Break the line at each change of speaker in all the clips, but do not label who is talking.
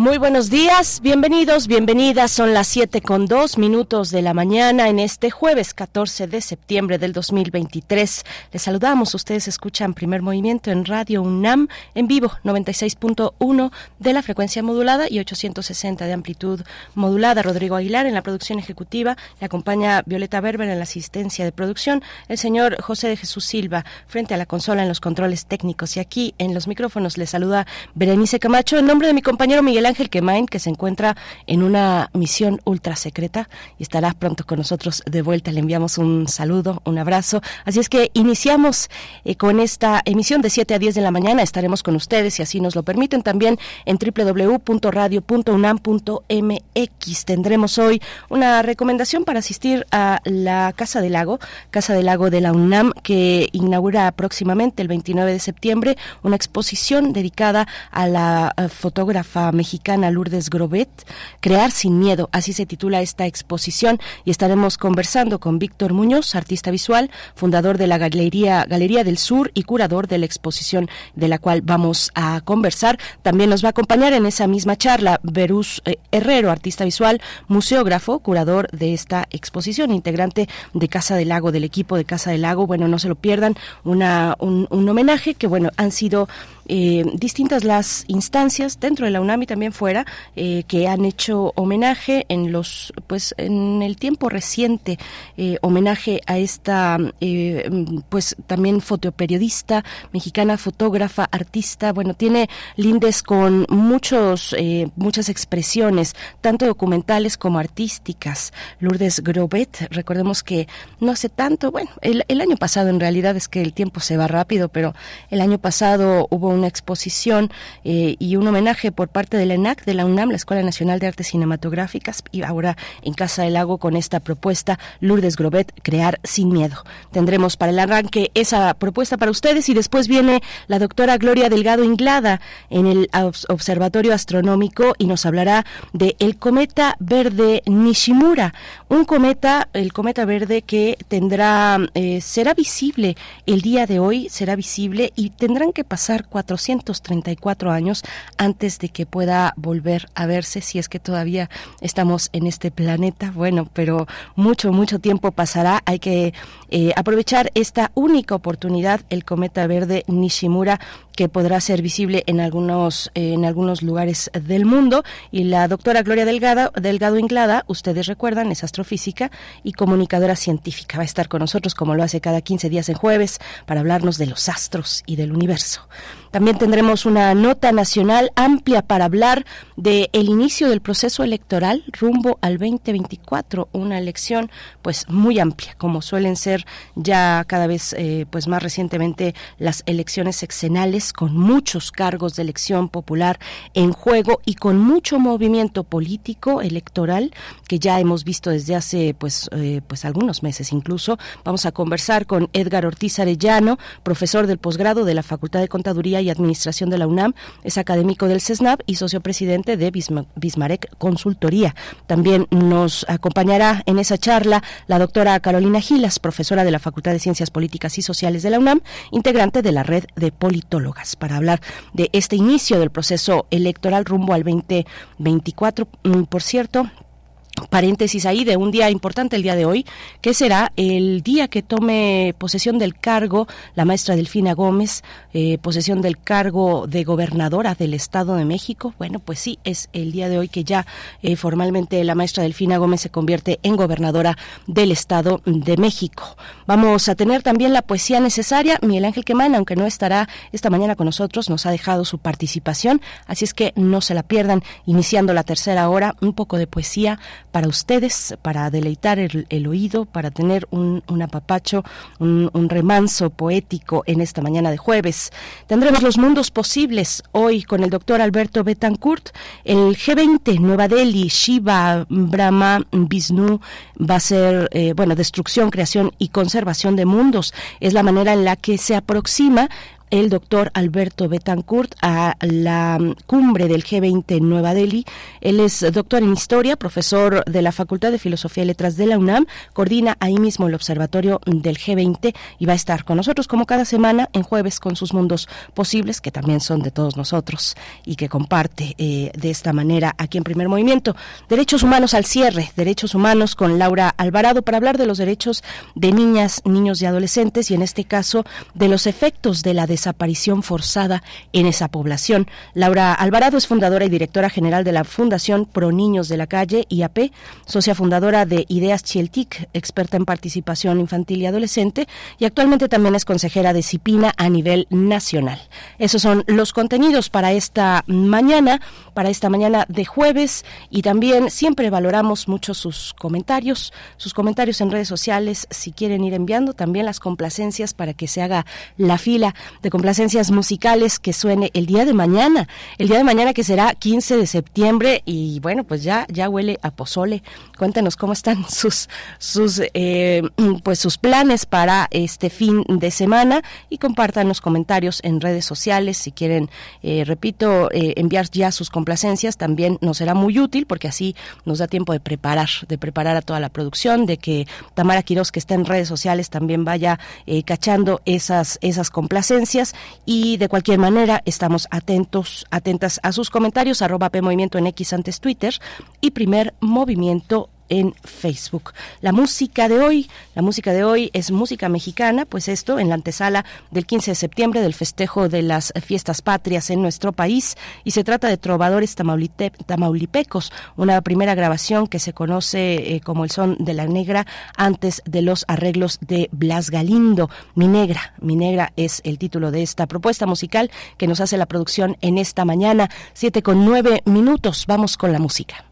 Muy buenos días, bienvenidos, bienvenidas. Son las 7 con dos minutos de la mañana en este jueves 14 de septiembre del 2023. Les saludamos, ustedes escuchan primer movimiento en Radio UNAM en vivo, 96.1 de la frecuencia modulada y 860 de amplitud modulada. Rodrigo Aguilar en la producción ejecutiva, le acompaña Violeta Berber en la asistencia de producción, el señor José de Jesús Silva frente a la consola en los controles técnicos y aquí en los micrófonos le saluda Berenice Camacho en nombre de mi compañero Miguel Ángel Quemain, que se encuentra en una misión ultra secreta y estará pronto con nosotros de vuelta. Le enviamos un saludo, un abrazo. Así es que iniciamos eh, con esta emisión de 7 a 10 de la mañana. Estaremos con ustedes, si así nos lo permiten, también en www.radio.unam.mx. Tendremos hoy una recomendación para asistir a la Casa del Lago, Casa del Lago de la UNAM, que inaugura próximamente el 29 de septiembre una exposición dedicada a la eh, fotógrafa mexicana mexicana Lourdes Grobet, Crear sin miedo, así se titula esta exposición y estaremos conversando con Víctor Muñoz, artista visual, fundador de la Galería Galería del Sur y curador de la exposición de la cual vamos a conversar. También nos va a acompañar en esa misma charla Berús eh, Herrero, artista visual, museógrafo, curador de esta exposición, integrante de Casa del Lago, del equipo de Casa del Lago. Bueno, no se lo pierdan, una, un, un homenaje que, bueno, han sido eh, distintas las instancias dentro de la UNAM y también fuera eh, que han hecho homenaje en los pues en el tiempo reciente eh, homenaje a esta pues también fotoperiodista mexicana fotógrafa artista. Bueno tiene lindes con muchos muchas expresiones tanto documentales como artísticas. Lourdes Grobet recordemos que no hace tanto bueno el, el año pasado en realidad es que el tiempo se va rápido pero el año pasado hubo un una exposición eh, y un homenaje por parte de la ENAC, de la UNAM, la Escuela Nacional de Artes Cinematográficas, y ahora en Casa del Lago con esta propuesta, Lourdes Grobet, Crear sin Miedo. Tendremos para el arranque esa propuesta para ustedes y después viene la doctora Gloria Delgado Inglada en el Observatorio Astronómico y nos hablará de el cometa verde Nishimura, un cometa, el cometa verde que tendrá, eh, será visible el día de hoy, será visible y tendrán que pasar cuatro 434 años antes de que pueda volver a verse, si es que todavía estamos en este planeta. Bueno, pero mucho, mucho tiempo pasará. Hay que eh, aprovechar esta única oportunidad, el cometa verde Nishimura, que podrá ser visible en algunos, eh, en algunos lugares del mundo. Y la doctora Gloria Delgado, Delgado Inglada, ustedes recuerdan, es astrofísica y comunicadora científica. Va a estar con nosotros como lo hace cada 15 días en jueves para hablarnos de los astros y del universo. También tendremos una nota nacional amplia para hablar de el inicio del proceso electoral rumbo al 2024, una elección pues muy amplia, como suelen ser ya cada vez eh, pues más recientemente las elecciones sexenales con muchos cargos de elección popular en juego y con mucho movimiento político electoral que ya hemos visto desde hace pues eh, pues algunos meses incluso. Vamos a conversar con Edgar Ortiz Arellano, profesor del posgrado de la Facultad de Contaduría y Administración de la UNAM, es académico del CESNAP y socio presidente de Bismarck Consultoría. También nos acompañará en esa charla la doctora Carolina Gilas, profesora de la Facultad de Ciencias Políticas y Sociales de la UNAM, integrante de la red de politólogas, para hablar de este inicio del proceso electoral rumbo al 2024. Mm, por cierto, paréntesis ahí de un día importante el día de hoy, que será el día que tome posesión del cargo la maestra Delfina Gómez, eh, posesión del cargo de gobernadora del Estado de México. Bueno, pues sí, es el día de hoy que ya eh, formalmente la maestra Delfina Gómez se convierte en gobernadora del Estado de México. Vamos a tener también la poesía necesaria. Miguel Ángel Quemán, aunque no estará esta mañana con nosotros, nos ha dejado su participación, así es que no se la pierdan, iniciando la tercera hora, un poco de poesía para ustedes, para deleitar el, oído, para tener un, apapacho, un, remanso poético en esta mañana de jueves. Tendremos los mundos posibles hoy con el doctor Alberto Betancourt. El G20, Nueva Delhi, Shiva, Brahma, Vishnu, va a ser, eh, bueno, destrucción, creación y conservación de mundos. Es la manera en la que se aproxima el doctor Alberto Betancourt a la mm, cumbre del G20 en Nueva Delhi. Él es doctor en historia, profesor de la Facultad de Filosofía y Letras de la UNAM, coordina ahí mismo el observatorio del G20 y va a estar con nosotros como cada semana en jueves con sus mundos posibles, que también son de todos nosotros y que comparte eh, de esta manera aquí en Primer Movimiento. Derechos humanos al cierre, derechos humanos con Laura Alvarado para hablar de los derechos de niñas, niños y adolescentes y en este caso de los efectos de la desaparición forzada en esa población. Laura Alvarado es fundadora y directora general de la Fundación Pro Niños de la Calle, IAP, socia fundadora de Ideas Chieltic, experta en participación infantil y adolescente, y actualmente también es consejera de CIPINA a nivel nacional. Esos son los contenidos para esta mañana, para esta mañana de jueves, y también siempre valoramos mucho sus comentarios, sus comentarios en redes sociales, si quieren ir enviando también las complacencias para que se haga la fila de complacencias musicales que suene el día de mañana, el día de mañana que será 15 de septiembre y bueno, pues ya ya huele a pozole. Cuéntenos cómo están sus sus eh, pues sus planes para este fin de semana y compartan los comentarios en redes sociales si quieren, eh, repito, eh, enviar ya sus complacencias también nos será muy útil porque así nos da tiempo de preparar, de preparar a toda la producción, de que Tamara Quiroz que está en redes sociales también vaya cachando esas esas complacencias y de cualquier manera estamos atentos, atentas a sus comentarios, arroba P Movimiento en X antes Twitter y primer movimiento en Facebook. La música de hoy, la música de hoy es música mexicana, pues esto en la antesala del 15 de septiembre del festejo de las fiestas patrias en nuestro país y se trata de trovadores tamaulipecos, una primera grabación que se conoce eh, como el son de la negra antes de los arreglos de Blas Galindo. Mi negra, mi negra es el título de esta propuesta musical que nos hace la producción en esta mañana, siete con nueve minutos. Vamos con la música.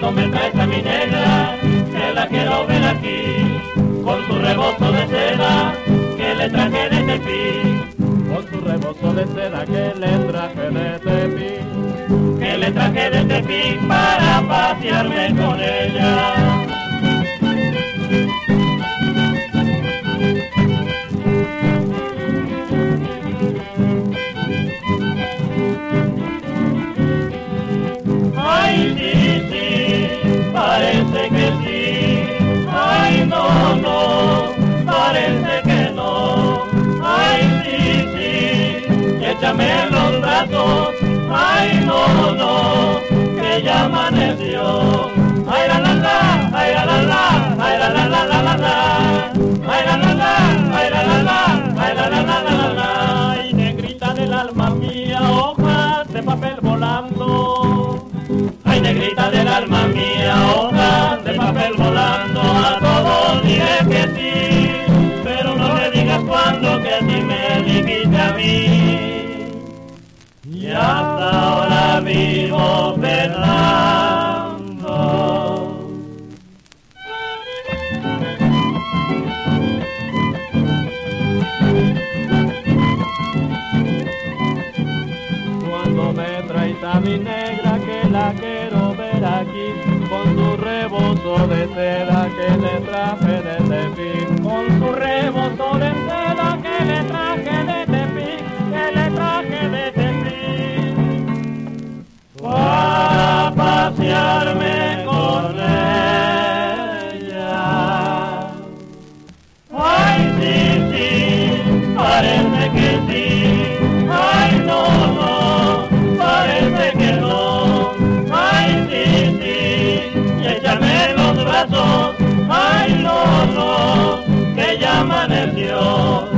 Cuando me traes a mi negra, que la quiero ver aquí, con su rebozo de seda, que le traje de tepi, con su rebozo de seda que le traje de tepi que le traje de Tepic para pasearme con ella. No, parece que no. Ay, sí, sí, échame los brazos ay no, no, que ya amaneció. Ay la la la, ay la la la, ay la la la la la la, ay la la la, ay la la la, ay la la la la la ay negrita del alma mía, hojas de papel volando. Ay negrita del alma mía, hojas de papel volando, Y hasta ahora vivo pensando. Cuando me traes a mi negra que la quiero ver aquí, con su rebozo de seda que le traje desde fin, con su rebozo de seda para pasearme con ella. Ay, sí, sí, parece que sí. Ay, no, no, parece que no. Ay, sí, sí, y échame los brazos. Ay, no, no, que ya amaneció.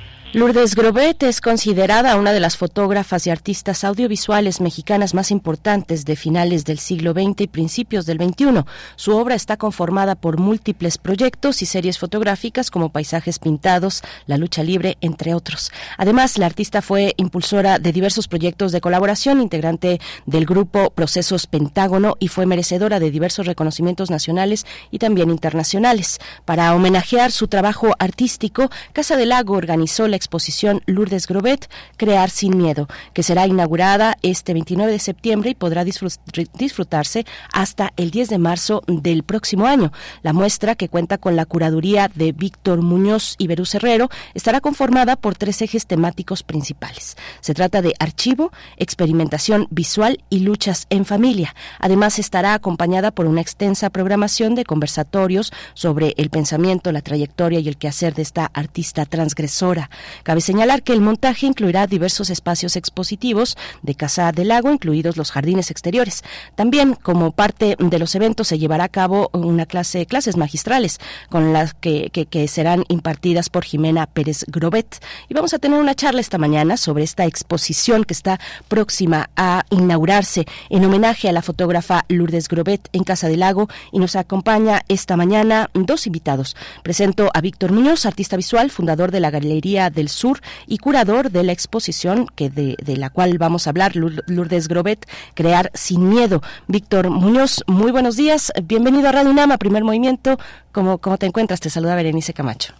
Lourdes Grobet es considerada una de las fotógrafas y artistas audiovisuales mexicanas más importantes de finales del siglo XX y principios del XXI. Su obra está conformada por múltiples proyectos y series fotográficas como Paisajes Pintados, La Lucha Libre, entre otros. Además, la artista fue impulsora de diversos proyectos de colaboración, integrante del grupo Procesos Pentágono y fue merecedora de diversos reconocimientos nacionales y también internacionales. Para homenajear su trabajo artístico, Casa del Lago organizó la exposición Lourdes Grobet, Crear sin Miedo, que será inaugurada este 29 de septiembre y podrá disfrutarse hasta el 10 de marzo del próximo año. La muestra, que cuenta con la curaduría de Víctor Muñoz y Berú Herrero, estará conformada por tres ejes temáticos principales. Se trata de archivo, experimentación visual y luchas en familia. Además, estará acompañada por una extensa programación de conversatorios sobre el pensamiento, la trayectoria y el quehacer de esta artista transgresora. Cabe señalar que el montaje incluirá diversos espacios expositivos de Casa del Lago, incluidos los jardines exteriores. También, como parte de los eventos, se llevará a cabo una clase, clases magistrales con las que, que, serán impartidas por Jimena Pérez Grobet. Y vamos a tener una charla esta mañana sobre esta exposición que está próxima a inaugurarse en homenaje a la fotógrafa Lourdes Grobet en Casa del Lago y nos acompaña esta mañana dos invitados. Presento a Víctor Muñoz, artista visual, fundador de la Galería del Sur y curador de la exposición que de, la cual vamos a hablar, Lourdes Grobet, Crear sin Miedo. Víctor Muñoz, muy buenos días, bienvenido a Radio Nama, Primer Movimiento. ¿Cómo, cómo te encuentras? Te saluda Berenice Camacho.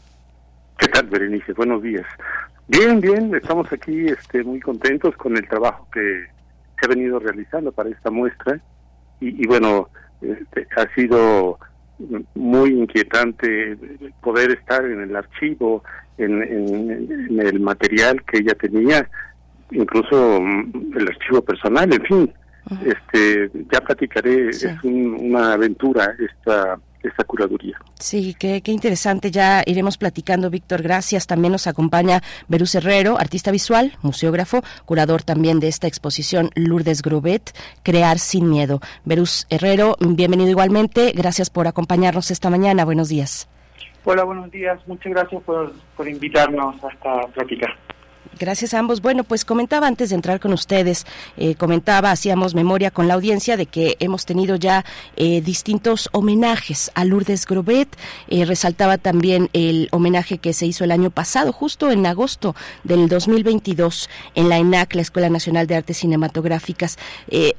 ¿Qué tal, Berenice? Buenos días. Bien, bien, estamos aquí este, muy contentos con el trabajo que se ha venido realizando para esta muestra y, bueno, este, ha sido muy inquietante poder estar en el archivo, en, el material que ella tenía, incluso mm, el archivo personal, en fin. Este, ya platicaré, es una aventura esta esta curaduría.
Sí, qué, qué, interesante. Ya iremos platicando, Víctor. Gracias. También nos acompaña Berús Herrero, artista visual, museógrafo, curador también de esta exposición Lourdes Grobet, Crear sin Miedo. Berús Herrero, bienvenido igualmente. Gracias por acompañarnos esta mañana. Buenos días.
Hola, buenos días. Muchas gracias por, por invitarnos a esta plática.
Gracias a ambos. Bueno, pues comentaba antes de entrar con ustedes, eh, comentaba, hacíamos memoria con la audiencia de que hemos tenido ya eh, distintos homenajes a Lourdes Grobet. Eh, resaltaba también el homenaje que se hizo el año pasado, justo en agosto del 2022, en la ENAC, la Escuela Nacional de Artes Cinematográficas.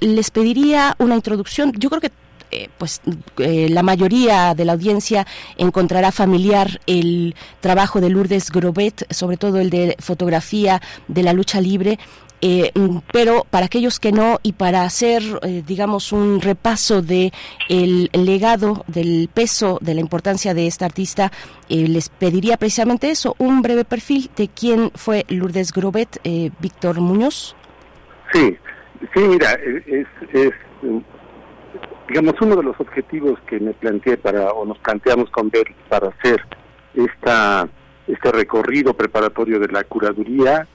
les pediría una introducción. Yo creo que eh, pues eh, la mayoría de la audiencia encontrará familiar el trabajo de Lourdes Grobet, sobre todo el de fotografía de la lucha libre. Eh, pero para aquellos que no y para hacer digamos un repaso de el, legado del peso de la importancia de esta artista les pediría precisamente eso un breve perfil de quién fue Lourdes Grobet Víctor Muñoz
sí sí mira es digamos, uno de los objetivos que me planteé para, o nos planteamos con ver para hacer esta, este recorrido preparatorio de la curaduría,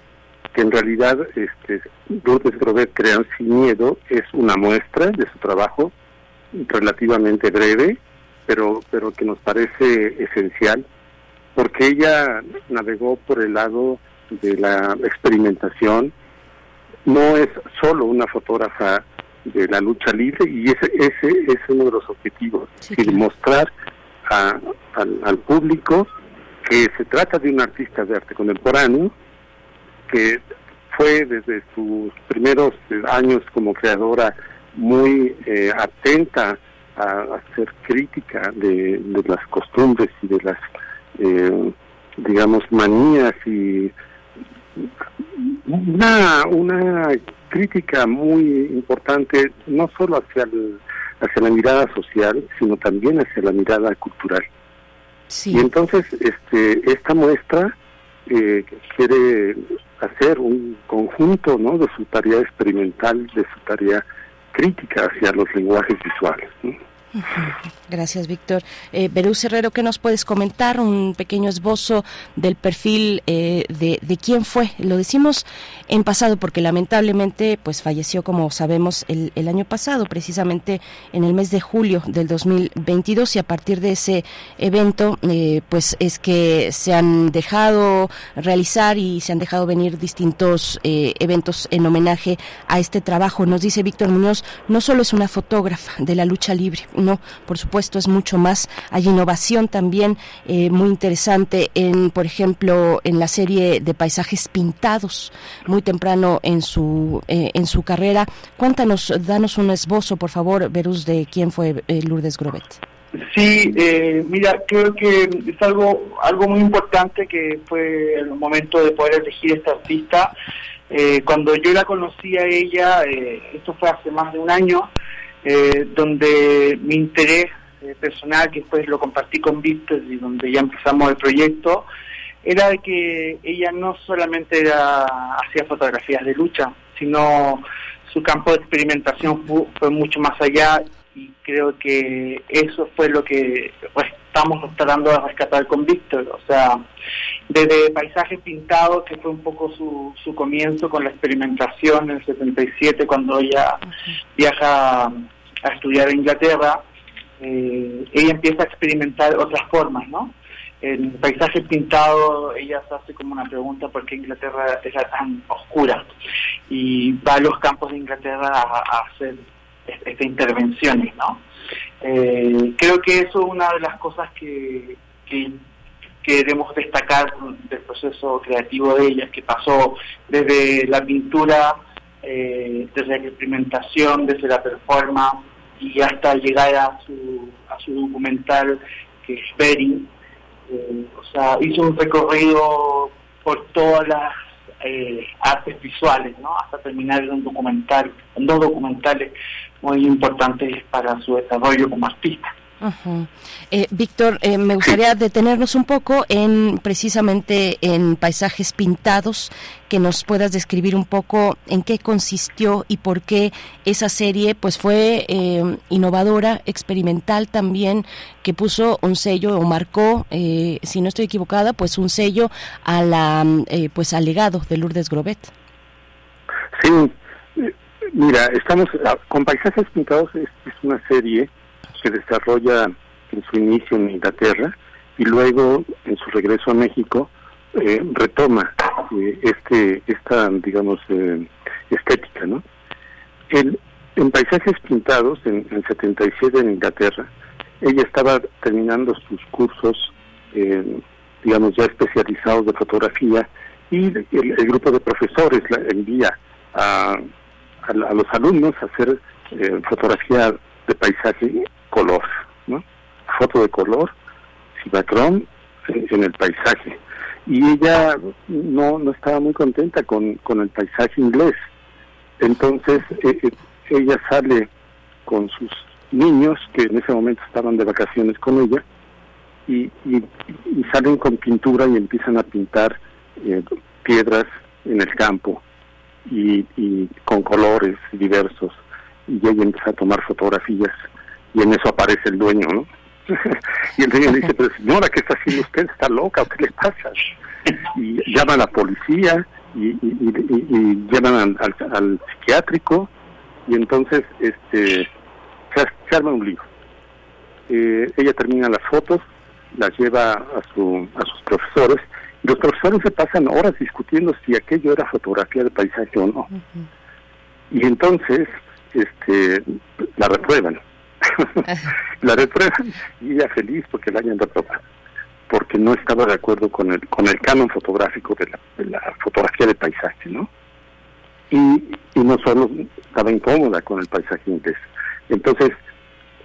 que en realidad este, Lourdes Grobet Crean Sin Miedo es una muestra de su trabajo, relativamente breve, pero, pero que nos parece esencial, porque ella navegó por el lado de la experimentación, no es solo una fotógrafa de la lucha libre y ese, ese es uno de los objetivos, y mostrar al, público que se trata de un artista de arte contemporáneo que fue desde sus primeros años como creadora muy eh, atenta a, hacer crítica de, las costumbres y de las, eh, digamos, manías y una, una crítica muy importante, no solo hacia, hacia la mirada social, sino también hacia la mirada cultural. Y entonces este, esta muestra eh, quiere hacer un conjunto ¿no? de su tarea experimental, de su tarea crítica hacia los lenguajes visuales.
Gracias, Víctor. Eh, Berú Herrero, ¿qué nos puedes comentar? Un pequeño esbozo del perfil eh, de, quién fue. Lo decimos en pasado porque lamentablemente pues falleció, como sabemos, el, el, año pasado, precisamente en el mes de julio del 2022 y a partir de ese evento eh, pues es que se han dejado realizar y se han dejado venir distintos eh, eventos en homenaje a este trabajo. Nos dice Víctor Muñoz, no solo es una fotógrafa de la lucha libre, no, por supuesto es mucho más. Hay innovación también eh, muy interesante en, por ejemplo, en la serie de paisajes pintados, muy temprano en su eh, en su carrera. Cuéntanos, danos un esbozo, por favor, Verus, de quién fue eh, Lourdes Grobet.
Sí, eh, mira, creo que es algo algo muy importante que fue el momento de poder elegir esta artista. Eh, cuando yo la conocí a ella, eh, esto fue hace más de un año, eh, donde mi interés eh, personal, que después lo compartí con Víctor y donde ya empezamos el proyecto, era de que ella no solamente era, hacía fotografías de lucha, sino su campo de experimentación fue, fue mucho más allá y creo que eso fue lo que pues, estamos tratando de rescatar con Víctor, o sea, desde paisajes pintados, que fue un poco su, su comienzo con la experimentación en el 77, cuando ella viaja a estudiar a Inglaterra, eh, ella empieza a experimentar otras formas, ¿no? En paisajes pintados, ella se hace como una pregunta por qué Inglaterra era tan oscura y va a los campos de Inglaterra a, a hacer estas intervenciones, ¿no? Eh, creo que eso es una de las cosas que, que queremos destacar del proceso creativo de ella, que pasó desde la pintura, eh, desde la experimentación, desde la performance y hasta llegar a su, a su documental que es Berry. Eh, hizo un recorrido por todas las eh, artes visuales, ¿no? Hasta terminar en un documental, en dos documentales muy importantes para su desarrollo como artista.
Uh -huh. eh, Víctor, eh, me gustaría detenernos un poco en precisamente en paisajes pintados, que nos puedas describir un poco en qué consistió y por qué esa serie pues fue eh, innovadora, experimental también, que puso un sello o marcó, eh, si no estoy equivocada, pues un sello a la pues al legado de Lourdes Grobet.
Sí, mira, estamos con paisajes pintados es, es una serie desarrolla en su inicio en Inglaterra y luego en su regreso a México eh, retoma eh, este esta digamos eh, estética no el, en paisajes pintados en, en 77 en Inglaterra ella estaba terminando sus cursos digamos ya especializados de fotografía y el, el grupo de profesores la envía a, a, a los alumnos a hacer fotografía de paisaje color, ¿no? Foto de color, Cibacrón en el paisaje. Y ella no, no estaba muy contenta con, con el paisaje inglés. Entonces eh, eh, ella sale con sus niños, que en ese momento estaban de vacaciones con ella, y, y, y salen con pintura y empiezan a pintar eh, piedras en el campo y, y con colores diversos. Y ella empieza a tomar fotografías y en eso aparece el dueño, ¿no? y el dueño le dice, pero señora, ¿qué está haciendo usted? ¿Está loca? ¿Qué le pasa? Y llama a la policía y, y, y, y llaman al, al, al, psiquiátrico y entonces este se, se arma un lío. Eh, ella termina las fotos, las lleva a, su, a sus profesores y los profesores se pasan horas discutiendo si aquello era fotografía de paisaje o no. Uh -huh. Y entonces este la reprueban la reprueban y ella feliz porque la hayan reprobado porque no estaba de acuerdo con el con el canon fotográfico de la, fotografía de paisaje no y, y no solo estaba incómoda con el paisaje inglés. Entonces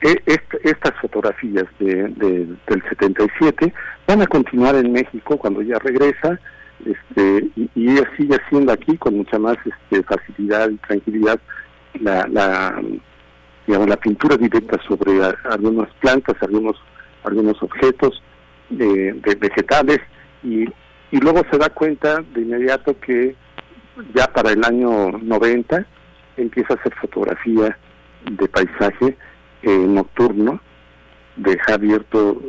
e, est, estas fotografías de, de, del 77 van a continuar en México cuando ella regresa este, y, y ella sigue haciendo aquí con mucha más este, facilidad y tranquilidad la, la digamos, la pintura directa sobre algunas plantas, algunos algunos objetos eh, de vegetales y, y luego se da cuenta de inmediato que ya para el año 90 empieza a hacer fotografía de paisaje nocturno, deja abierto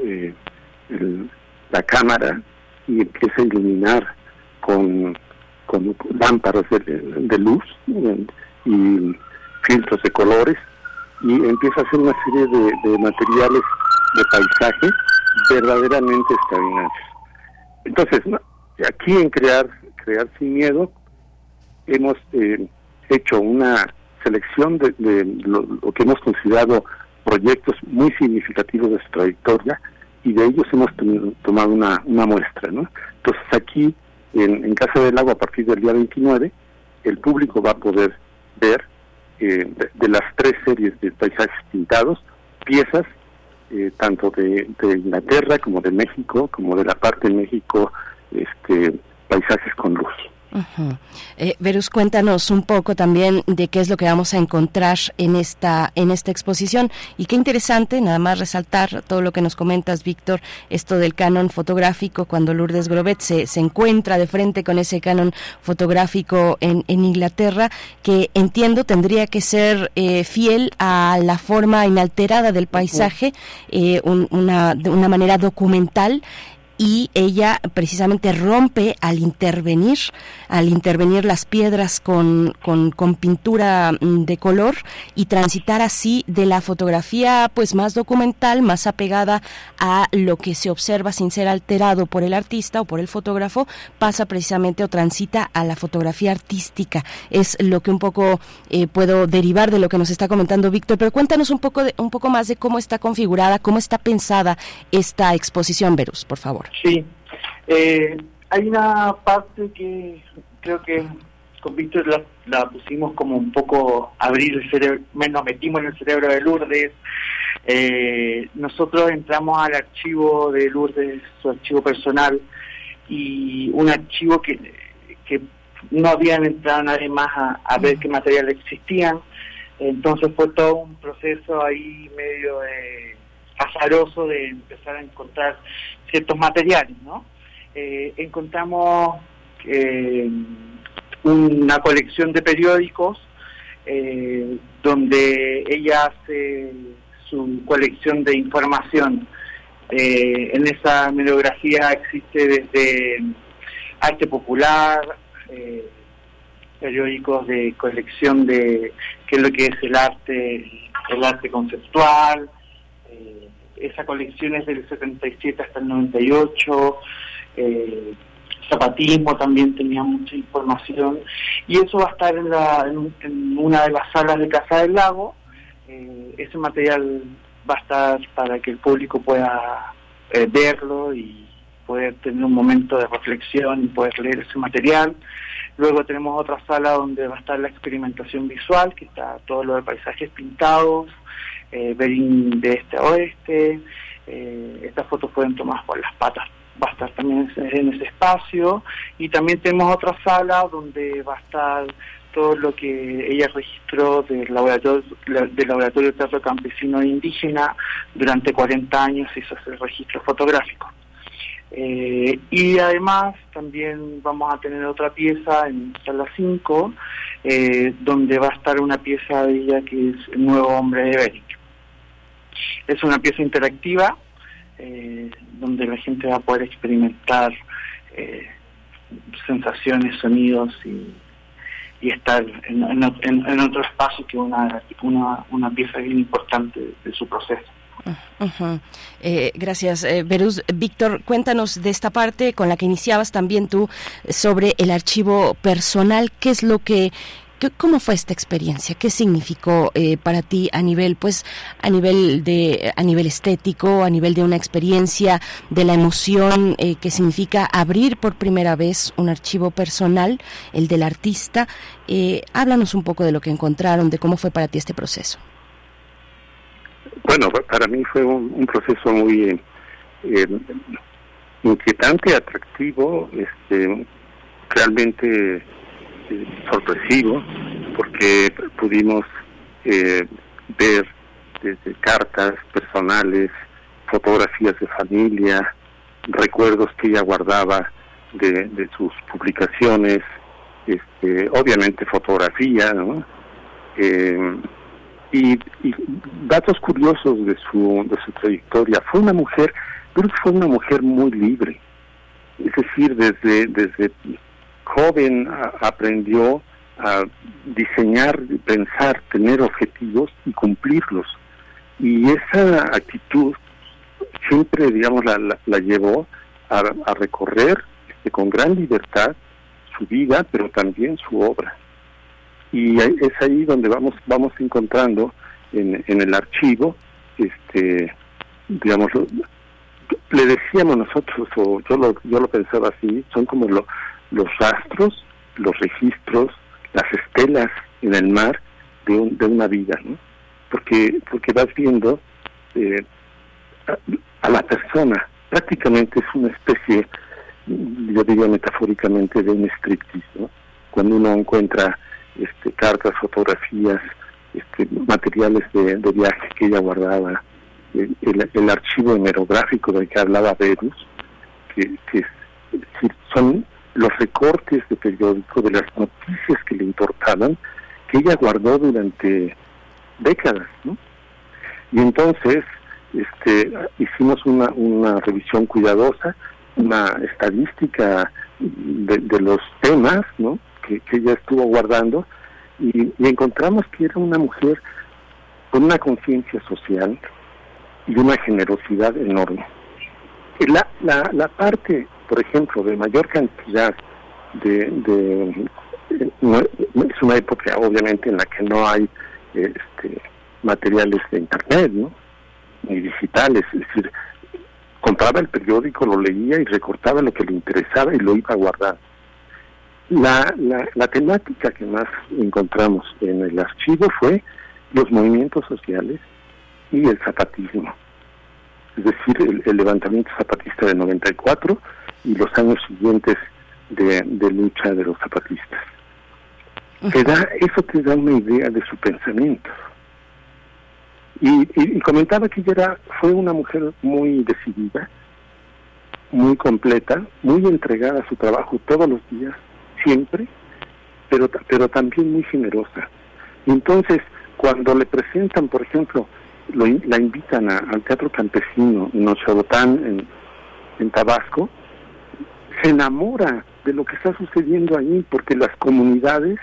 la cámara y empieza a iluminar con, con lámparas de, luz y filtros de colores y empieza a hacer una serie de, materiales de paisaje verdaderamente extraordinarios. Entonces, aquí en Crear, Crear Sin Miedo hemos eh, hecho una selección de, lo, que hemos considerado proyectos muy significativos de su trayectoria y de ellos hemos tomado una, una muestra. ¿no? Entonces aquí, en, en Casa del Lago, a partir del día 29, el público va a poder ver eh, de, las tres series de paisajes pintados, piezas eh, tanto de, de, Inglaterra como de México, como de la parte de México, este, paisajes con luz.
Eh, Verus, cuéntanos un poco también de qué es lo que vamos a encontrar en esta en esta exposición. Y qué interesante, nada más resaltar todo lo que nos comentas, Víctor, esto del canon fotográfico cuando Lourdes Grobet se, se encuentra de frente con ese canon fotográfico en, en Inglaterra, que entiendo tendría que ser eh, fiel a la forma inalterada del paisaje, eh, una, de una manera documental y ella precisamente rompe al intervenir, al intervenir las piedras con, con, con, pintura mm, de color y transitar así de la fotografía pues más documental, más apegada a lo que se observa sin ser alterado por el artista o por el fotógrafo, pasa precisamente o transita a la fotografía artística. Es lo que un poco eh, puedo derivar de lo que nos está comentando Víctor, pero cuéntanos un poco, de, un poco más de cómo está configurada, cómo está pensada esta exposición, Verus, por favor.
Sí, eh, hay una parte que creo que con Víctor la, pusimos como un poco abrir el cerebro, nos metimos en el cerebro de Lourdes. Eh, nosotros entramos al archivo de Lourdes, su archivo personal, y un archivo que, que no habían entrado nadie más a, ver qué materiales existían. Entonces fue todo un proceso ahí medio de azaroso de empezar a encontrar ciertos materiales, ¿no? Eh, encontramos eh, una colección de periódicos eh, donde ella hace su colección de información. en esa bibliografía existe desde arte popular, periódicos de colección de qué es lo que es el arte, el arte conceptual, esa colección es del 77 hasta el 98, eh, zapatismo también tenía mucha información, y eso va a estar en, la, en, una de las salas de Casa del Lago, eh, ese material va a estar para que el público pueda eh, verlo y poder tener un momento de reflexión y poder leer ese material. Luego tenemos otra sala donde va a estar la experimentación visual, que está todo lo de paisajes pintados, eh, de este a oeste. Eh, estas fotos pueden tomar por las patas, va a estar también en ese espacio. Y también tenemos otra sala donde va a estar todo lo que ella registró del laboratorio, del laboratorio de teatro campesino indígena durante 40 años hizo ese registro fotográfico. Eh, y además también vamos a tener otra pieza en sala 5, eh, donde va a estar una pieza de ella que es El Nuevo Hombre de Beric. Es una pieza interactiva eh, donde la gente va a poder experimentar eh, sensaciones, sonidos y, estar en, otro espacio que una, una, una pieza bien importante de, su proceso.
Eh, gracias, eh. Víctor, cuéntanos de esta parte con la que iniciabas también tú sobre el archivo personal. ¿Qué es lo que ¿Cómo fue esta experiencia? ¿Qué significó eh, para ti a nivel, pues, a nivel de, a nivel estético, a nivel de una experiencia, de la emoción eh, que significa abrir por primera vez un archivo personal, el del artista? Eh, háblanos un poco de lo que encontraron, de cómo fue para ti este proceso.
Bueno, para mí fue un, proceso muy inquietante, atractivo, este, realmente sorpresivo porque pudimos eh, ver desde cartas personales, fotografías de familia, recuerdos que ella guardaba de, sus publicaciones, este, obviamente fotografía, eh, y, datos curiosos de su, de su trayectoria. Fue una mujer, pero fue una mujer muy libre. Es decir, desde, desde joven aprendió a diseñar, pensar, tener objetivos y cumplirlos. Y esa actitud siempre, digamos, la, la, llevó a, recorrer este, con gran libertad su vida, pero también su obra y es ahí donde vamos vamos encontrando en, en el archivo este digamos le decíamos nosotros o yo lo yo lo pensaba así son como los rastros los registros las estelas en el mar de, de una vida no porque porque vas viendo eh, a, la persona prácticamente es una especie yo diría metafóricamente de un striptease cuando uno encuentra este, cartas, fotografías, este, materiales de, viaje que ella guardaba, el, archivo hemerográfico del que hablaba Verus, que, son los recortes de periódico de las noticias que le importaban, que ella guardó durante décadas, Y entonces este, hicimos una, una revisión cuidadosa, una estadística de los temas, ¿no? que, ella estuvo guardando y, encontramos que era una mujer con una conciencia social y una generosidad enorme. La, la, la parte, por ejemplo, de mayor cantidad de, de es una época obviamente en la que no hay este, materiales de internet, ¿no? ni digitales, es decir, compraba el periódico, lo leía y recortaba lo que le interesaba y lo iba a guardar. La, la, temática que más encontramos en el archivo fue los movimientos sociales y el zapatismo, es decir, el, levantamiento zapatista de 94 y los años siguientes de, lucha de los zapatistas. Te da, eso te da una idea de su pensamiento. Y, y, comentaba que ella era, fue una mujer muy decidida, muy completa, muy entregada a su trabajo todos los días, siempre, pero, pero también muy generosa. entonces, cuando le presentan, por ejemplo, la invitan al Teatro Campesino en Ochabotán, en, en Tabasco, se enamora de lo que está sucediendo ahí, porque las comunidades,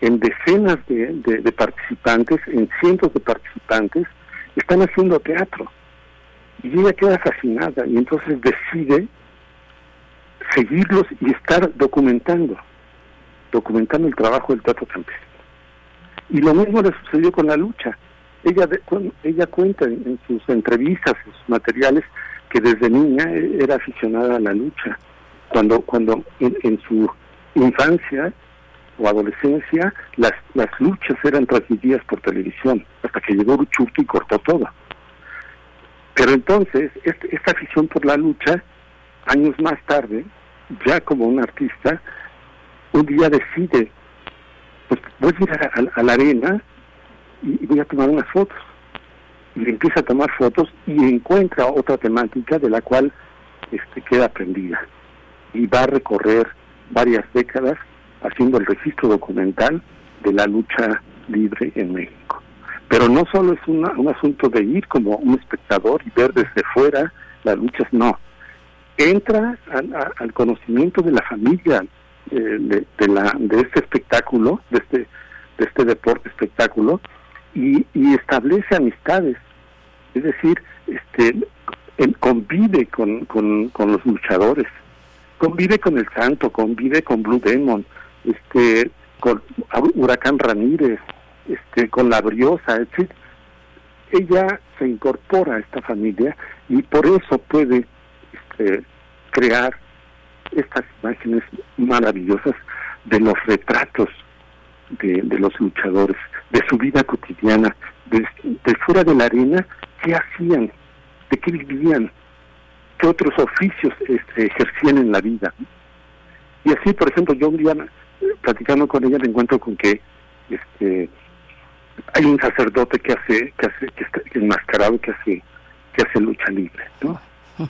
en decenas de, de, participantes, en cientos de participantes, están haciendo teatro. Y ella queda fascinada y entonces decide seguirlos y estar documentando, documentando el trabajo del teatro campesino. Y lo mismo le sucedió con la lucha. Ella, ella cuenta en, sus entrevistas, en sus materiales, que desde niña era aficionada a la lucha. Cuando, cuando en, su infancia o adolescencia las, las luchas eran transmitidas por televisión, hasta que llegó Churki y cortó todo. Pero entonces, este, esta afición por la lucha, años más tarde, ya como un artista, un día decide, pues voy a ir a, la arena y, voy a tomar unas fotos. Y empieza a tomar fotos y encuentra otra temática de la cual este, queda aprendida. Y va a recorrer varias décadas haciendo el registro documental de la lucha libre en México. Pero no solo es un asunto de ir como un espectador y ver desde fuera las luchas, no entra al, conocimiento de la familia eh, de, la, de este espectáculo, de este, de este deporte espectáculo, y, establece amistades. Es decir, este, convive con, con, los luchadores, convive con el Santo, convive con Blue Demon, este, con Huracán Ramírez, este, con la Briosa, etc. Ella se incorpora a esta familia y por eso puede este, crear estas imágenes maravillosas de los retratos de, los luchadores, de su vida cotidiana, de, fuera de la arena, qué hacían, de qué vivían, qué otros oficios este, ejercían en la vida. Y así, por ejemplo, yo un día platicando con ella me encuentro con que este hay un sacerdote que hace que hace que está enmascarado que hace que hace lucha libre, ¿no?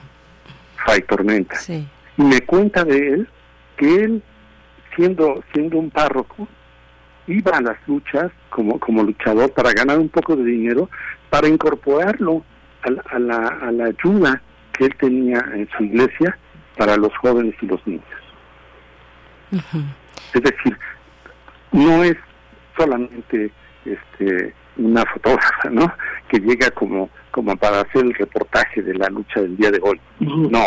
Fray Tormenta. Y me cuenta de él que él, siendo, siendo un párroco, iba a las luchas como, como luchador para ganar un poco de dinero, para incorporarlo a la, a la, ayuda que él tenía en su iglesia para los jóvenes y los niños. Es decir, no es solamente este una fotógrafa, ¿no? Que llega como como para hacer el reportaje de la lucha del día de hoy. No,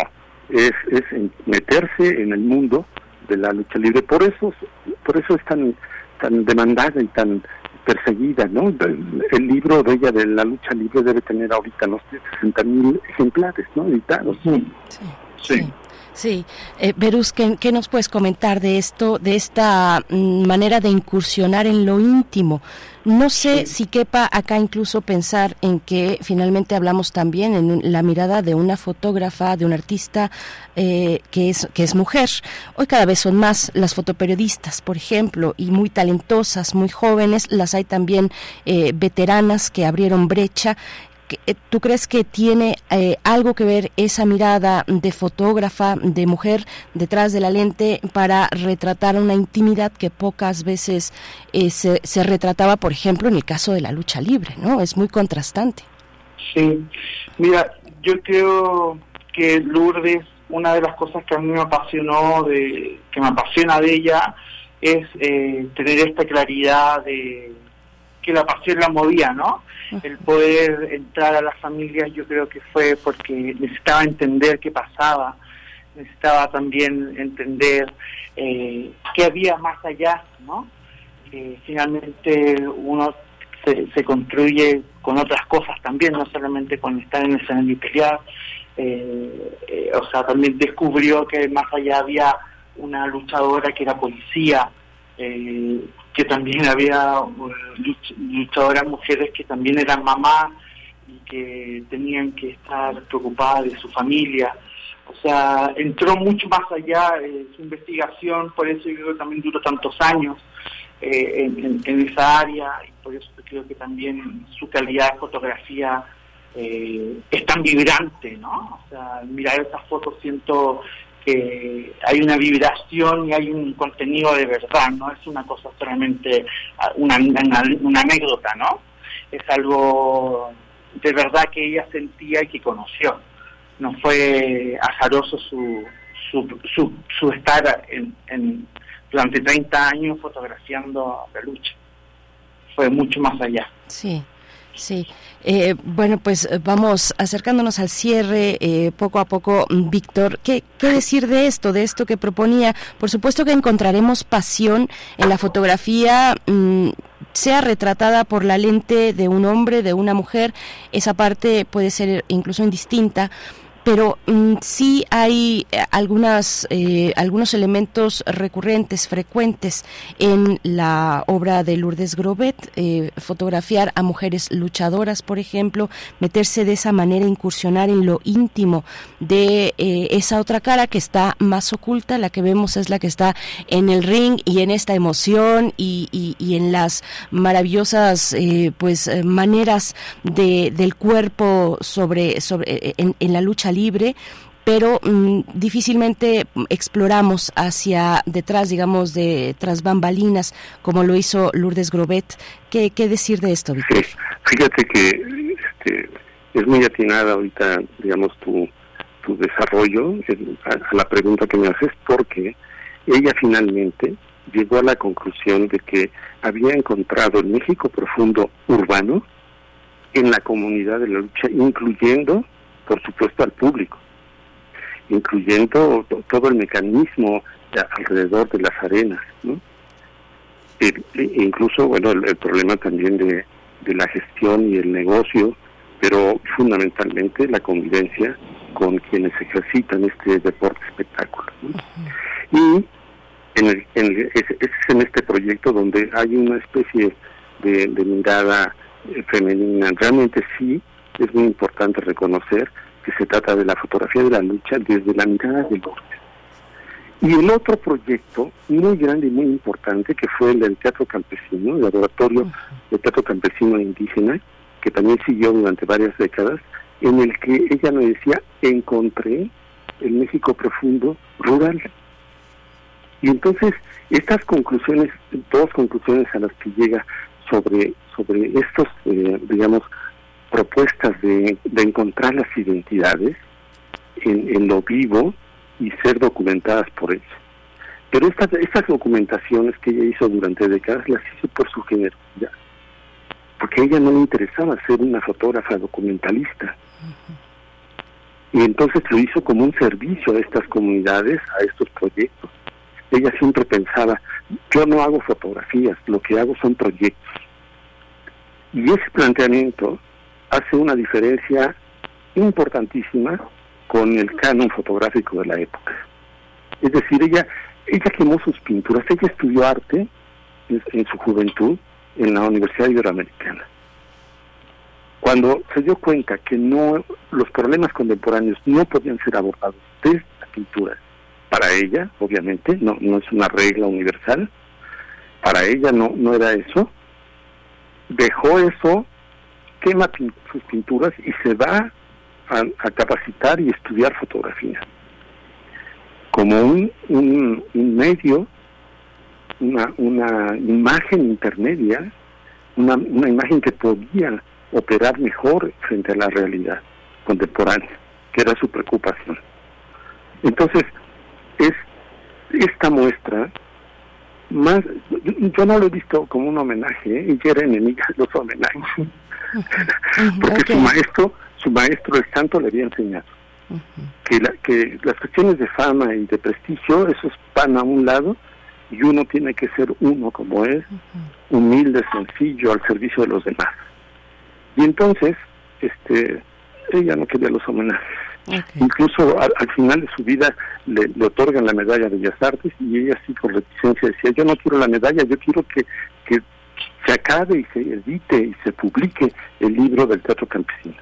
es es meterse en el mundo de la lucha libre. Por eso por eso es tan tan demandada y tan perseguida, ¿no? El libro de ella de la lucha libre debe tener ahorita no 60 mil ejemplares, ¿no? Editados.
sí. sí. Sí, eh, Berus, ¿qué, nos puedes comentar de esto, de esta mm, manera de incursionar en lo íntimo? No sé si quepa acá incluso pensar en que finalmente hablamos también en la mirada de una fotógrafa, de un artista eh, que, es, que es mujer. Hoy cada vez son más las fotoperiodistas, por ejemplo, y muy talentosas, muy jóvenes. Las hay también eh, veteranas que abrieron brecha eh, ¿Tú crees que tiene eh, algo que ver esa mirada de fotógrafa, de mujer detrás de la lente para retratar una intimidad que pocas veces eh, se, se, retrataba, por ejemplo, en el caso de la lucha libre, ¿no? Es muy contrastante.
Sí, mira, yo creo que Lourdes, una de las cosas que a mí me apasionó, de, que me apasiona de ella, es tener esta claridad de que la pasión la movía, ¿no? El poder entrar a las familias yo creo que fue porque necesitaba entender qué pasaba, necesitaba también entender eh, qué había más allá, ¿no? Finalmente uno se, construye con otras cosas también, no solamente con estar en el escenario y pelear, eh, eh, o sea, también descubrió que más allá había una luchadora que era policía, eh, que también había eh, luchadoras mujeres que también eran mamás y que tenían que estar preocupadas de su familia. O sea, entró mucho más allá de su investigación, por eso yo creo que también duró tantos años eh, en, esa área y por eso creo que también su calidad de fotografía eh, es tan vibrante, ¿no? O sea, mirar esas fotos siento que hay una vibración y hay un contenido de verdad, no es una cosa solamente ah, una, una, anécdota, ¿no? Es algo de verdad que ella sentía y que conoció. No fue azaroso su, su, su, estar en, durante 30 años fotografiando la lucha. Fue mucho más allá.
Sí. Sí, eh, bueno, pues eh, vamos acercándonos al cierre eh, poco a poco, mm, Víctor. ¿Qué, ¿Qué decir de esto, de esto que proponía? Por supuesto que encontraremos pasión en la fotografía. Mm, sea retratada por la lente de un hombre, de una mujer, esa parte puede ser incluso indistinta, pero mm, sí hay eh, algunas eh, algunos elementos recurrentes frecuentes en la obra de Lourdes Grobet eh, fotografiar a mujeres luchadoras por ejemplo meterse de esa manera incursionar en lo íntimo de esa otra cara que está más oculta la que vemos es la que está en el ring y en esta emoción y, y, en las maravillosas pues maneras de, del cuerpo sobre sobre en, en la lucha libre pero mm, difícilmente exploramos hacia detrás, digamos, de tras bambalinas, como lo hizo Lourdes Grobet. ¿Qué, qué decir de esto, Víctor?
fíjate que este, es muy atinada ahorita, digamos, tu, tu desarrollo a, la pregunta que me haces, porque ella finalmente llegó a la conclusión de que había encontrado el México profundo urbano en la comunidad de la lucha, incluyendo por supuesto, al público, incluyendo todo el mecanismo alrededor de las arenas, ¿no? E, incluso, bueno, el, problema también de, la gestión y el negocio, pero fundamentalmente la convivencia con quienes ejercitan este deporte espectáculo. Y en es, en este proyecto donde hay una especie de, de mirada eh, femenina. Realmente sí es muy importante reconocer que se trata de la fotografía de la lucha desde la mirada del norte. Y el otro proyecto muy grande y muy importante que fue el del Teatro Campesino, el laboratorio del Teatro Campesino Indígena, que también siguió durante varias décadas, en el que ella me decía, encontré el México profundo rural. Y entonces, estas conclusiones, dos conclusiones a las que llega sobre, sobre estos, eh, digamos, propuestas de, encontrar las identidades en, en, lo vivo y ser documentadas por ellos. Pero estas, estas documentaciones que ella hizo durante décadas las hizo por su generosidad, porque ella no le interesaba ser una fotógrafa documentalista. Y entonces lo hizo como un servicio a estas comunidades, a estos proyectos. Ella siempre pensaba, yo no hago fotografías, lo que hago son proyectos. Y ese planteamiento hace una diferencia importantísima con el canon fotográfico de la época. Es decir, ella, ella quemó sus pinturas, ella estudió arte en, en su juventud en la Universidad Iberoamericana. Cuando se dio cuenta que no los problemas contemporáneos no podían ser abordados desde la pintura, para ella, obviamente, no, no es una regla universal, para ella no, no era eso, dejó eso, quema sus pinturas y se va a, capacitar y estudiar fotografía como un, un, medio, una, una imagen intermedia, una, una imagen que podía operar mejor frente a la realidad contemporánea, que era su preocupación. Entonces, es esta muestra más, yo no lo he visto como un homenaje, ¿eh? ella era enemiga los homenajes, porque okay. su maestro, su maestro el santo le había enseñado uh -huh. que, la, que las cuestiones de fama y de prestigio, esos van a un lado y uno tiene que ser uno como es, uh -huh. humilde, sencillo, al servicio de los demás. Y entonces, este, ella no quería los homenajes. Okay. Incluso al, al, final de su vida le, le, otorgan la medalla de Bellas Artes y ella sí por reticencia decía, yo no quiero la medalla, yo quiero que se acabe y se edite y se publique el libro del teatro campesino.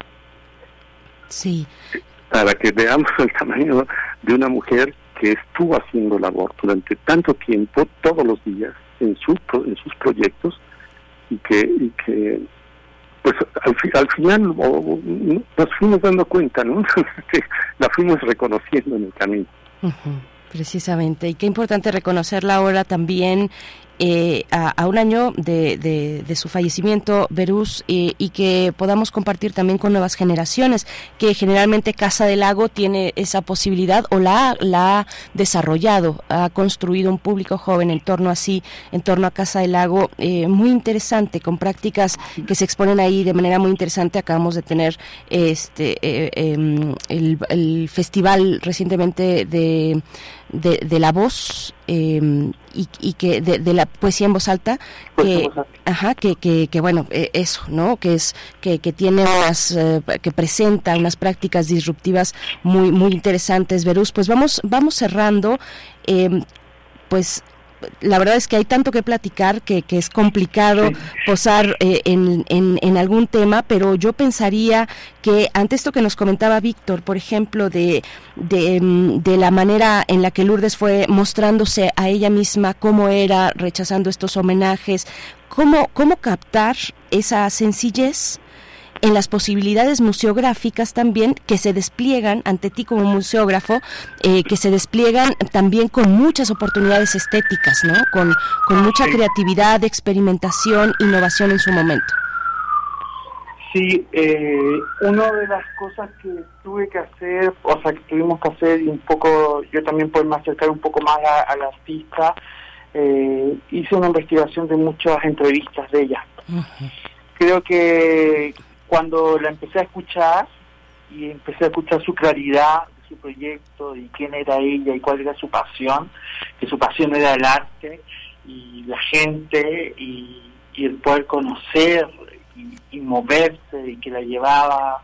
Sí.
Para que veamos el tamaño de una mujer que estuvo haciendo labor durante tanto tiempo, todos los días, en, su, en sus proyectos, y que, y que pues al, al final o, o, nos fuimos dando cuenta, ¿no? la fuimos reconociendo en el camino.
Uh -huh, precisamente, y qué importante reconocerla ahora también eh, a, a, un año de, de, su fallecimiento, Berús, eh, y que podamos compartir también con nuevas generaciones, que generalmente Casa del Lago tiene esa posibilidad o la, la ha desarrollado, ha construido un público joven en torno así, en torno a Casa del Lago, eh, muy interesante, con prácticas que se exponen ahí de manera muy interesante. Acabamos de tener este em, el, el festival recientemente de de, de, la voz eh, y, y, que de, de, la poesía en voz alta que ajá que, que, que bueno eh, eso no que es que, que tiene unas eh, que presenta unas prácticas disruptivas muy muy interesantes Verus. Pues vamos vamos cerrando eh, pues la verdad es que hay tanto que platicar que, que es complicado sí. posar eh, en, en, en, algún tema, pero yo pensaría que ante esto que nos comentaba Víctor, por ejemplo, de, de, mm, de, la manera en la que Lourdes fue mostrándose a ella misma cómo era, rechazando estos homenajes, cómo, cómo captar esa sencillez en las posibilidades museográficas también que se despliegan ante ti como museógrafo, eh, que se despliegan también con muchas oportunidades estéticas, ¿no? Con, con mucha creatividad, experimentación, innovación en su momento.
Sí, eh, una de las cosas que tuve que hacer, o sea, que tuvimos que hacer y un poco, yo también poderme acercar un poco más a, a la artista, eh, hice una investigación de muchas entrevistas de ella. Uh -huh. Creo que cuando la empecé a escuchar y empecé a escuchar su claridad de su proyecto y quién era ella y cuál era su pasión, que su pasión era el arte y la gente y, el poder conocer y, moverse y que la llevaba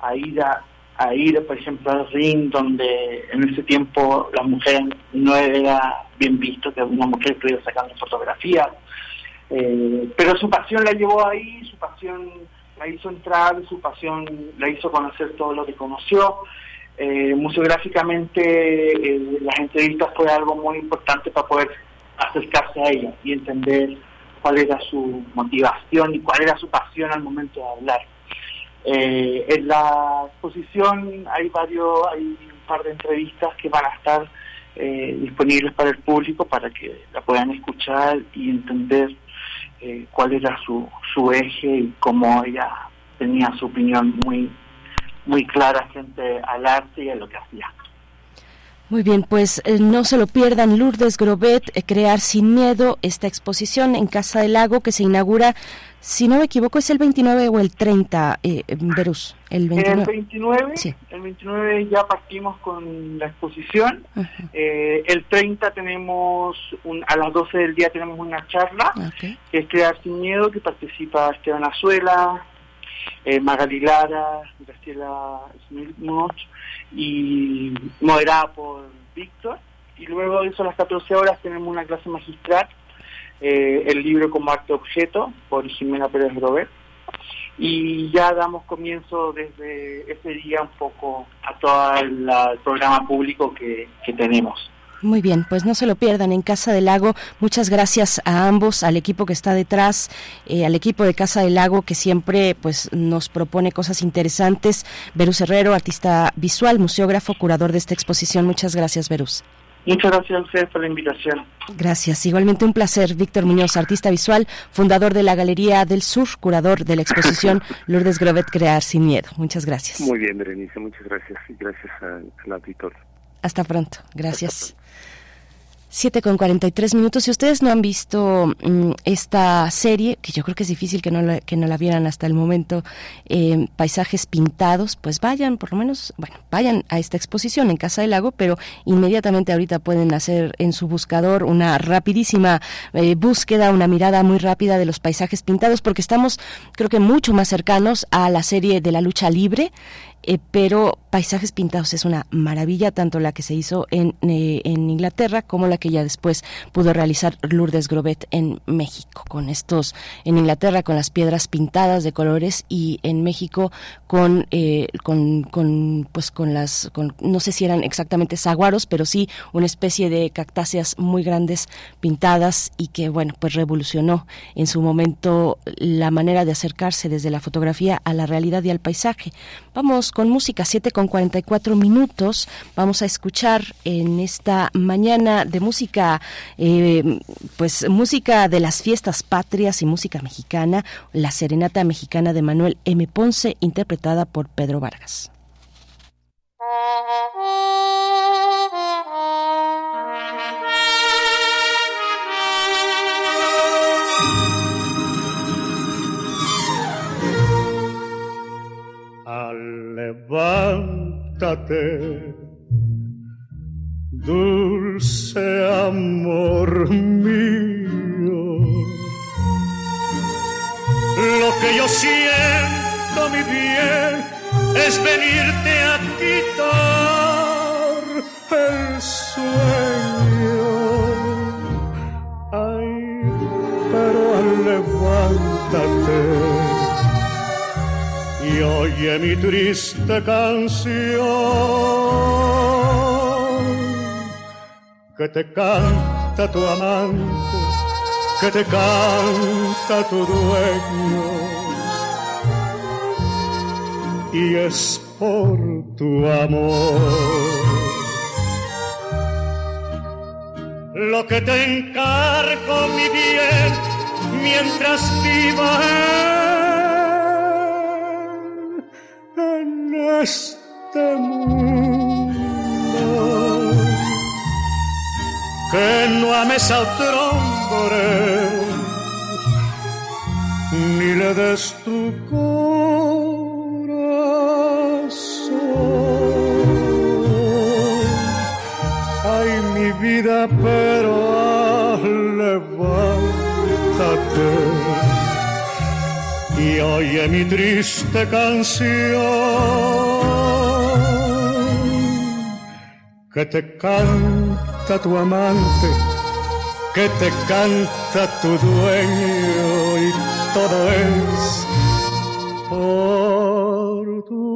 a ir a, a ir por ejemplo al ring donde en ese tiempo la mujer no era bien visto que una mujer estuviera sacando fotografías. Eh, pero su pasión la llevó ahí su pasión la hizo entrar, su pasión la hizo conocer todo lo que conoció. Eh, museográficamente eh, las entrevistas fue algo muy importante para poder acercarse a ella y entender cuál era su motivación y cuál era su pasión al momento de hablar. Eh, en la exposición hay varios, hay un par de entrevistas que van a estar eh, disponibles para el público para que la puedan escuchar y entender eh, cuál era su, su eje y cómo ella tenía su opinión muy muy clara frente al arte y a lo que hacía.
Muy bien, pues eh, no se lo pierdan, Lourdes Grobet, eh, Crear sin Miedo, esta exposición en Casa del Lago que se inaugura, si no me equivoco, es el 29 o el 30, eh, Verus.
El 29. El 29, sí. el 29 ya partimos con la exposición. eh, el 30 tenemos, un, a las 12 del día tenemos una charla, que es Crear sin Miedo, que participa Esteban Azuela, eh, Magali Lara, Graciela Smith y moderada por Víctor. Y luego de eso a las 14 horas tenemos una clase magistral, eh, el libro como arte objeto por Jimena Pérez Robert. Y ya damos comienzo desde ese día un poco a todo el programa público que tenemos.
Muy bien, pues no se lo pierdan en Casa del Lago. Muchas gracias a ambos, al equipo que está detrás, eh, al equipo de Casa del Lago que siempre pues nos propone cosas interesantes. Verus Herrero, artista visual, museógrafo, curador de esta exposición. Muchas gracias, Verus.
Muchas gracias a usted por la invitación.
Gracias, igualmente un placer. Víctor Muñoz, artista visual, fundador de la Galería del Sur, curador de la exposición Lourdes Grovet Crear Sin Miedo. Muchas gracias.
Muy bien, Berenice, muchas gracias y gracias al auditor.
Hasta pronto, gracias. 7 con 43 minutos. Si ustedes no han visto mm, esta serie, que yo creo que es difícil que no la, que no la vieran hasta el momento, eh, Paisajes Pintados, pues vayan, por lo menos, bueno, vayan a esta exposición en Casa del Lago, pero inmediatamente ahorita pueden hacer en su buscador una rapidísima eh, búsqueda, una mirada muy rápida de los paisajes pintados, porque estamos, creo que, mucho más cercanos a la serie de la lucha libre. Eh, pero Paisajes Pintados es una maravilla, tanto la que se hizo en, eh, en Inglaterra como la que ya después pudo realizar Lourdes Grobet en México, con estos, en Inglaterra con las piedras pintadas de colores y en México con, eh, con, con, pues con las, con, no sé si eran exactamente saguaros, pero sí una especie de cactáceas muy grandes pintadas y que, bueno, pues revolucionó en su momento la manera de acercarse desde la fotografía a la realidad y al paisaje. Vamos con música, 7 con 44 minutos. Vamos a escuchar en esta mañana de música, eh, pues música de las fiestas patrias y música mexicana, la Serenata Mexicana de Manuel M. Ponce, interpretada por Pedro Vargas.
Levántate, dulce amor mío. Lo que yo siento, mi bien, es venirte a quitar el sueño. Ay, pero levántate oye mi triste canción que te canta tu amante, que te canta tu dueño y es por tu amor. Lo que te encargo, mi bien, mientras viva este mundo. Que no ames a otro hombre, ni le des tu corazón. Ay, mi vida, pero levántate oye mi triste canción. Que te canta tu amante, que te canta tu dueño y todo es por tu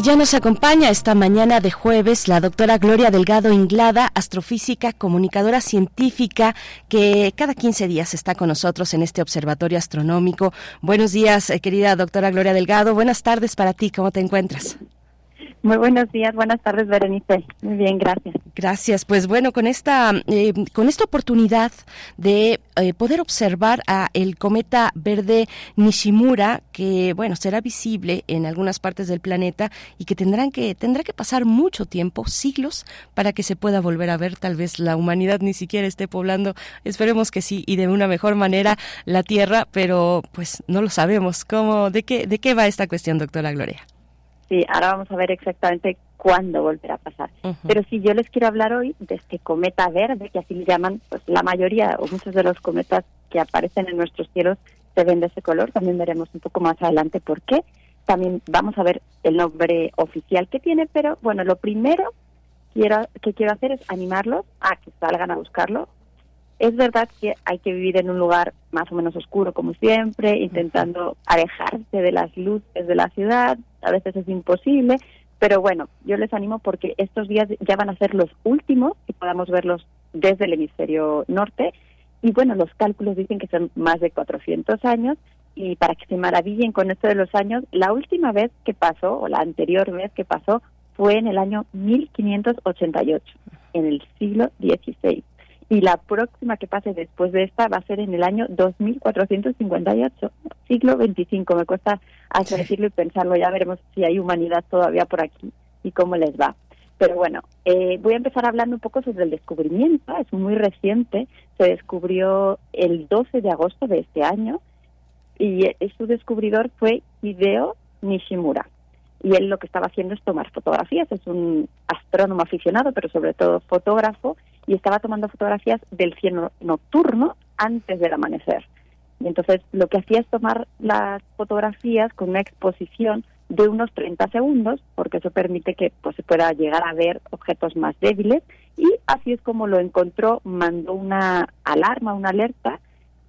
Y ya nos acompaña esta mañana de jueves la doctora Gloria Delgado Inglada, astrofísica, comunicadora científica, que cada 15 días está con nosotros en este observatorio astronómico. Buenos días, eh, querida doctora Gloria Delgado. Buenas tardes para ti. ¿Cómo te encuentras?
Muy buenos días, buenas tardes, Berenice. Muy bien, gracias.
Gracias. Pues bueno, con esta eh, con esta oportunidad de eh, poder observar a el cometa verde Nishimura, que bueno será visible en algunas partes del planeta y que tendrán que tendrá que pasar mucho tiempo, siglos, para que se pueda volver a ver. Tal vez la humanidad ni siquiera esté poblando. Esperemos que sí y de una mejor manera la Tierra, pero pues no lo sabemos. ¿Cómo de qué de qué va esta cuestión, doctora Gloria?
Sí, ahora vamos a ver exactamente cuándo volverá a pasar. Pero si yo les quiero hablar hoy de este cometa verde, que así le llaman, pues la mayoría o muchos de los cometas que aparecen en nuestros cielos se ven de ese color. También veremos un poco más adelante por qué. También vamos a ver el nombre oficial que tiene, pero bueno, lo primero quiero, que quiero hacer es animarlos a que salgan a buscarlo. Es verdad que hay que vivir en un lugar más o menos oscuro, como siempre, intentando alejarse de las luces de la ciudad. A veces es imposible, pero bueno, yo les animo porque estos días ya van a ser los últimos y podamos verlos desde el hemisferio norte. Y bueno, los cálculos dicen que son más de 400 años. Y para que se maravillen con esto de los años, la última vez que pasó, o la anterior vez que pasó, fue en el año 1588, en el siglo XVI y la próxima que pase después de esta va a ser en el año 2458, siglo 25. Me cuesta hasta decirlo y pensarlo, ya veremos si hay humanidad todavía por aquí y cómo les va. Pero bueno, eh, voy a empezar hablando un poco sobre el descubrimiento, es muy reciente, se descubrió el 12 de agosto de este año y eh, su descubridor fue Hideo Nishimura. Y él lo que estaba haciendo es tomar fotografías, es un astrónomo aficionado, pero sobre todo fotógrafo, y estaba tomando fotografías del cielo nocturno antes del amanecer. Y entonces lo que hacía es tomar las fotografías con una exposición de unos 30 segundos, porque eso permite que pues, se pueda llegar a ver objetos más débiles, y así es como lo encontró, mandó una alarma, una alerta,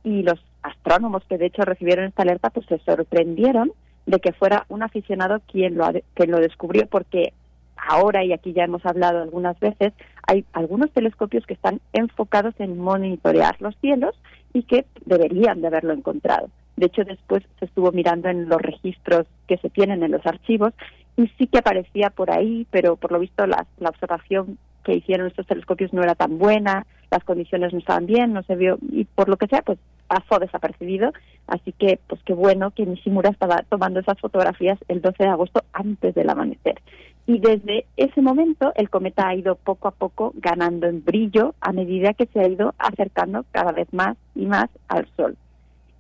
y los astrónomos que de hecho recibieron esta alerta pues se sorprendieron de que fuera un aficionado quien lo, quien lo descubrió, porque ahora, y aquí ya hemos hablado algunas veces, hay algunos telescopios que están enfocados en monitorear los cielos y que deberían de haberlo encontrado. De hecho, después se estuvo mirando en los registros que se tienen en los archivos y sí que aparecía por ahí, pero por lo visto la, la observación que hicieron estos telescopios no era tan buena, las condiciones no estaban bien, no se vio, y por lo que sea, pues pasó desapercibido. Así que, pues qué bueno que Nishimura estaba tomando esas fotografías el 12 de agosto antes del amanecer. Y desde ese momento el cometa ha ido poco a poco ganando en brillo a medida que se ha ido acercando cada vez más y más al Sol.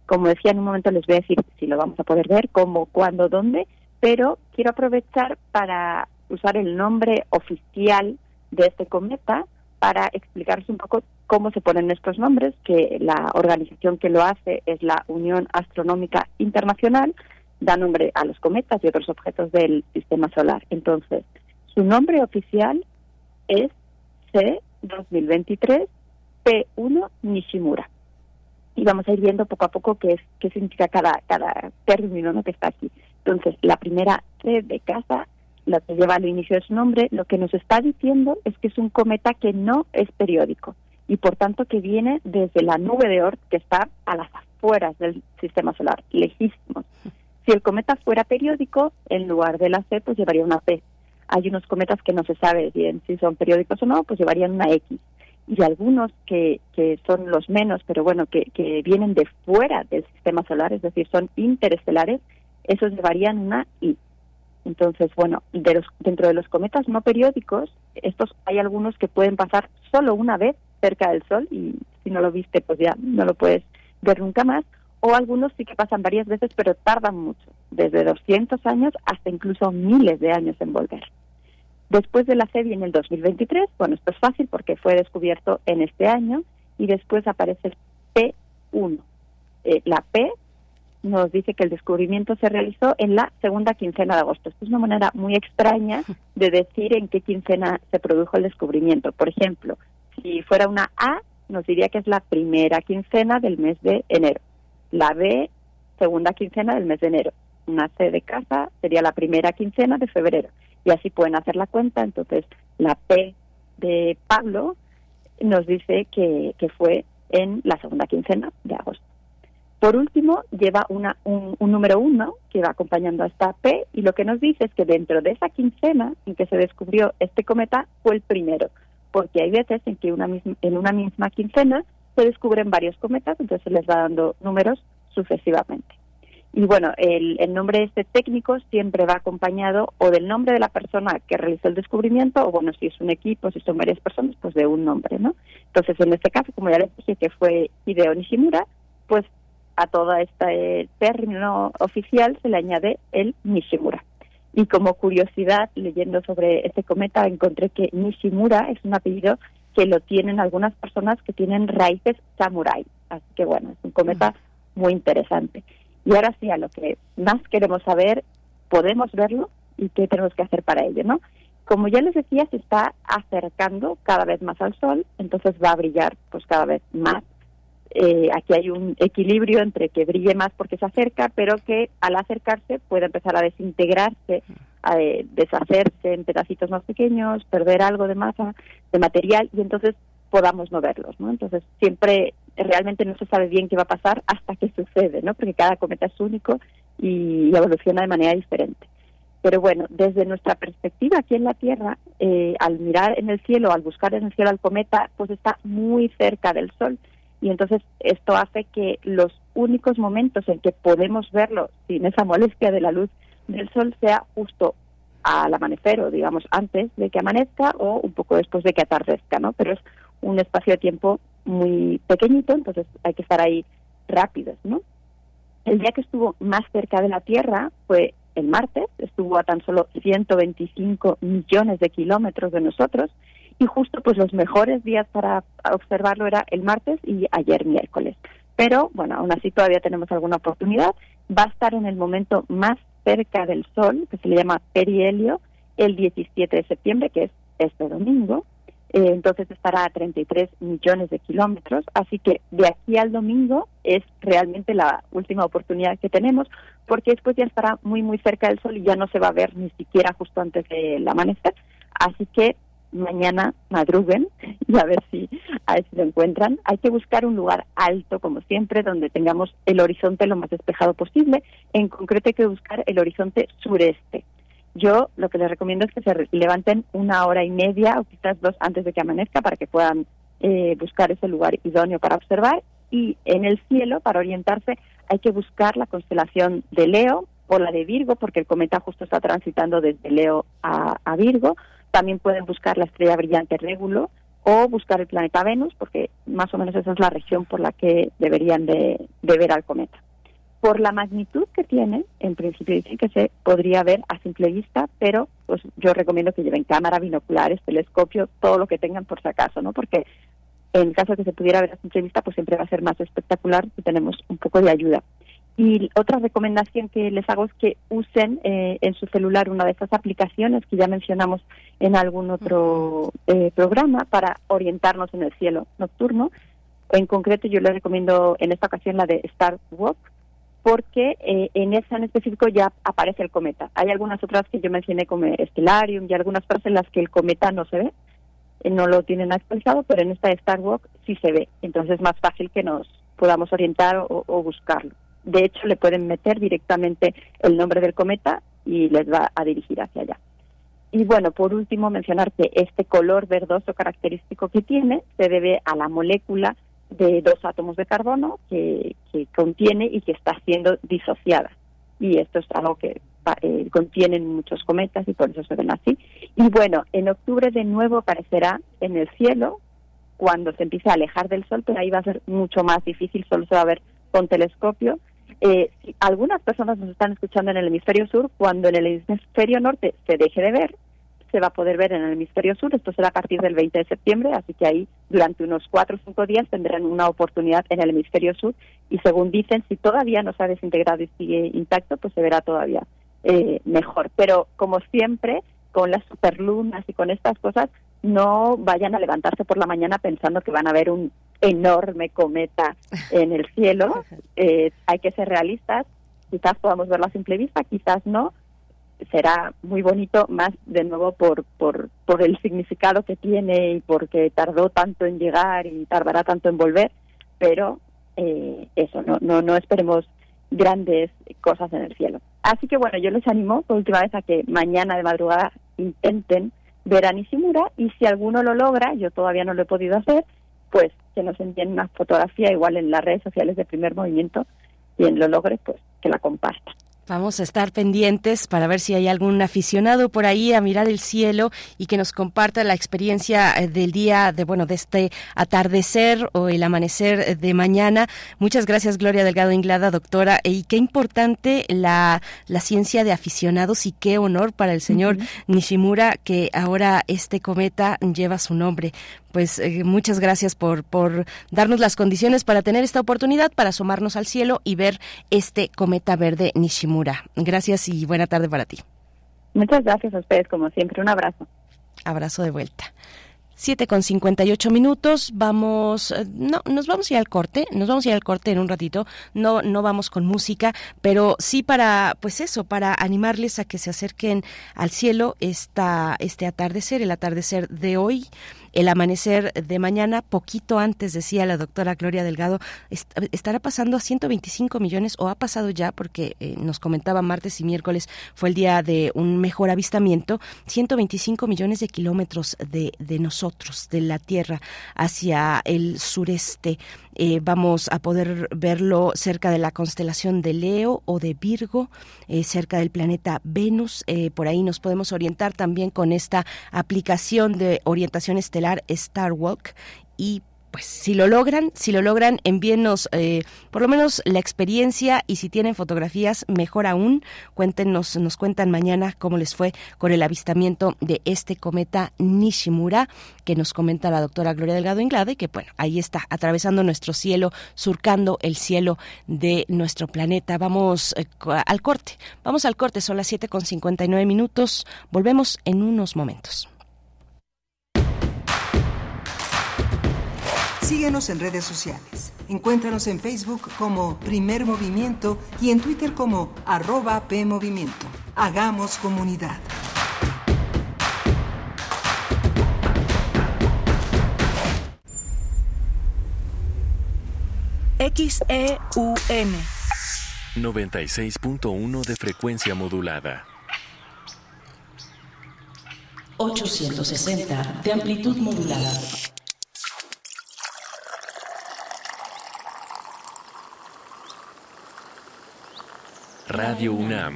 Como decía, en un momento les voy a decir si lo vamos a poder ver, cómo, cuándo, dónde, pero quiero aprovechar para usar el nombre oficial de este cometa para explicaros un poco cómo se ponen estos nombres, que la organización que lo hace es la Unión Astronómica Internacional, da nombre a los cometas y otros objetos del sistema solar. Entonces, su nombre oficial es C2023 P1 Nishimura. Y vamos a ir viendo poco a poco qué, es, qué significa cada, cada término ¿no? que está aquí. Entonces, la primera C de casa lo que lleva al inicio de su nombre, lo que nos está diciendo es que es un cometa que no es periódico y por tanto que viene desde la nube de Oort que está a las afueras del sistema solar, lejísimos. Si el cometa fuera periódico, en lugar de la C, pues llevaría una P. Hay unos cometas que no se sabe bien si son periódicos o no, pues llevarían una X. Y algunos que, que son los menos, pero bueno, que, que vienen de fuera del sistema solar, es decir, son interestelares, esos llevarían una I. Entonces, bueno, de los, dentro de los cometas no periódicos, estos hay algunos que pueden pasar solo una vez cerca del Sol y si no lo viste, pues ya no lo puedes ver nunca más. O algunos sí que pasan varias veces, pero tardan mucho, desde 200 años hasta incluso miles de años en volver. Después de la C en el 2023, bueno, esto es fácil porque fue descubierto en este año y después aparece el P1. Eh, la P nos dice que el descubrimiento se realizó en la segunda quincena de agosto. Esto es una manera muy extraña de decir en qué quincena se produjo el descubrimiento. Por ejemplo, si fuera una A, nos diría que es la primera quincena del mes de enero. La B, segunda quincena del mes de enero. Una C de casa sería la primera quincena de febrero. Y así pueden hacer la cuenta. Entonces, la P de Pablo nos dice que, que fue en la segunda quincena de agosto. Por último, lleva una, un, número uno que va acompañando a esta P y lo que nos dice es que dentro de esa quincena en que se descubrió este cometa fue el primero, porque hay veces en que una en una misma quincena se descubren varios cometas, entonces se les va dando números sucesivamente. Y bueno, el, nombre este técnico siempre va acompañado o del nombre de la persona que realizó el descubrimiento, o bueno, si es un equipo, si son varias personas, pues de un nombre, ¿no? Entonces, en este caso, como ya les dije que fue Hideo Nishimura, pues a todo este término oficial se le añade el Nishimura. Y como curiosidad, leyendo sobre este cometa, encontré que Nishimura es un apellido que lo tienen algunas personas que tienen raíces samurai. Así que bueno, es un cometa muy interesante. Y ahora sí, a lo que más queremos saber, podemos verlo y qué tenemos que hacer para ello, ¿no? Como ya les decía, se está acercando cada vez más al Sol, entonces va a brillar pues cada vez más eh, aquí hay un equilibrio entre que brille más porque se acerca, pero que al acercarse puede empezar a desintegrarse, a deshacerse en pedacitos más pequeños, perder algo de masa, de material, y entonces podamos no verlos, ¿no? Entonces siempre realmente no se sabe bien qué va a pasar hasta que sucede, ¿no? Porque cada cometa es único y evoluciona de manera diferente. Pero bueno, desde nuestra perspectiva aquí en la Tierra, eh, al mirar en el cielo, al buscar en el cielo al cometa, pues está muy cerca del Sol y entonces esto hace que los únicos momentos en que podemos verlo sin esa molestia de la luz del sol sea justo al amanecer o digamos antes de que amanezca o un poco después de que atardezca, ¿no? Pero es un espacio de tiempo muy pequeñito, entonces hay que estar ahí rápidos, ¿no? El día que estuvo más cerca de la Tierra fue el martes, estuvo a tan solo 125 millones de kilómetros de nosotros y justo pues los mejores días para observarlo era el martes y ayer miércoles. Pero bueno, aún así todavía tenemos alguna oportunidad. Va a estar en el momento más cerca del Sol, que se le llama perihelio, el 17 de septiembre, que es este domingo. Eh, entonces estará a 33 millones de kilómetros, así que de aquí al domingo es realmente la última oportunidad que tenemos, porque después ya estará muy muy cerca del sol y ya no se va a ver ni siquiera justo antes del amanecer. Así que mañana madruguen y a ver si a ver si lo encuentran. Hay que buscar un lugar alto, como siempre, donde tengamos el horizonte lo más despejado posible. En concreto hay que buscar el horizonte sureste. Yo lo que les recomiendo es que se levanten una hora y media o quizás dos antes de que amanezca para que puedan eh, buscar ese lugar idóneo para observar. Y en el cielo, para orientarse, hay que buscar la constelación de Leo o la de Virgo, porque el cometa justo está transitando desde Leo a, a Virgo también pueden buscar la estrella brillante Régulo o buscar el planeta Venus, porque más o menos esa es la región por la que deberían de, ver al cometa. Por la magnitud que tiene, en principio dicen que se podría ver a simple vista, pero pues yo recomiendo que lleven cámara, binoculares, telescopio, todo lo que tengan por si acaso, ¿no? Porque en caso de que se pudiera ver a simple vista, pues siempre va a ser más espectacular si tenemos un poco de ayuda. Y otra recomendación que les hago es que usen eh, en su celular una de estas aplicaciones que ya mencionamos en algún otro eh, programa para orientarnos en el cielo nocturno. En concreto, yo les recomiendo en esta ocasión la de Star Walk, porque eh, en esa en específico ya aparece el cometa. Hay algunas otras que yo mencioné como Stellarium y algunas otras en las que el cometa no se ve, no lo tienen actualizado, pero en esta de Star Walk sí se ve. Entonces es más fácil que nos podamos orientar o buscarlo. De hecho, le pueden meter directamente el nombre del cometa y les va a dirigir hacia allá. Y bueno, por último, mencionar que este color verdoso característico que tiene se debe a la molécula de dos átomos de carbono que, contiene y que está siendo disociada. Y esto es algo que eh, contienen muchos cometas y por eso se ven así. Y bueno, en octubre de nuevo aparecerá en el cielo cuando se empiece a alejar del Sol, pero ahí va a ser mucho más difícil, solo se va a ver con telescopio eh, algunas personas nos están escuchando en el hemisferio sur, cuando en el hemisferio norte se deje de ver, se va a poder ver en el hemisferio sur, esto será a partir del 20 de septiembre, así que ahí durante unos cuatro o cinco días tendrán una oportunidad en el hemisferio sur y según dicen, si todavía no se ha desintegrado y sigue intacto, pues se verá todavía eh, mejor. Pero como siempre, con las superlunas y con estas cosas, no vayan a levantarse por la mañana pensando que van a ver un enorme cometa en el cielo. Eh, hay que ser realistas. Quizás podamos verlo a simple vista, quizás no. Será muy bonito, más de nuevo por, por, por el significado que tiene y porque tardó tanto en llegar y tardará tanto en volver, pero eh, eso, no, no, no esperemos grandes cosas en el cielo. Así que bueno, yo les animo por última vez a que mañana de madrugada intenten ver a Nishimura y si alguno lo logra, yo todavía no lo he podido hacer, pues que nos envíen una fotografía igual en las redes sociales de primer movimiento, quien lo logre, pues que la comparta.
Vamos a estar pendientes para ver si hay algún aficionado por ahí a mirar el cielo y que nos comparta la experiencia eh, del día de bueno de este atardecer o el amanecer de mañana. Muchas gracias Gloria Delgado Inglada, doctora. Y qué importante la, la ciencia de aficionados y qué honor para el señor Nishimura que ahora este cometa lleva su nombre pues eh, muchas gracias por, por darnos las condiciones para tener esta oportunidad, para asomarnos al cielo y ver este cometa verde Nishimura. Gracias y buena tarde para ti.
Muchas gracias a ustedes, como siempre. Un abrazo.
Abrazo de vuelta. 7 con 58 minutos. Vamos, eh, no, nos vamos a ir al corte, nos vamos a ir al corte en un ratito. No, no vamos con música, pero sí para, pues eso, para animarles a que se acerquen al cielo esta, este atardecer, el atardecer de hoy. El amanecer de mañana, poquito antes, decía la doctora Gloria Delgado, estará pasando a 125 millones o ha pasado ya, porque eh, nos comentaba martes y miércoles fue el día de un mejor avistamiento, 125 millones de kilómetros de, de nosotros, de la Tierra, hacia el sureste. Eh, vamos a poder verlo cerca de la constelación de Leo o de Virgo, eh, cerca del planeta Venus. por ahí nos podemos orientar también con esta aplicación de orientación estelar Star Walk y pues si lo logran, si lo logran, envíennos eh, por lo menos la experiencia y si tienen fotografías, mejor aún, cuéntenos, nos cuentan mañana cómo les fue con el avistamiento de este cometa Nishimura, que nos comenta la doctora Gloria Delgado Inglada y que bueno, ahí está, atravesando nuestro cielo, surcando el cielo de nuestro planeta. Vamos eh, al corte, vamos al corte, son las 7 con 59 minutos, volvemos en unos momentos.
Síguenos en redes sociales. Encuéntranos en Facebook como Primer Movimiento y en Twitter como arroba PMovimiento. Hagamos comunidad.
XEUN
96.1 de frecuencia modulada.
860 de amplitud modulada.
Radio UNAM.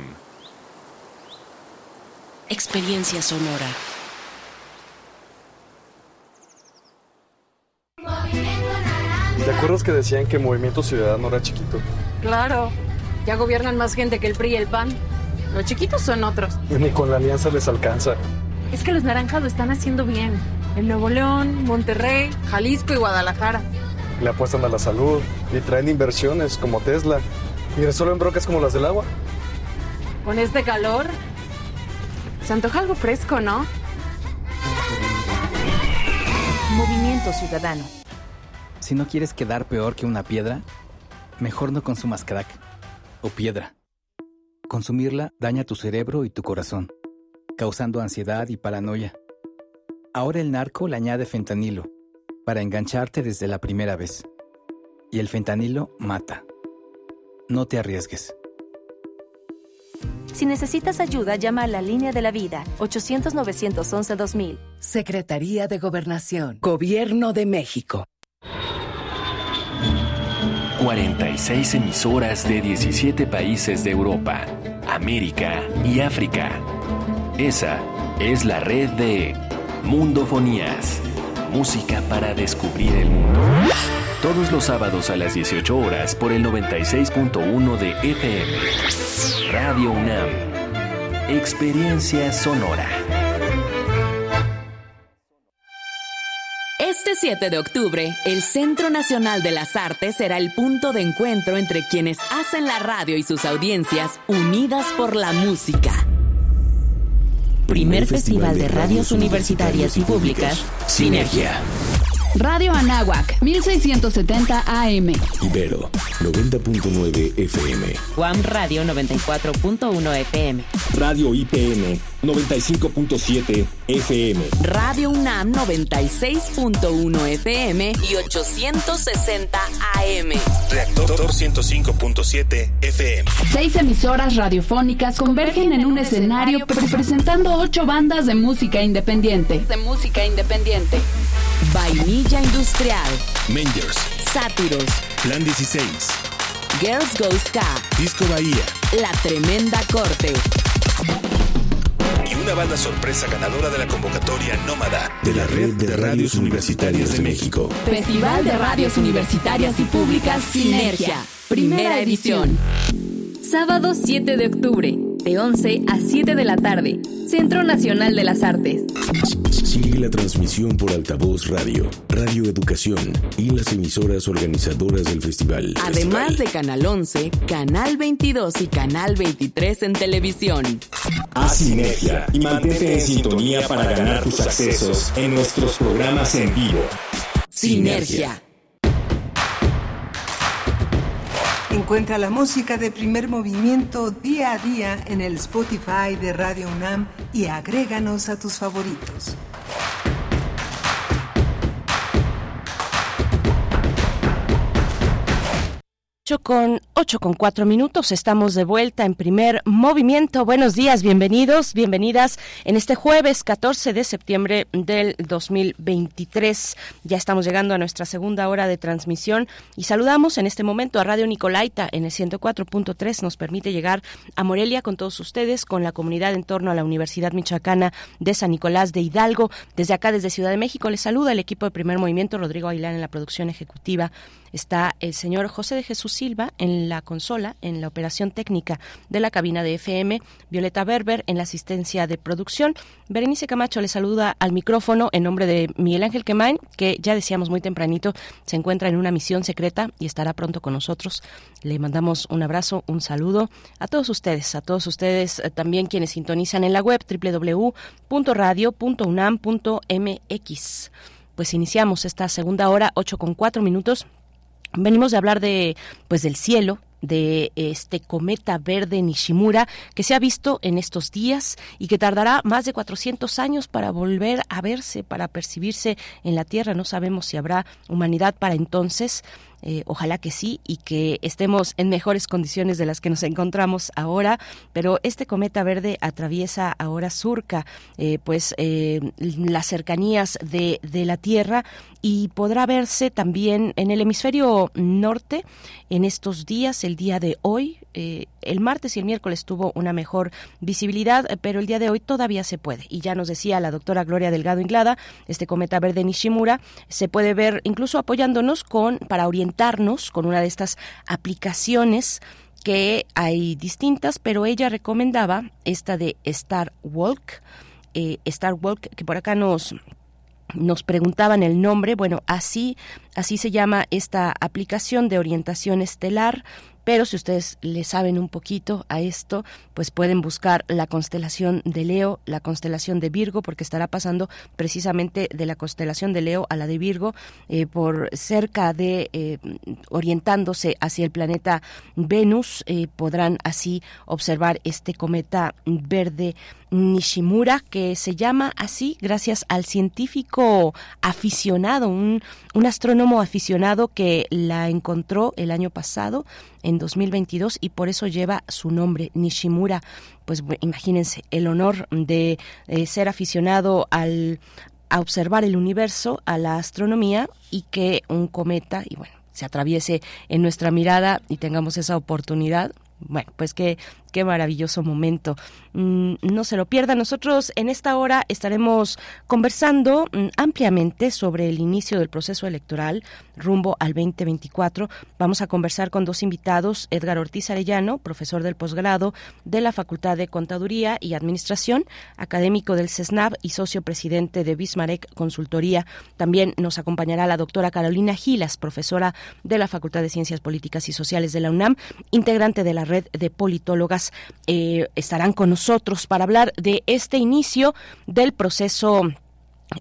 Experiencia sonora.
¿Te acuerdas que decían que Movimiento Ciudadano era chiquito?
Claro, ya gobiernan más gente que el PRI y el PAN. Los chiquitos son otros.
Ni con la alianza les alcanza.
Es que los naranjas lo están haciendo bien. En Nuevo León, Monterrey, Jalisco y Guadalajara.
Le apuestan a la salud y traen inversiones como Tesla ¿Y resuelven brocas como las del agua?
Con este calor, se antoja algo fresco, ¿no?
Movimiento Ciudadano.
Si no quieres quedar peor que una piedra, mejor no consumas crack o piedra. Consumirla daña tu cerebro y tu corazón, causando ansiedad y paranoia. Ahora el narco le añade fentanilo para engancharte desde la primera vez. Y el fentanilo mata. No te arriesgues.
Si necesitas ayuda, llama a la línea de la vida 800-911-2000.
Secretaría de Gobernación. Gobierno de México.
46 emisoras de 17 países de Europa, América y África. Esa es la red de Mundofonías. Música para descubrir el mundo. Todos los sábados a las 18 horas por el 96.1 de FM. Radio UNAM. Experiencia sonora.
Este 7 de octubre, el Centro Nacional de las Artes será el punto de encuentro entre quienes hacen la radio y sus audiencias unidas por la música. Primer Festival de Radios Universitarias y Públicas, Sinergia.
Radio Anáhuac, 1670 AM.
Ibero, 90.9 FM.
Guam Radio 94.1 FM.
Radio IPN, 95.7 FM.
Radio UNAM 96.1 FM y 860 AM.
Reactor 105.7 FM.
Seis emisoras radiofónicas convergen en un escenario presentando ocho bandas de música independiente.
De música independiente. Vainilla Industrial.
Mangers.
Sátiros.
Plan 16.
Girls Go Ska.
Disco Bahía.
La Tremenda Corte.
Y una banda sorpresa ganadora de la convocatoria Nómada de la Red de Radios Universitarias de México.
Festival de Radios Universitarias y Públicas Sinergia. Primera edición.
Sábado 7 de octubre, de 11 a 7 de la tarde. Centro Nacional de las Artes.
Sigue la transmisión por altavoz radio, Radio Educación y las emisoras organizadoras del festival.
Además de Canal 11, Canal 22 y Canal 23 en televisión.
Haz sinergia y mantente en sintonía para ganar tus accesos en nuestros programas en vivo.
Sinergia.
Encuentra la música de primer movimiento día a día en el Spotify de Radio UNAM y agréganos a tus favoritos. Bye.
Ocho con ocho con cuatro minutos estamos de vuelta en primer movimiento. Buenos días, bienvenidos, bienvenidas en este jueves 14 de septiembre del 2023. Ya estamos llegando a nuestra segunda hora de transmisión y saludamos en este momento a Radio Nicolaita en el 104.3. Nos permite llegar a Morelia con todos ustedes, con la comunidad en torno a la Universidad Michoacana de San Nicolás de Hidalgo. Desde acá, desde Ciudad de México, les saluda el equipo de primer movimiento, Rodrigo Aguilar en la producción ejecutiva. Está el señor José de Jesús Silva en la consola, en la operación técnica de la cabina de FM, Violeta Berber en la asistencia de producción. Berenice Camacho le saluda al micrófono en nombre de Miguel Ángel Quemain, que ya decíamos muy tempranito, se encuentra en una misión secreta y estará pronto con nosotros. Le mandamos un abrazo, un saludo a todos ustedes, a todos ustedes eh, también quienes sintonizan en la web www.radio.unam.mx. Pues iniciamos esta segunda hora, 8 con 4 minutos. Venimos de hablar de pues del cielo, de este cometa verde Nishimura que se ha visto en estos días y que tardará más de 400 años para volver a verse, para percibirse en la Tierra. No sabemos si habrá humanidad para entonces. Eh, ojalá que sí y que estemos en mejores condiciones de las que nos encontramos ahora, pero este cometa verde atraviesa ahora surca eh, pues eh, las cercanías de, de la Tierra y podrá verse también en el hemisferio norte en estos días, el día de hoy, el martes y el miércoles tuvo una mejor visibilidad, pero el día de hoy todavía se puede. Y ya nos decía la doctora Gloria Delgado Inglada, este cometa verde Nishimura se puede ver incluso apoyándonos con para con una de estas aplicaciones que hay distintas, pero ella recomendaba esta de Star Walk, eh, Star Walk, que por acá nos nos preguntaban el nombre, bueno, así así se llama esta aplicación de orientación estelar pero si ustedes le saben un poquito a esto, pues pueden buscar la constelación de Leo, la constelación de Virgo, porque estará pasando precisamente de la constelación de Leo a la de Virgo, eh, por cerca de eh, orientándose hacia el planeta Venus, eh, podrán así observar este cometa verde Nishimura, que se llama así gracias al científico aficionado, un, un astrónomo aficionado que la encontró el año pasado, en 2022, y por eso lleva su nombre, Nishimura. Pues imagínense el honor de eh, ser aficionado al, a observar el universo, a la astronomía, y que un cometa, y bueno, se atraviese en nuestra mirada y tengamos esa oportunidad bueno, pues qué, qué maravilloso momento. Mm, no se lo pierda. Nosotros en esta hora estaremos conversando mm, ampliamente sobre el inicio del proceso electoral rumbo al 2024. Vamos a conversar con dos invitados, Edgar Ortiz Arellano, profesor del posgrado de la Facultad de Contaduría y Administración, académico del CESNAB y socio presidente de Bismarck Consultoría. También nos acompañará la doctora Carolina Gilas, profesora de la Facultad de Ciencias Políticas y Sociales de la UNAM, integrante de la red de politólogas. Eh, estarán con nosotros para hablar de este inicio del proceso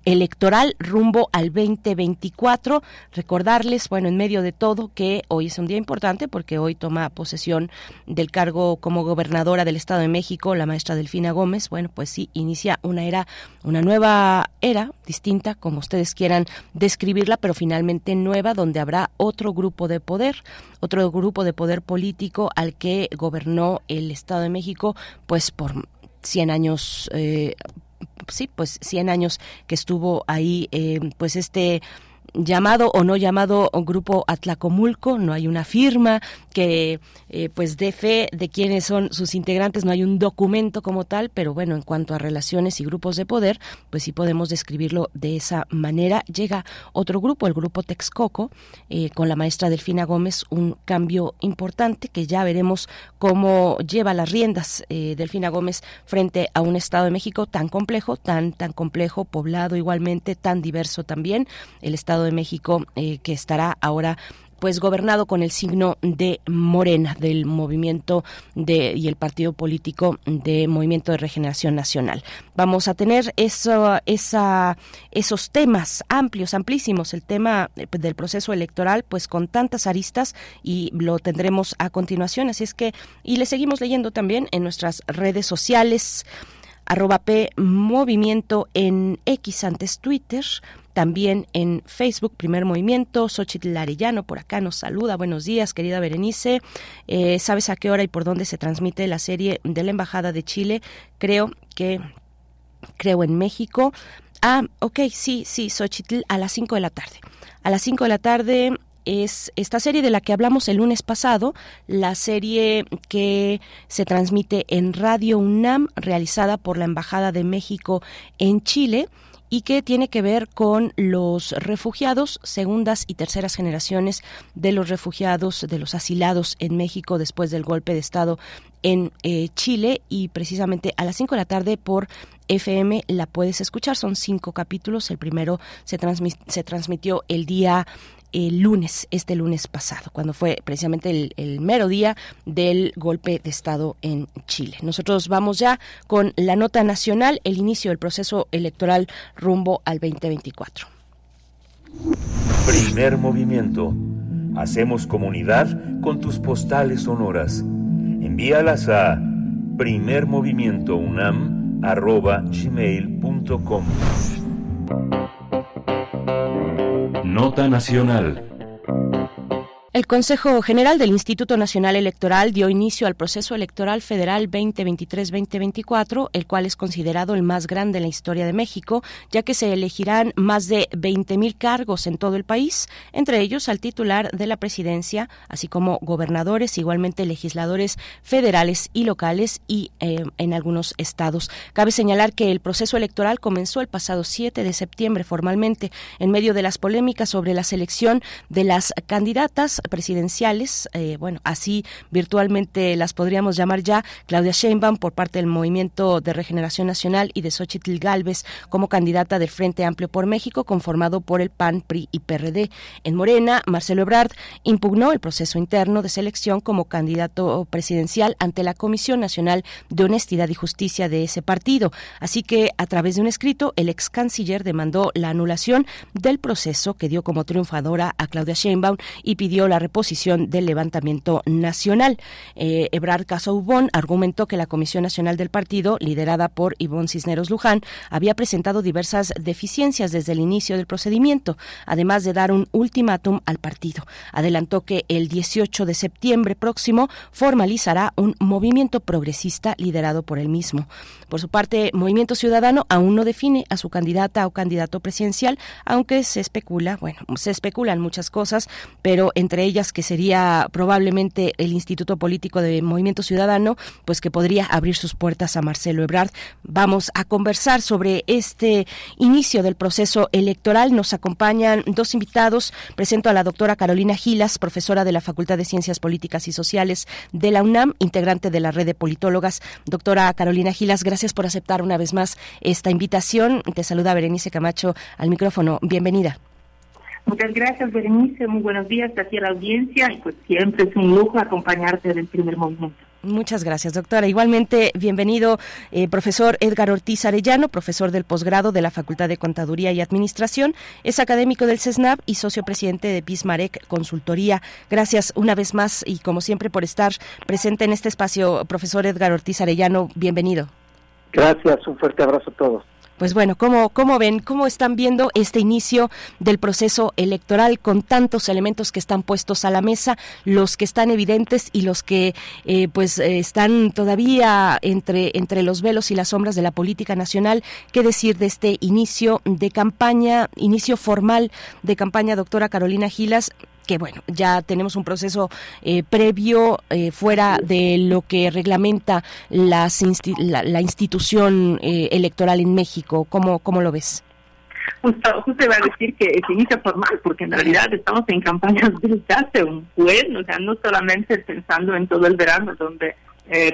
electoral rumbo al 2024. Recordarles, bueno, en medio de todo, que hoy es un día importante porque hoy toma posesión del cargo como gobernadora del Estado de México la maestra Delfina Gómez. Bueno, pues sí, inicia una era, una nueva era, distinta, como ustedes quieran describirla, pero finalmente nueva, donde habrá otro grupo de poder, otro grupo de poder político al que gobernó el Estado de México, pues por 100 años eh, sí, pues 100 años que estuvo ahí, eh, pues este llamado o no llamado grupo Atlacomulco, no hay una firma que eh, pues dé fe de quiénes son sus integrantes, no hay un documento como tal, pero bueno, en cuanto a relaciones y grupos de poder, pues sí podemos describirlo de esa manera. Llega otro grupo, el grupo Texcoco, eh, con la maestra Delfina Gómez, un cambio importante que ya veremos cómo lleva las riendas eh, Delfina Gómez frente a un Estado de México tan complejo, tan, tan complejo, poblado igualmente, tan diverso también, el Estado de México, eh, que estará ahora pues gobernado con el signo de Morena del movimiento de y el partido político de Movimiento de Regeneración Nacional. Vamos a tener eso, esa, esos temas amplios, amplísimos, el tema eh, del proceso electoral, pues con tantas aristas y lo tendremos a continuación. Así es que y le seguimos leyendo también en nuestras redes sociales arroba Movimiento en X antes Twitter, también en Facebook, Primer Movimiento, Xochitl Arellano por acá nos saluda. Buenos días, querida Berenice. Eh, ¿Sabes a qué hora y por dónde se transmite la serie de la Embajada de Chile? Creo que, creo en México. Ah, ok, sí, sí, Xochitl, a las 5 de la tarde. A las 5 de la tarde es esta serie de la que hablamos el lunes pasado, la serie que se transmite en Radio UNAM, realizada por la Embajada de México en Chile y que tiene que ver con los refugiados, segundas y terceras generaciones de los refugiados, de los asilados en México después del golpe de Estado en eh, Chile y precisamente a las 5 de la tarde por FM la puedes escuchar. Son cinco capítulos. El primero se, se transmitió el día el lunes, este lunes pasado, cuando fue precisamente el, mero día del golpe de Estado en Chile. Nosotros vamos ya con la nota nacional, el inicio del proceso electoral rumbo al 2024.
Primer movimiento. Hacemos comunidad con tus postales sonoras. Envíalas a primermovimientounam.gmail.com
Nota Nacional.
El Consejo General del Instituto Nacional Electoral dio inicio al proceso electoral federal 2023-2024, el cual es considerado el más grande en la historia de México, ya que se elegirán más de 20.000 cargos en todo el país, entre ellos al titular de la presidencia, así como gobernadores, igualmente legisladores federales y locales y eh, en algunos estados. Cabe señalar que el proceso electoral comenzó el pasado 7 de septiembre formalmente, en medio de las polémicas sobre la selección de las candidatas presidenciales, eh, bueno, así virtualmente las podríamos llamar ya, Claudia Sheinbaum por parte del Movimiento de Regeneración Nacional y de Xochitl Galvez como candidata del Frente Amplio por México, conformado por el PAN, PRI y PRD. En Morena, Marcelo Ebrard impugnó el proceso interno de selección como candidato presidencial ante la Comisión Nacional de Honestidad y Justicia de ese partido. Así que, a través de un escrito, el ex canciller demandó la anulación del proceso que dio como triunfadora a Claudia Sheinbaum y pidió la la reposición del levantamiento nacional. Eh, Ebrard Casaubon argumentó que la Comisión Nacional del Partido, liderada por Ivonne Cisneros Luján, había presentado diversas deficiencias desde el inicio del procedimiento, además de dar un ultimátum al partido. Adelantó que el 18 de septiembre próximo formalizará un movimiento progresista liderado por él mismo. Por su parte, Movimiento Ciudadano aún no define a su candidata o candidato presidencial, aunque se especula, bueno, se especulan muchas cosas, pero entre ellas que sería probablemente el Instituto Político de Movimiento Ciudadano, pues que podría abrir sus puertas a Marcelo Ebrard. Vamos a conversar sobre este inicio del proceso electoral. Nos acompañan dos invitados. Presento a la doctora Carolina Gilas, profesora de la Facultad de Ciencias Políticas y Sociales de la UNAM, integrante de la red de politólogas. Doctora Carolina Gilas, gracias por aceptar una vez más esta invitación. Te saluda Berenice Camacho al micrófono. Bienvenida.
Muchas gracias, Berenice. Muy buenos días a ti a la audiencia. Y pues siempre es un lujo acompañarte del primer movimiento.
Muchas gracias, doctora. Igualmente, bienvenido, eh, profesor Edgar Ortiz Arellano, profesor del posgrado de la Facultad de Contaduría y Administración. Es académico del CESNAP y socio presidente de Bismarck Consultoría. Gracias una vez más y, como siempre, por estar presente en este espacio, profesor Edgar Ortiz Arellano. Bienvenido.
Gracias, un fuerte abrazo a todos.
Pues bueno, ¿cómo, ¿cómo ven, cómo están viendo este inicio del proceso electoral con tantos elementos que están puestos a la mesa, los que están evidentes y los que eh, pues eh, están todavía entre, entre los velos y las sombras de la política nacional? ¿Qué decir de este inicio de campaña, inicio formal de campaña, doctora Carolina Gilas? Que bueno, ya tenemos un proceso eh, previo eh, fuera de lo que reglamenta las la, institución eh, electoral en México. ¿Cómo, ¿Cómo lo ves?
Justo, justo iba a decir que es inicio formal, porque en realidad estamos en campañas desde hace un buen, o sea, no solamente pensando en todo el verano, donde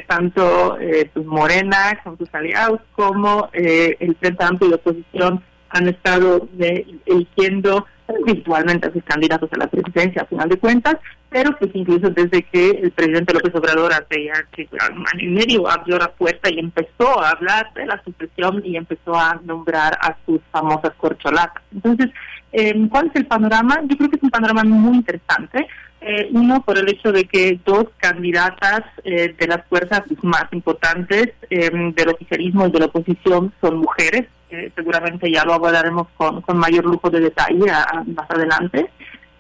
tanto pues Morena con sus aliados como el Frente Amplio de Oposición han estado eligiendo virtualmente a sus candidatos a la presidencia, a final de cuentas, pero pues incluso desde que el presidente López Obrador hace ya un año y medio abrió la puerta y empezó a hablar de la sucesión y empezó a nombrar a sus famosas corcholatas. Entonces, eh, ¿cuál es el panorama? Yo creo que es un panorama muy interesante. Eh, uno, por el hecho de que dos candidatas eh, de las fuerzas más importantes del oficialismo y de la oposición son mujeres, seguramente ya lo hablaremos con, con mayor lujo de detalle más adelante.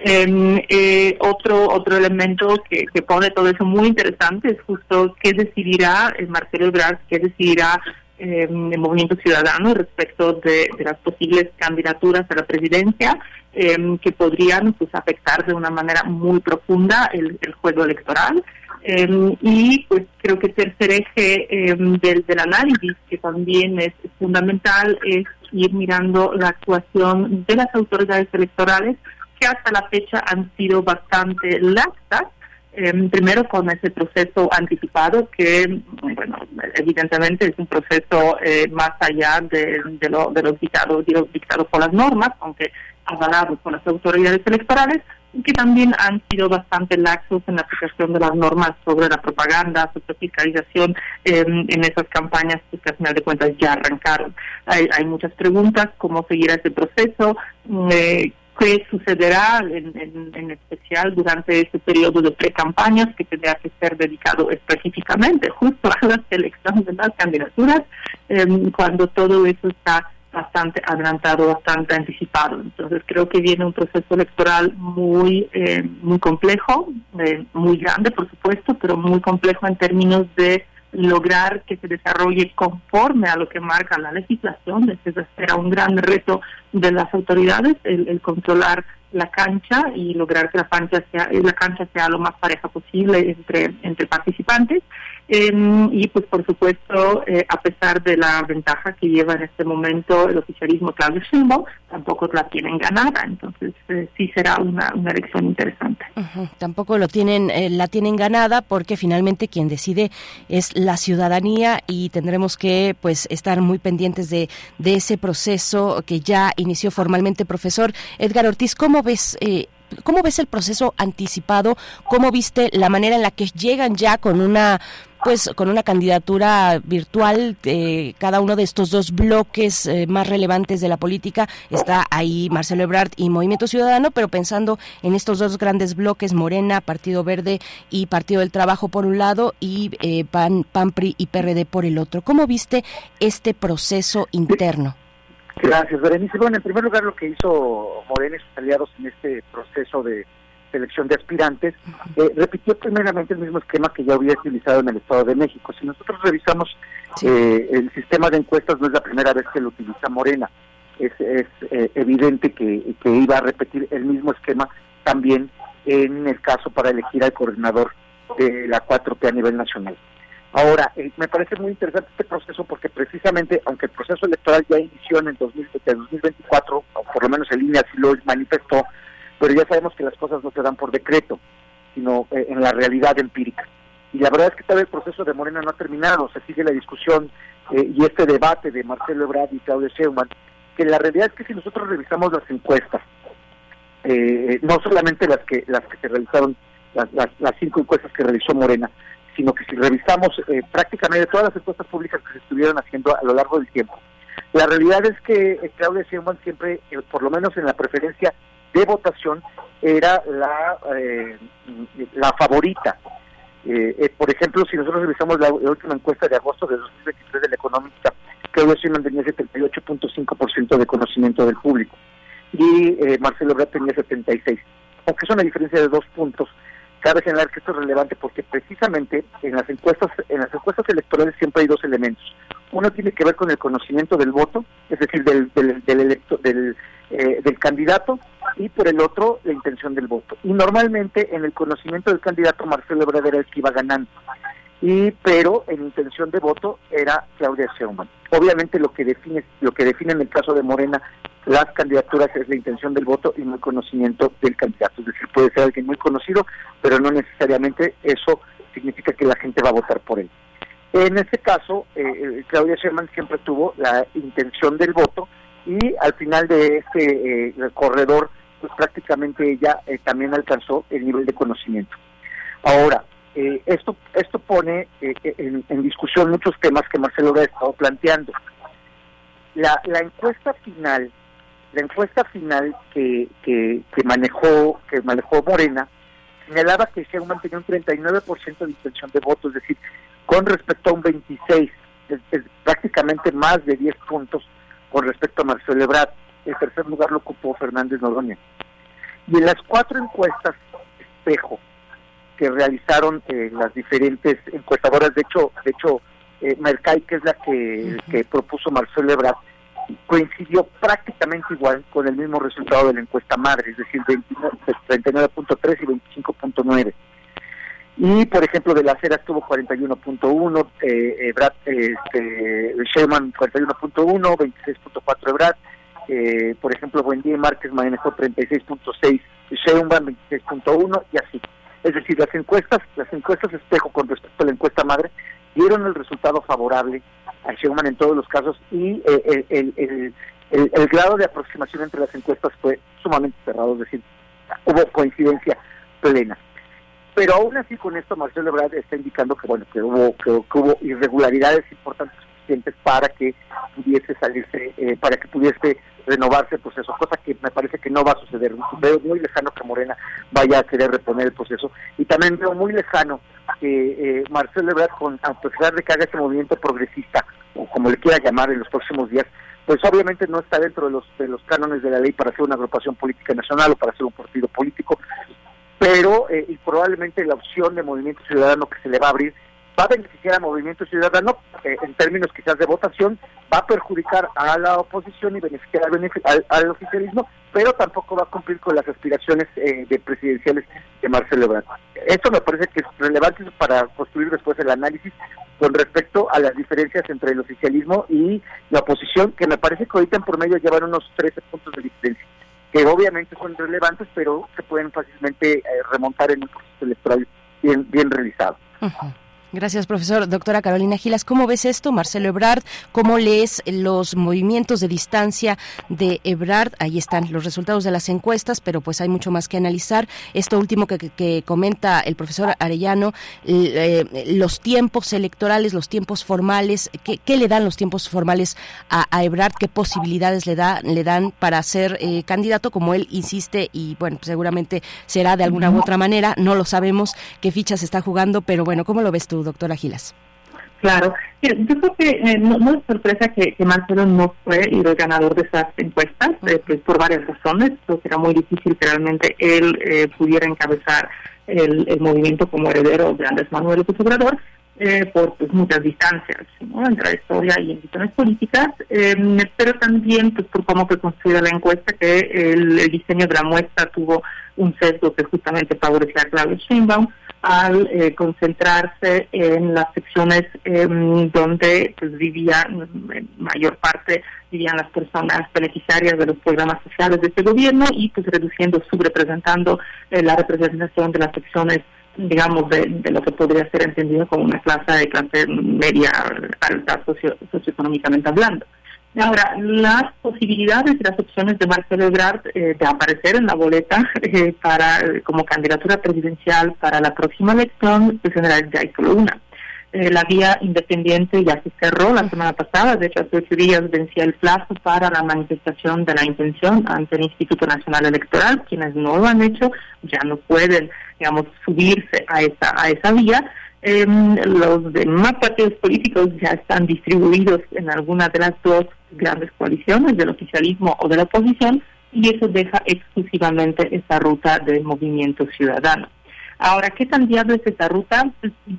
Em, eh, otro otro elemento que, que, pone todo eso muy interesante es justo qué decidirá el Marcelo Ebrard, qué decidirá em, el Movimiento Ciudadano respecto de, las posibles candidaturas a la presidencia em, que podrían pues afectar de una manera muy profunda el juego electoral. Em, y pues creo que el tercer eje em, del, del, análisis, que también es, fundamental, es ir mirando la actuación de las autoridades electorales, que hasta la fecha han sido bastante laxas, em, primero con ese proceso anticipado que, bueno, evidentemente es un proceso eh, más allá de, de, lo, de los dictados, dictados por las normas, aunque avalado por las autoridades electorales, que también han sido bastante laxos en la aplicación de las normas sobre la propaganda, sobre fiscalización en esas campañas pues, que al final de cuentas ya arrancaron. Hay, hay muchas preguntas, cómo seguirá ese proceso, eh, qué sucederá en, en, especial durante este periodo de pre-campañas que tendrá que ser dedicado específicamente justo a la selección de las candidaturas, em, cuando todo eso está bastante adelantado, bastante anticipado. Entonces creo que viene un proceso electoral muy eh, muy complejo, eh, muy grande por supuesto, pero muy complejo en términos de lograr que se desarrolle conforme a lo que marca la legislación. Ese será un gran reto de las autoridades, el, controlar la cancha y lograr que la cancha sea la cancha sea lo más pareja posible entre entre participantes y pues por supuesto, eh, a pesar de la ventaja que lleva en este momento el oficialismo Claudio Sheinbaum, tampoco la tienen ganada, entonces eh, sí será una, una elección interesante.
Tampoco lo tienen, eh, la tienen ganada porque finalmente quien decide es la ciudadanía y tendremos que pues estar muy pendientes de, de ese proceso que ya inició formalmente, profesor Edgar Ortiz. ¿Cómo ves? ¿Cómo ves el proceso anticipado? ¿Cómo viste la manera en la que llegan ya con una pues con una candidatura virtual de cada uno de estos dos bloques eh, más relevantes de la política está ahí Marcelo Ebrard y Movimiento Ciudadano, pero pensando en estos dos grandes bloques Morena, Partido Verde y Partido del Trabajo por un lado y eh, PAN, PAMPRI y PRD por el otro. ¿Cómo viste este proceso interno?
Gracias, Berenice. Bueno, en primer lugar, lo que hizo Morena y sus aliados en este proceso de selección de aspirantes, eh, repitió primeramente el mismo esquema que ya había utilizado en el Estado de México. Si nosotros revisamos eh, el sistema de encuestas, no es la primera vez que lo utiliza Morena. Es, es eh, evidente que, que, iba a repetir el mismo esquema también
en el caso para elegir al coordinador de la 4P a nivel nacional. Ahora, eh, me parece muy interesante este proceso porque precisamente, aunque el proceso electoral ya inició en el 2024, o por lo menos en línea así lo manifestó, pero ya sabemos que las cosas no se dan por decreto, sino eh, en la realidad empírica. Y la verdad es que todavía el proceso de Morena no ha terminado, se sigue la discusión eh, y este debate de Marcelo Ebrard y Claudio Sheinbaum, que la realidad es que si nosotros revisamos las encuestas, no solamente las que las que se realizaron, las, cinco encuestas que realizó Morena, sino que si revisamos eh, prácticamente todas las encuestas públicas que se estuvieron haciendo a lo largo del tiempo, la realidad es que eh, Claudia Sheinbaum siempre, eh, por lo menos en la preferencia de votación, era la, la favorita. por ejemplo, si nosotros revisamos la, última encuesta de agosto de 2023 de la económica, Claudia Sheinbaum tenía 78.5% de conocimiento del público y Marcelo Ebrard tenía 76, aunque es una diferencia de dos puntos. Cabe señalar que esto es relevante porque precisamente en las encuestas en las encuestas electorales siempre hay dos elementos uno tiene que ver con el conocimiento del voto es decir del del electo, del, eh, del candidato y por el otro la intención del voto y normalmente en el conocimiento del candidato Marcelo Ebrard era el que iba ganando y pero en intención de voto era Claudia Sheinbaum. Obviamente lo que define lo que define en el caso de Morena las candidaturas es la intención del voto y no el conocimiento del candidato. Es decir, puede ser alguien muy conocido, pero no necesariamente eso significa que la gente va a votar por él. En este caso, eh, eh Claudia Sherman siempre tuvo la intención del voto y al final de este eh, corredor, pues prácticamente ella eh, también alcanzó el nivel de conocimiento. Ahora, esto esto pone en, en, discusión muchos temas que Marcelo ha estado planteando. La, la encuesta final la encuesta final que, que, manejó que manejó Morena señalaba que Sheinbaum tenía un 39% de intención de votos, es decir, con respecto a un 26, es, prácticamente más de 10 puntos con respecto a Marcelo Ebrard. El tercer lugar lo ocupó Fernández Noroña. Y en las cuatro encuestas espejo que realizaron eh, las diferentes encuestadoras, de hecho, de hecho, eh, Mercay, que es la que, que propuso Marcelo Ebrard, coincidió prácticamente igual con el mismo resultado de la encuesta madre, es decir, 39.3 y 25.9. Y, por ejemplo, de la acera estuvo 41.1, eh, eh, Brad, este, Sherman 41.1, 26.4 Ebrad, eh, por ejemplo, Buendía y Márquez manejó 36.6, Sheinbaum 26.1 y así. Es decir, las encuestas, las encuestas espejo con respecto a la encuesta madre dieron el resultado favorable a Schumann en todos los casos y eh, el, el, grado de aproximación entre las encuestas fue sumamente cerrado, es decir, hubo coincidencia plena. Pero aún así con esto Marcelo Ebrard está indicando que bueno que hubo que, hubo irregularidades importantes suficientes para que pudiese salirse, eh, para que pudiese renovarse el proceso, cosa que me parece que no va a suceder. Veo muy lejano que Morena vaya a querer reponer el proceso y también veo muy lejano que eh, Marcelo Ebrard, con, a pesar de que haga ese movimiento progresista, o como le quiera llamar en los próximos días, pues obviamente no está dentro de los, de los cánones de la ley para hacer una agrupación política nacional o para hacer un partido político, pero eh, y probablemente la opción de Movimiento Ciudadano que se le va a abrir va a beneficiar a Movimiento Ciudadano eh, en términos quizás de votación, va a perjudicar a la oposición y beneficiar al, oficialismo, pero tampoco va a cumplir con las aspiraciones eh, de presidenciales de Marcelo Ebrard. Esto me parece que es relevante para construir después el análisis con respecto a las diferencias entre el oficialismo y la oposición, que me parece que ahorita en por medio llevan unos 13 puntos de diferencia, que obviamente son relevantes, pero se pueden fácilmente eh, remontar en un proceso electoral bien, bien realizado.
Gracias, profesor. Doctora Carolina Gilas, ¿cómo ves esto? Marcelo Ebrard, ¿cómo lees los movimientos de distancia de Ebrard? Ahí están los resultados de las encuestas, pero pues hay mucho más que analizar. Esto último que, comenta el profesor Arellano, eh, los tiempos electorales, los tiempos formales, ¿qué, le dan los tiempos formales a, a, Ebrard? ¿Qué posibilidades le, da, le dan para ser eh, candidato, como él insiste, y bueno, seguramente será de alguna u otra manera, no lo sabemos qué fichas está jugando, pero bueno, ¿cómo lo ves tú? Doctora Gilas.
Claro, yo creo que eh, no, es sorpresa que, Marcelo no fue el ganador de esas encuestas, eh, pues, por varias razones. Creo que era muy difícil que realmente él eh, pudiera encabezar el, movimiento como heredero de Andrés Manuel López Obrador. eh, por pues, muchas distancias entre la historia y instituciones políticas, eh, pero también pues, por cómo fue construida la encuesta, que el, diseño de la muestra tuvo un sesgo que justamente favorecía a Claudio Sheinbaum al eh, concentrarse en las secciones em, donde pues, vivían, en mayor parte vivían las personas beneficiarias de los programas sociales de este gobierno y pues reduciendo, subrepresentando la representación de las secciones digamos, de, lo que podría ser entendido como una clase de clase media alta socio, socioeconómicamente hablando. Ahora, las posibilidades y las opciones de Marcelo Ebrard eh, de aparecer en la boleta eh, para como candidatura presidencial para la próxima elección, pues en realidad hay una. Eh, la vía independiente ya se cerró la semana pasada, de hecho hace ocho días vencía el plazo para la manifestación de la intención ante el Instituto Nacional Electoral, quienes no lo han hecho ya no pueden, digamos, subirse a esa, a esa vía. Em, los demás partidos políticos ya están distribuidos en alguna de las dos grandes coaliciones, del oficialismo o de la oposición, y eso deja exclusivamente esa ruta del movimiento ciudadano. Ahora, ¿qué tan viable es esa ruta?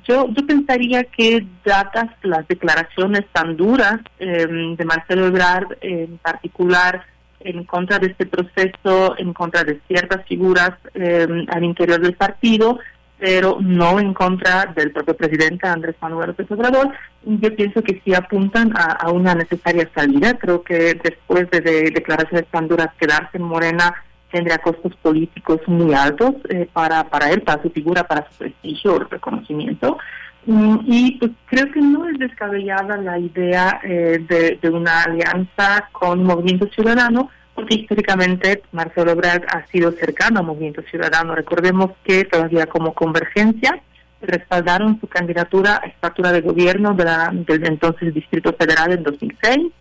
Yo, yo pensaría que dadas las declaraciones tan duras em, de Marcelo Ebrard, en particular en contra de este proceso, en contra de ciertas figuras em, al interior del partido, pero no en contra del propio presidente Andrés Manuel López Obrador, yo pienso que sí apuntan a, una necesaria salida. Creo que después de, de declaraciones tan duras, quedarse en Morena tendría costos políticos muy altos eh, para, para él, para su figura, para su prestigio o reconocimiento. Mm, y pues creo que no es descabellada la idea eh, de, una alianza con Movimiento Ciudadano, históricamente Marcelo Ebrard ha sido cercano a Movimiento Ciudadano. Recordemos que todavía como convergencia respaldaron su candidatura a estatura de gobierno del entonces Distrito Federal en 2006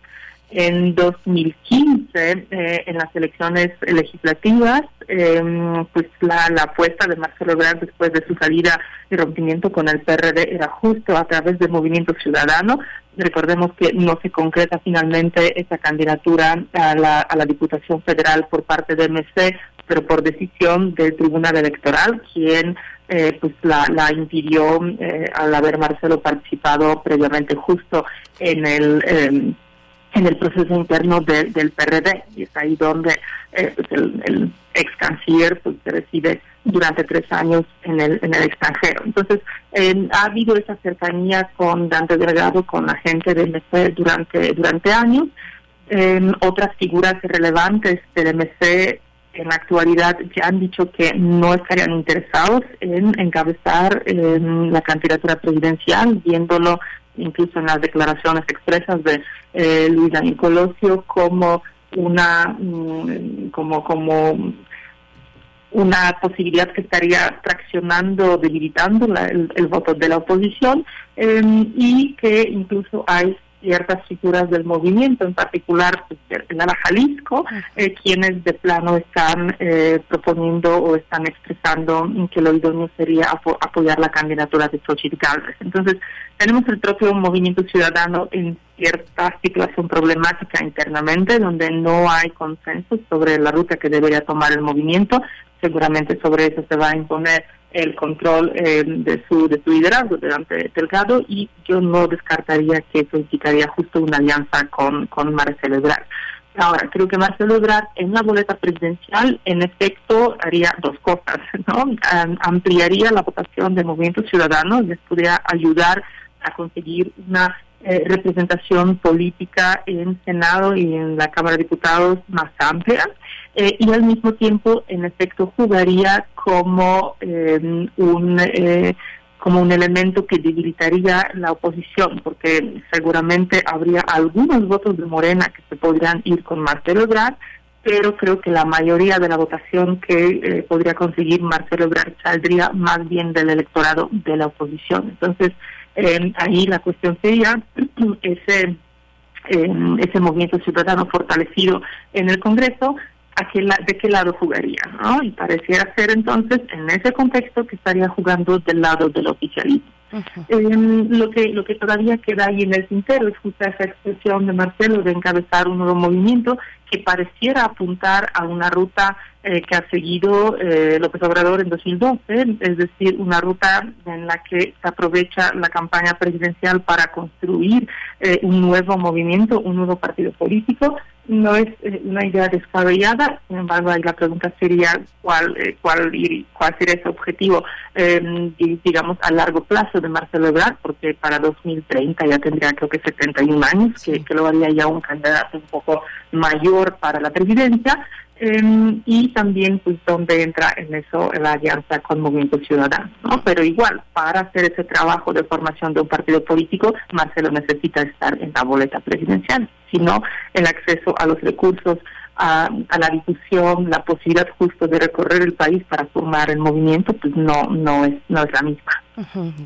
en 2015, eh, en las elecciones legislativas, em, pues la, apuesta de Marcelo Ebrard después de su salida y rompimiento con el PRD era justo a través del Movimiento Ciudadano. Recordemos que no se concreta finalmente esa candidatura a la, a la Diputación Federal por parte de MC, pero por decisión del Tribunal Electoral, quien eh, pues la, la impidió eh, al haber Marcelo participado previamente justo en el em, en el proceso interno del PRD y es ahí donde eh, pues, el, ex canciller pues, se reside durante tres años en el, en el extranjero. Entonces, ha habido esa cercanía con Dante Delgado, con la gente del MC durante, durante años. otras figuras relevantes del MC en la actualidad ya han dicho que no estarían interesados en encabezar la candidatura presidencial, viéndolo incluso en las declaraciones expresas de eh, Luis Daniel Colosio como una mm, como como una posibilidad que estaría traccionando, debilitando el, voto de la oposición em, y que incluso hay ciertas figuras del movimiento, en particular pues, en la Jalisco, eh, quienes de plano están eh, proponiendo o están expresando que lo idóneo sería apoyar la candidatura de Xochitl Gálvez. Entonces, tenemos el propio movimiento ciudadano en cierta situación problemática internamente, donde no hay consenso sobre la ruta que debería tomar el movimiento. Seguramente sobre eso se va a imponer el control eh, de su de su liderazgo delante de Delgado y yo no descartaría que eso implicaría justo una alianza con, con Marcelo Ebrard. Ahora, creo que Marcelo Ebrard en la boleta presidencial, en efecto, haría dos cosas, ¿no? ampliaría la votación del Movimiento Ciudadano, les podría ayudar a conseguir una eh, representación política en Senado y en la Cámara de Diputados más amplia eh, y al mismo tiempo en efecto jugaría como em, un eh, como un elemento que debilitaría la oposición porque seguramente habría algunos votos de Morena que se podrían ir con Marcelo Ebrard pero creo que la mayoría de la votación que podría conseguir Marcelo Ebrard saldría más bien del electorado de la oposición. Entonces eh, ahí la cuestión sería ese, eh, ese movimiento ciudadano fortalecido en el Congreso, ¿a qué ¿de qué lado jugaría? ¿no? Y pareciera ser entonces en ese contexto que estaría jugando del lado del oficialismo. Em, lo que lo que todavía queda ahí en el tintero es justo esa expresión de Marcelo de encabezar un nuevo movimiento que pareciera apuntar a una ruta eh, que ha seguido eh, López Obrador en 2012, es decir, una ruta en la que se aprovecha la campaña presidencial para construir eh, un nuevo movimiento, un nuevo partido político. No es eh, una idea descabellada, sin embargo, ahí la pregunta sería cuál cuál cuál sería ese objetivo, em, digamos, a largo plazo de Marcelo Ebrard, porque para 2030 ya tendría creo que 71 años, que, que lo haría ya un candidato un poco mayor para la presidencia. Em, y también pues donde entra en eso la alianza con Movimiento Ciudadano, ¿no? Pero igual, para hacer ese trabajo de formación de un partido político, Marcelo necesita estar en la boleta presidencial, sino el acceso a los recursos, a, la difusión, la posibilidad justo de recorrer el país para formar el movimiento, pues no, no, es, no es la misma.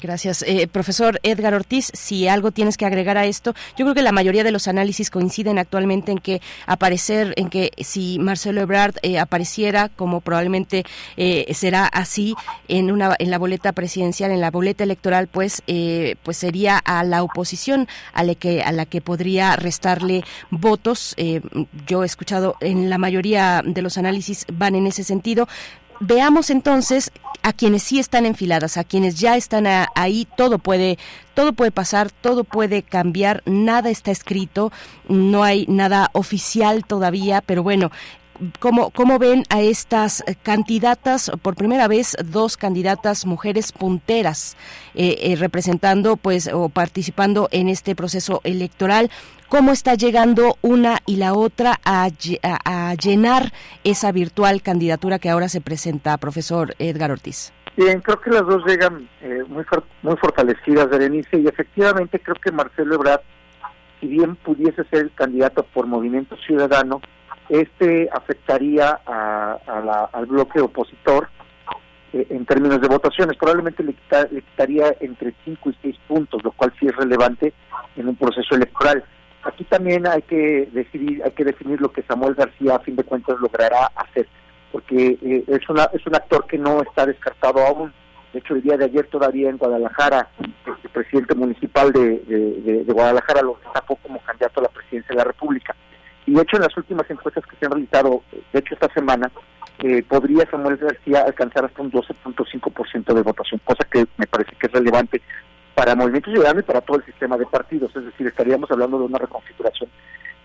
Gracias. Eh, profesor Edgar Ortiz, si algo tienes que agregar a esto, yo creo que la mayoría de los análisis coinciden actualmente en que aparecer, en que si Marcelo Ebrard eh, apareciera, como probablemente eh, será así en una en la boleta presidencial, en la boleta electoral, pues pues sería a la oposición a la que a la que podría restarle votos. yo he escuchado en la mayoría de los análisis van en ese sentido. Veamos entonces a quienes sí están enfiladas, a quienes ya están ahí, todo puede, todo puede pasar, todo puede cambiar, nada está escrito, no hay nada oficial todavía, pero bueno, ¿Cómo, ¿Cómo, ven a estas candidatas, por primera vez dos candidatas mujeres punteras eh, eh, representando pues o participando en este proceso electoral? ¿Cómo está llegando una y la otra a, llenar esa virtual candidatura que ahora se presenta, profesor Edgar Ortiz?
Bien, creo que las dos llegan eh, muy, muy fortalecidas, Berenice, y efectivamente creo que Marcelo Ebrard, si bien pudiese ser candidato por Movimiento Ciudadano, este afectaría al bloque opositor eh, en términos de votaciones. Probablemente le, le quitaría entre 5 y 6 puntos, lo cual sí es relevante en un proceso electoral. Aquí también hay que decidir, hay que definir lo que Samuel García a fin de cuentas logrará hacer, porque eh, es una es un actor que no está descartado aún. De hecho, el día de ayer todavía en Guadalajara, el presidente municipal de, de Guadalajara lo destacó como candidato a la presidencia de la República. Y de hecho, en las últimas encuestas que se han realizado, de hecho esta semana, eh, podría Samuel García alcanzar hasta un 12.5% de votación, cosa que me parece que es relevante para Movimiento Ciudadano y para todo el sistema de partidos. Es decir, estaríamos hablando de una reconfiguración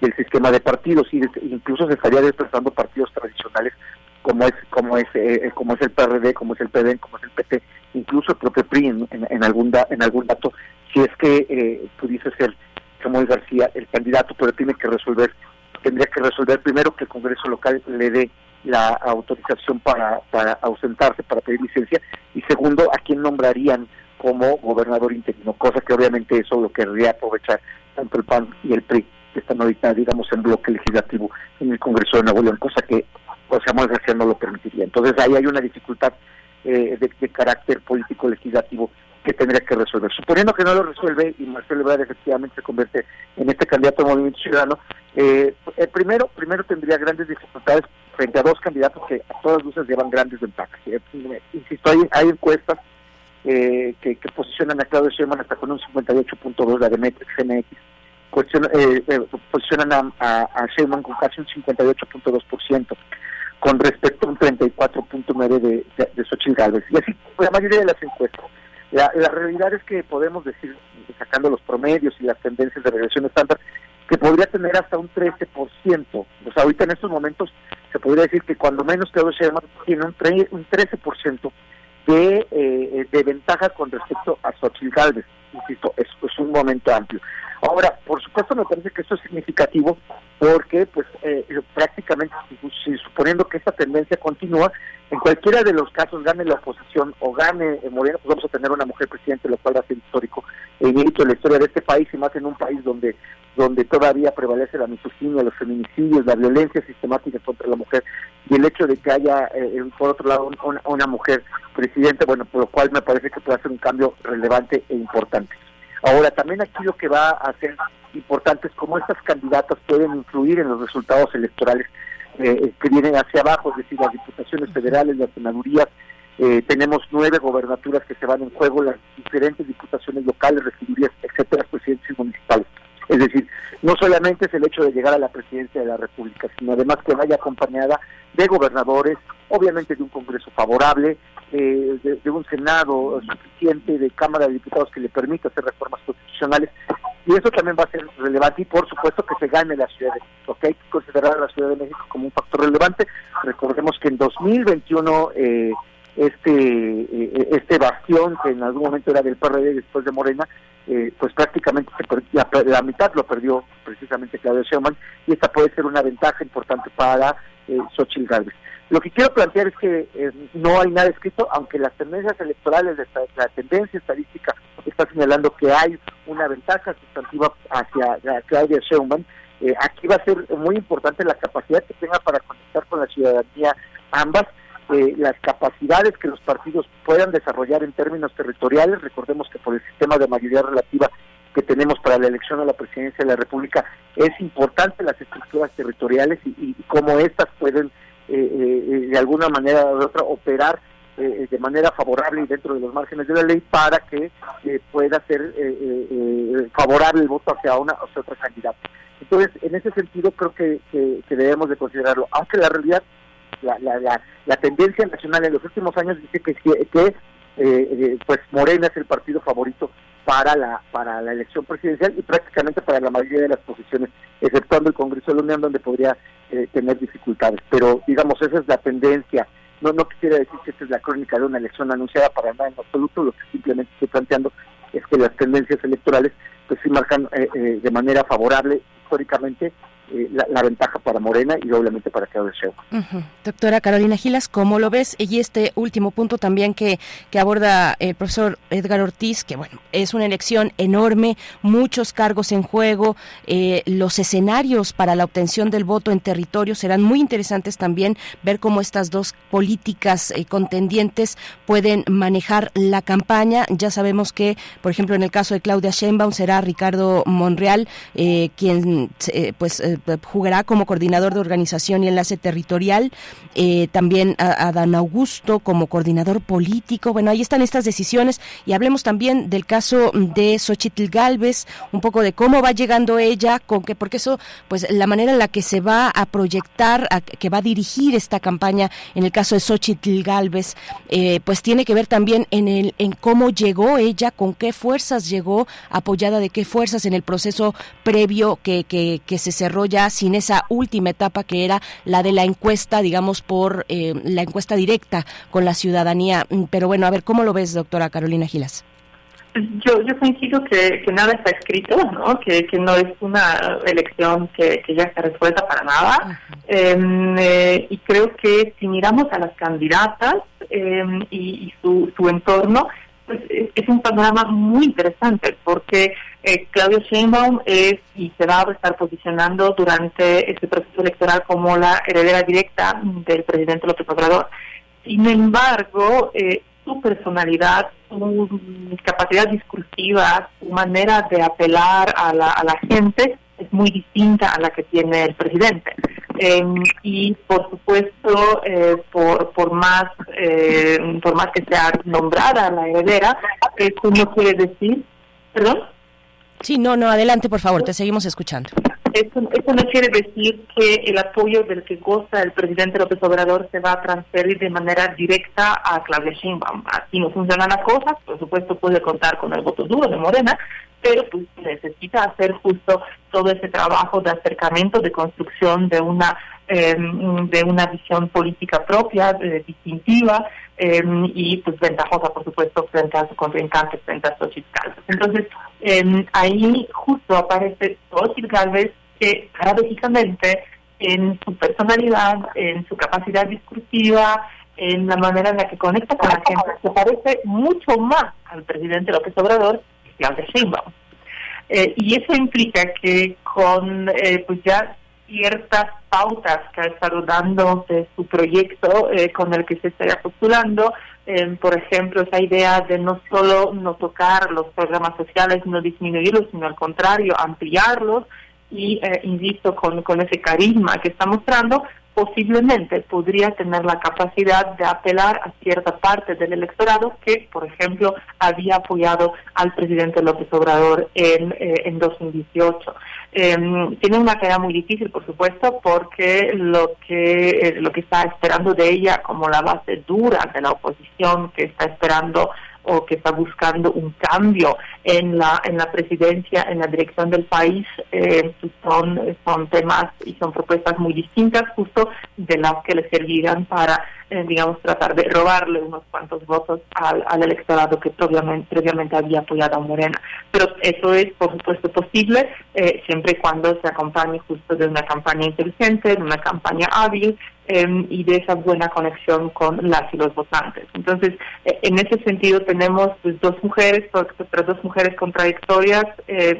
del sistema de partidos y incluso se estaría desplazando partidos tradicionales como es como es eh, eh, como es el PRD, como es el PD, como es el PT, incluso el propio PRI en, algún en algún dato, si es que pudiese ser Samuel García el candidato, pero tiene que resolver tendría que resolver primero que el Congreso local le dé la autorización para, para ausentarse, para pedir licencia, y segundo, a quién nombrarían como gobernador interino, cosa que obviamente eso lo querría aprovechar tanto el PAN y el PRI, que están ahorita, digamos, en bloque legislativo en el Congreso de Nuevo León, cosa que José Manuel García no lo permitiría. Entonces ahí hay una dificultad eh, de, carácter político legislativo que tendría que resolver. Suponiendo que no lo resuelve y Marcelo Ebrard efectivamente se convierte en este candidato de Movimiento Ciudadano, eh, el primero, primero tendría grandes dificultades frente a dos candidatos que a todas luces llevan grandes ventajas. Eh, insisto, hay, hay encuestas eh, que, posicionan a Claudio Sheinbaum hasta con un 58.2, la de Metrix MX, eh, eh, posicionan a, a, con casi un 58.2%, con respecto a un 34.9% de, de, de Xochitl Gálvez. Y así, la mayoría de las encuestas. La, la realidad es que podemos decir, sacando los promedios y las tendencias de regresión estándar, que podría tener hasta un 13%. O sea, ahorita en estos momentos se podría decir que cuando menos Claudio Sheinbaum tiene un, un 13% de, eh, de ventaja con respecto a Xochitl Galvez. Insisto, es un momento amplio. Ahora, por supuesto, me parece que esto es significativo porque, pues, eh, prácticamente, si, suponiendo que esta tendencia continúa, en cualquiera de los casos, gane la oposición o gane eh, Moreno, pues vamos a tener una mujer presidente, lo cual va a ser histórico e inédito en la historia de este país y más en un país donde donde todavía prevalece la misoginia, los feminicidios, la violencia sistemática contra la mujer y el hecho de que haya, eh, por otro lado, una, mujer presidente, bueno, por lo cual me parece que puede ser un cambio relevante e importante. Ahora, también aquí lo que va a ser importante es cómo estas candidatas pueden influir en los resultados electorales eh, que vienen hacia abajo, es decir, las diputaciones federales, las senadurías, eh, tenemos nueve gobernaturas que se van en juego, las diferentes diputaciones locales, regidurías, etcétera, presidentes municipales. Es decir, no solamente es el hecho de llegar a la presidencia de la República, sino además que vaya acompañada de gobernadores, obviamente de un Congreso favorable, eh, de, un Senado suficiente, de Cámara de Diputados que le permita hacer reformas constitucionales. Y eso también va a ser relevante y por supuesto que se gane la Ciudad de México, que hay que considerar a la Ciudad de México como un factor relevante. Recordemos que en 2021 eh, este eh, este bastión que en algún momento era del PRD después de Morena, eh, pues prácticamente la, mitad lo perdió precisamente Claudio Sheinbaum y esta puede ser una ventaja importante para eh, Xochitl Gálvez. Lo que quiero plantear es que eh, no hay nada escrito, aunque las tendencias electorales, la tendencia estadística está señalando que hay una ventaja sustantiva hacia Claudia Sheinbaum, aquí va a ser muy importante la capacidad que tenga para conectar con la ciudadanía ambas eh, las capacidades que los partidos puedan desarrollar en términos territoriales. Recordemos que por el sistema de mayoría relativa que tenemos para la elección a la presidencia de la República es importante las estructuras territoriales y, cómo éstas pueden eh, eh, de alguna manera u otra operar de manera favorable y dentro de los márgenes de la ley para que pueda ser favorable el voto hacia una o hacia otra candidata. Entonces, en ese sentido creo que, que debemos de considerarlo, aunque la realidad la, la, la, tendencia nacional en los últimos años dice que, que eh, eh, pues Morena es el partido favorito para la para la elección presidencial y prácticamente para la mayoría de las posiciones, exceptuando el Congreso de la Unión donde podría eh, tener dificultades. Pero digamos, esa es la tendencia. No no quisiera decir que esta es la crónica de una elección anunciada para nada en absoluto, lo que simplemente estoy planteando es que las tendencias electorales pues sí marcan de manera favorable históricamente eh, la, ventaja para Morena y obviamente para Claudia Sheinbaum.
Doctora Carolina Gilas, ¿cómo lo ves? Y este último punto también que, que aborda el profesor Edgar Ortiz, que bueno, es una elección enorme, muchos cargos en juego, eh, los escenarios para la obtención del voto en territorio serán muy interesantes también, ver cómo estas dos políticas eh, contendientes pueden manejar la campaña. Ya sabemos que, por ejemplo, en el caso de Claudia Sheinbaum será Ricardo Monreal quien pues jugará como coordinador de organización y enlace territorial, eh, también a, Dan Augusto como coordinador político. Bueno, ahí están estas decisiones y hablemos también del caso de Xochitl Galvez, un poco de cómo va llegando ella, con que, porque eso, pues la manera en la que se va a proyectar, que va a dirigir esta campaña, en el caso de Xochitl Galvez, eh, pues tiene que ver también en, el, en cómo llegó ella, con qué fuerzas llegó, apoyada de qué fuerzas en el proceso previo que, que, que se cerró ya sin esa última etapa que era la de la encuesta, digamos, por eh, la encuesta directa con la ciudadanía. Mm, pero bueno, a ver, ¿cómo lo ves, doctora Carolina Gilas?
Yo, yo coincido que, que nada está escrito, ¿no? Que, que no es una elección que, que ya está resuelta para nada. Em, eh, y creo que si miramos a las candidatas y, y su, su entorno, pues es un panorama muy interesante porque eh, Claudio Sheinbaum es y se va a estar posicionando durante este proceso electoral como la heredera directa del presidente López Obrador. Sin embargo, eh, su personalidad, su capacidad discursiva, su manera de apelar a la, a la gente es muy distinta a la que tiene el presidente. Em, y por supuesto, eh, por, más, eh, por más que sea nombrada la heredera, eso no quiere decir, perdón.
Sí, no, no, adelante, por favor, te seguimos escuchando.
Eso, eso no quiere decir que el apoyo del que goza el presidente López Obrador se va a transferir de manera directa a Claudia Sheinbaum. Así no funcionan las cosas, por supuesto puede contar con el voto duro de Morena, pero pues necesita hacer justo todo ese trabajo de acercamiento, de construcción de una em, de una visión política propia, distintiva em, y pues ventajosa, por supuesto, frente a su contrincante, frente a Xochitl Galvez. Entonces, em, ahí justo aparece Xochitl Galvez que paradójicamente en su personalidad, en su capacidad discursiva, en la manera en la que conecta con la gente, se parece mucho más al presidente López Obrador Claudia Sheinbaum. Eh, y eso implica que con eh, pues ya ciertas pautas que ha estado dando de su proyecto eh, con el que se estaría postulando, por ejemplo, esa idea de no solo no tocar los programas sociales, no disminuirlos, sino al contrario, ampliarlos, y insisto, con, con ese carisma que está mostrando, posiblemente podría tener la capacidad de apelar a cierta parte del electorado que, por ejemplo, había apoyado al presidente López Obrador en, eh, en 2018. Em, tiene una tarea muy difícil, por supuesto, porque lo que eh, lo que está esperando de ella como la base dura de la oposición que está esperando o que está buscando un cambio en la en la presidencia, en la dirección del país, eh, son son temas y son propuestas muy distintas, justo de las que le servirán para eh, digamos, tratar de robarle unos cuantos votos al, al electorado que previamente, había apoyado a Morena. Pero eso es, por supuesto, posible eh, siempre y cuando se acompañe justo de una campaña inteligente, de una campaña hábil em, y de esa buena conexión con las y los votantes. Entonces, eh, en ese sentido tenemos pues, dos mujeres, pero dos mujeres contradictorias,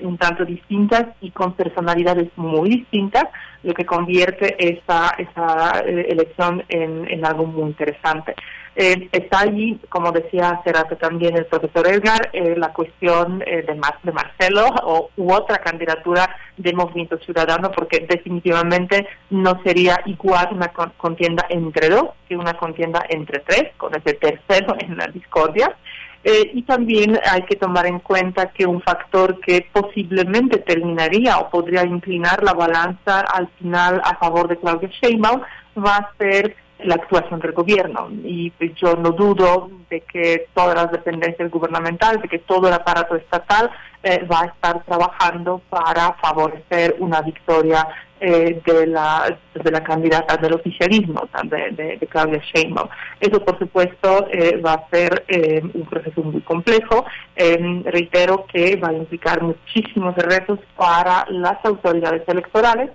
un tanto distintas y con personalidades muy distintas, lo que convierte esa, esa elección en, en algo muy interesante. Eh, está allí, como decía hace rato también el profesor Edgar, eh, la cuestión eh, de, de Marcelo o, u otra candidatura de Movimiento Ciudadano, porque definitivamente no sería igual una contienda entre dos que una contienda entre tres, con ese tercero en la discordia. Y también hay que tomar en cuenta que un factor que posiblemente terminaría o podría inclinar la balanza al final a favor de Claudia Sheinbaum va a ser la actuación del gobierno. Y yo no dudo de que todas las dependencias gubernamentales, de que todo el aparato estatal eh, va a estar trabajando para favorecer una victoria eh, de, la, de la candidata del oficialismo, de, Claudia Sheinbaum. Eso, por supuesto, eh, va a ser un proceso muy complejo. reitero que va a implicar muchísimos retos para las autoridades electorales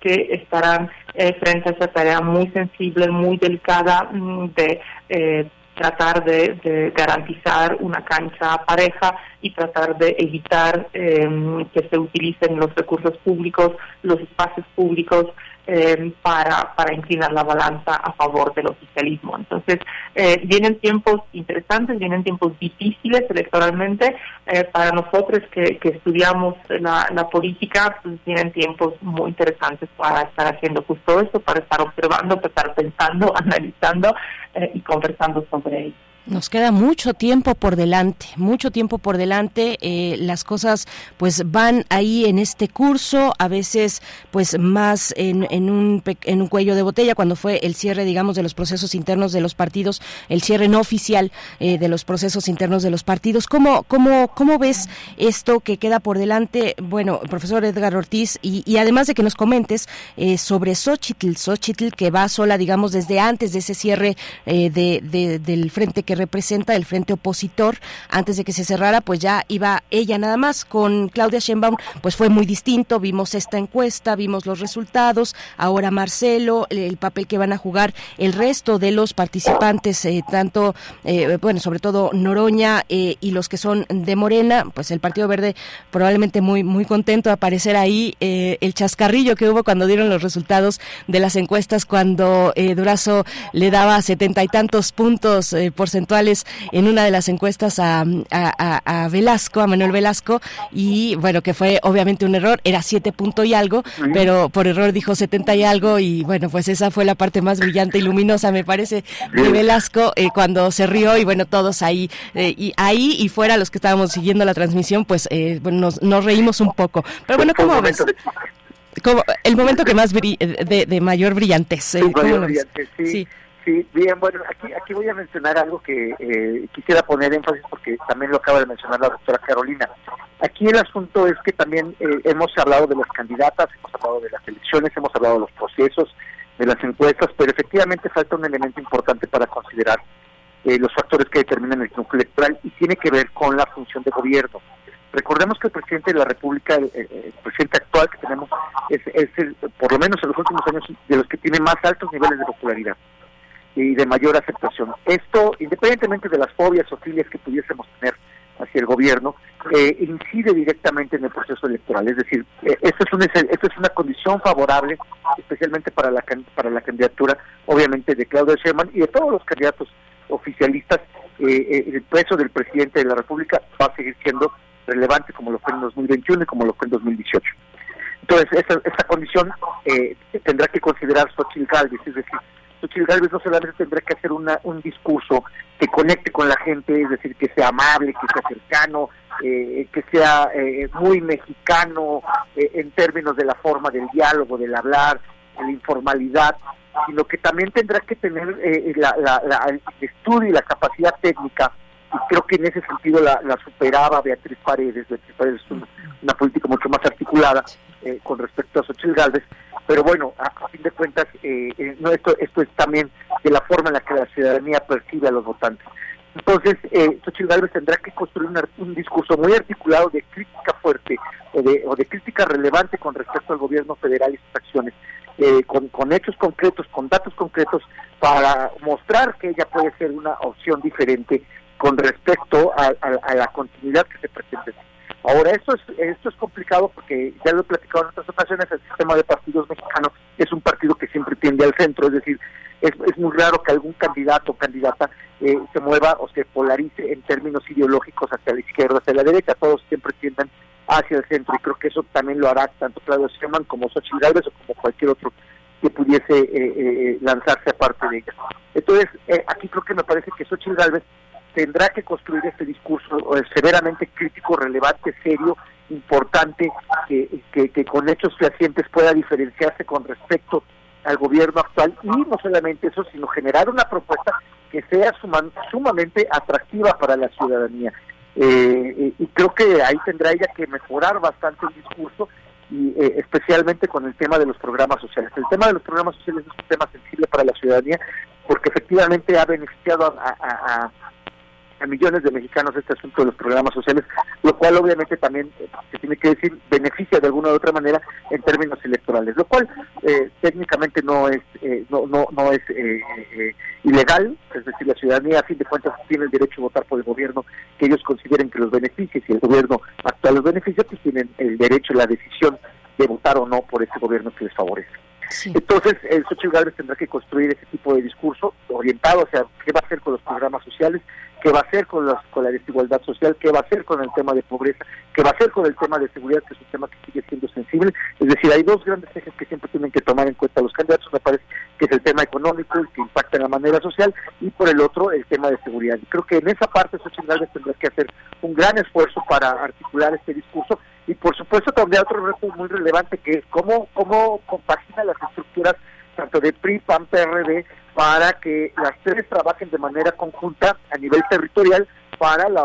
que estarán eh, frente a esa tarea muy sensible, muy delicada mm, de eh, tratar de, garantizar una cancha pareja y tratar de evitar em, que se utilicen los recursos públicos, los espacios públicos em, para, para inclinar la balanza a favor del oficialismo. Entonces, eh, vienen tiempos interesantes, vienen tiempos difíciles electoralmente. Eh, para nosotros que, estudiamos la, la política, pues vienen tiempos muy interesantes para estar haciendo justo eso, para estar observando, para estar pensando, analizando eh, y conversando sobre ello.
Nos queda mucho tiempo por delante, mucho tiempo por delante. Eh, las cosas pues van ahí en este curso, a veces pues más en, en, un, en un cuello de botella cuando fue el cierre, digamos, de los procesos internos de los partidos, el cierre no oficial eh, de los procesos internos de los partidos. ¿Cómo, cómo, ¿Cómo ves esto que queda por delante? Bueno, profesor Edgar Ortiz, y, y además de que nos comentes eh, sobre Xochitl, Xochitl que va sola, digamos, desde antes de ese cierre de, de, del frente que representa el frente opositor. Antes de que se cerrara, pues ya iba ella nada más. Con Claudia Sheinbaum, pues fue muy distinto. Vimos esta encuesta, vimos los resultados. Ahora Marcelo, el papel que van a jugar el resto de los participantes, eh, tanto, eh, bueno, sobre todo Noroña eh, y los que son de Morena, pues el Partido Verde probablemente muy, muy contento de aparecer ahí. el chascarrillo que hubo cuando dieron los resultados de las encuestas, cuando Durazo le daba setenta y tantos puntos porcentuales en una de las encuestas a, a, Velasco, a Manuel Velasco, y bueno, que fue obviamente un error, era siete punto y algo, pero por error dijo 70 y algo, y bueno, pues esa fue la parte más brillante y luminosa, me parece, de Velasco, eh, cuando se rió, y bueno, todos ahí, eh, y ahí y fuera los que estábamos siguiendo la transmisión, pues eh, bueno, nos, reímos un poco. Pero bueno, ¿cómo ves? Como el momento que más de, de, mayor brillantez.
sí. Sí, bien, bueno, aquí, aquí voy a mencionar algo que eh, quisiera poner énfasis porque también lo acaba de mencionar la doctora Carolina. Aquí el asunto es que también eh, hemos hablado de las candidatas, hemos hablado de las elecciones, hemos hablado de los procesos, de las encuestas, pero efectivamente falta un elemento importante para considerar eh, los factores que determinan el triunfo electoral y tiene que ver con la función de gobierno. Recordemos que el presidente de la República, el, presidente actual que tenemos, es, es el, por lo menos en los últimos años, de los que tiene más altos niveles de popularidad y de mayor aceptación. Esto, independientemente de las fobias o filias que pudiésemos tener hacia el gobierno, eh, incide directamente en el proceso electoral. Es decir, eh, esto, es una, esto es una condición favorable, especialmente para la, para la candidatura, obviamente, de Claudio Sheinbaum y de todos los candidatos oficialistas. Eh, el peso del presidente de la República va a seguir siendo relevante como lo fue en 2021 y como lo fue en 2018. Entonces, esa, esa condición eh, tendrá que considerar Xochitl Galvez, es decir, Xochitl Galvez no solamente tendrá que hacer una, un discurso que conecte con la gente, es decir, que sea amable, que sea cercano, eh, que sea eh, muy mexicano eh, en términos de la forma del diálogo, del hablar, de la informalidad, sino que también tendrá que tener eh, la, la- la- el estudio y la capacidad técnica y creo que en ese sentido la, la superaba Beatriz Paredes. Beatriz Paredes es una, una política mucho más articulada eh, con respecto a Xochitl Galvez, pero bueno, a, fin de cuentas, eh, eh, no esto, esto es también de la forma en la que la ciudadanía percibe a los votantes. Entonces, eh, Xochitl Gálvez tendrá que construir un, un discurso muy articulado de crítica fuerte o de, o de crítica relevante con respecto al gobierno federal y sus acciones, eh, con, hechos concretos, con datos concretos, para mostrar que ella puede ser una opción diferente con respecto a, a- a la continuidad que se pretende. Ahora, esto es, esto es complicado porque ya lo he platicado en otras ocasiones, el sistema de partidos mexicano es un partido que siempre tiende al centro, es decir, es, es muy raro que algún candidato o candidata eh, se mueva o se polarice en términos ideológicos hacia la izquierda, hacia la derecha, todos siempre tienden hacia el centro y creo que eso también lo hará tanto Claudio Sheinbaum como Xochitl Gálvez o como cualquier otro que pudiese eh, eh, lanzarse aparte de ella. Entonces, eh, aquí creo que me parece que Xochitl Gálvez tendrá que construir este discurso eh, severamente crítico, relevante, serio, importante, que, que, que con hechos fehacientes pueda diferenciarse con respecto al gobierno actual y no solamente eso, sino generar una propuesta que sea suma- sumamente atractiva para la ciudadanía. Eh, eh, y creo que ahí tendrá ella que mejorar bastante el discurso y eh, especialmente con el tema de los programas sociales. El tema de los programas sociales es un tema sensible para la ciudadanía porque efectivamente ha beneficiado a- a millones de mexicanos este asunto de los programas sociales, lo cual obviamente también eh, se tiene que decir beneficia de alguna u otra manera en términos electorales, lo cual eh, técnicamente no es eh, no no no es eh, eh, ilegal, es decir, la ciudadanía a fin de cuentas tiene el derecho a votar por el gobierno que ellos consideren que los beneficia, si el gobierno actual los beneficia, pues tienen el derecho, la decisión de votar o no por ese gobierno que les favorece. Entonces, el Xochitl Gálvez tendrá que construir ese tipo de discurso orientado hacia qué va a hacer con los programas sociales, qué va a hacer con, las, con la desigualdad social, qué va a hacer con el tema de pobreza, qué va a hacer con el tema de seguridad, que es un tema que sigue siendo sensible. Es decir, hay dos grandes ejes que siempre tienen que tomar en cuenta los candidatos, me parece que es el tema económico, el que impacta en la manera social, y por el otro, el tema de seguridad. Y creo que en esa parte Xochitl Gálvez tendrá que hacer un gran esfuerzo para articular este discurso y por supuesto también otro reto muy relevante que es cómo, cómo compagina las estructuras tanto de PRI, PAN, PRD, para que las tres trabajen de manera conjunta a nivel territorial para la,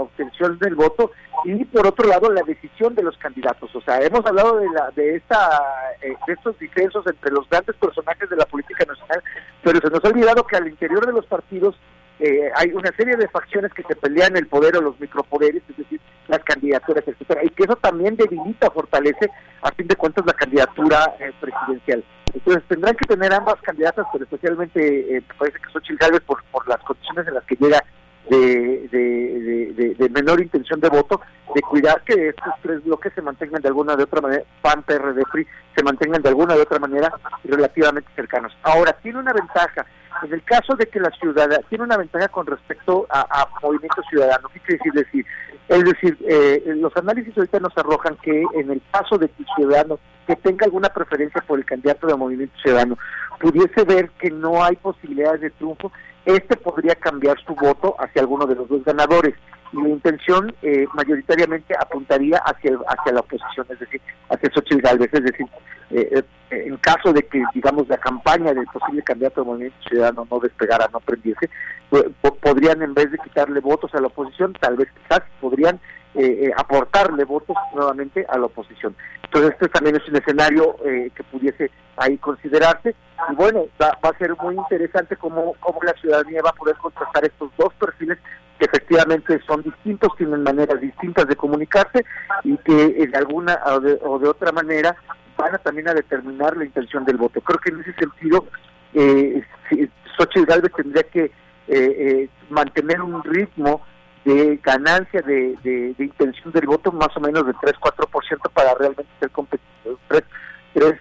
obtención del voto y por otro lado la decisión de los candidatos. O sea, hemos hablado de la de esta eh, de estos disensos entre los grandes personajes de la política nacional, pero se nos ha olvidado que al interior de los partidos eh, hay una serie de facciones que se pelean el poder o los micropoderes, es decir, las candidaturas, etcétera, y que eso también debilita, fortalece, a fin de cuentas, la candidatura eh, presidencial. Entonces tendrán que tener ambas candidatas, pero especialmente eh, parece que Xochitl Gálvez por, por las condiciones en las que llega de, de, menor intención de voto, de cuidar que estos tres bloques se mantengan de alguna de otra manera, PAN, PRD, PRI, se mantengan de alguna de otra manera relativamente cercanos. Ahora, tiene una ventaja, en el caso de que la ciudad tiene una ventaja con respecto a, a Movimiento Ciudadano, ¿qué quiere decir? decir? Es decir, eh, los análisis ahorita nos arrojan que en el caso de que el ciudadano que tenga alguna preferencia por el candidato de Movimiento Ciudadano. Pudiese ver que no hay posibilidades de triunfo, este podría cambiar su voto hacia alguno de los dos ganadores. Y la intención eh, mayoritariamente apuntaría hacia hacia la oposición, es decir, hacia Xochitl Gálvez, es decir, eh, eh, en caso de que, digamos, la campaña del posible candidato del Movimiento Ciudadano no despegara, no prendiese, pues, po- podrían, en vez de quitarle votos a la oposición, tal vez quizás podrían eh, eh, aportarle votos nuevamente a la oposición. Entonces, este también es un escenario eh, que pudiese ahí considerarse. Y bueno, va, va a ser muy interesante cómo, cómo la ciudadanía va a poder contrastar estos dos perfiles que efectivamente son distintos, tienen maneras distintas de comunicarse y que eh, de alguna o de, o de otra manera van a también a determinar la intención del voto. Creo que en ese sentido, eh, Xochitl Gálvez tendría que eh, eh, mantener un ritmo de ganancia de, de, de intención del voto más o menos de 3-4% para realmente ser competitivo. 3, 3,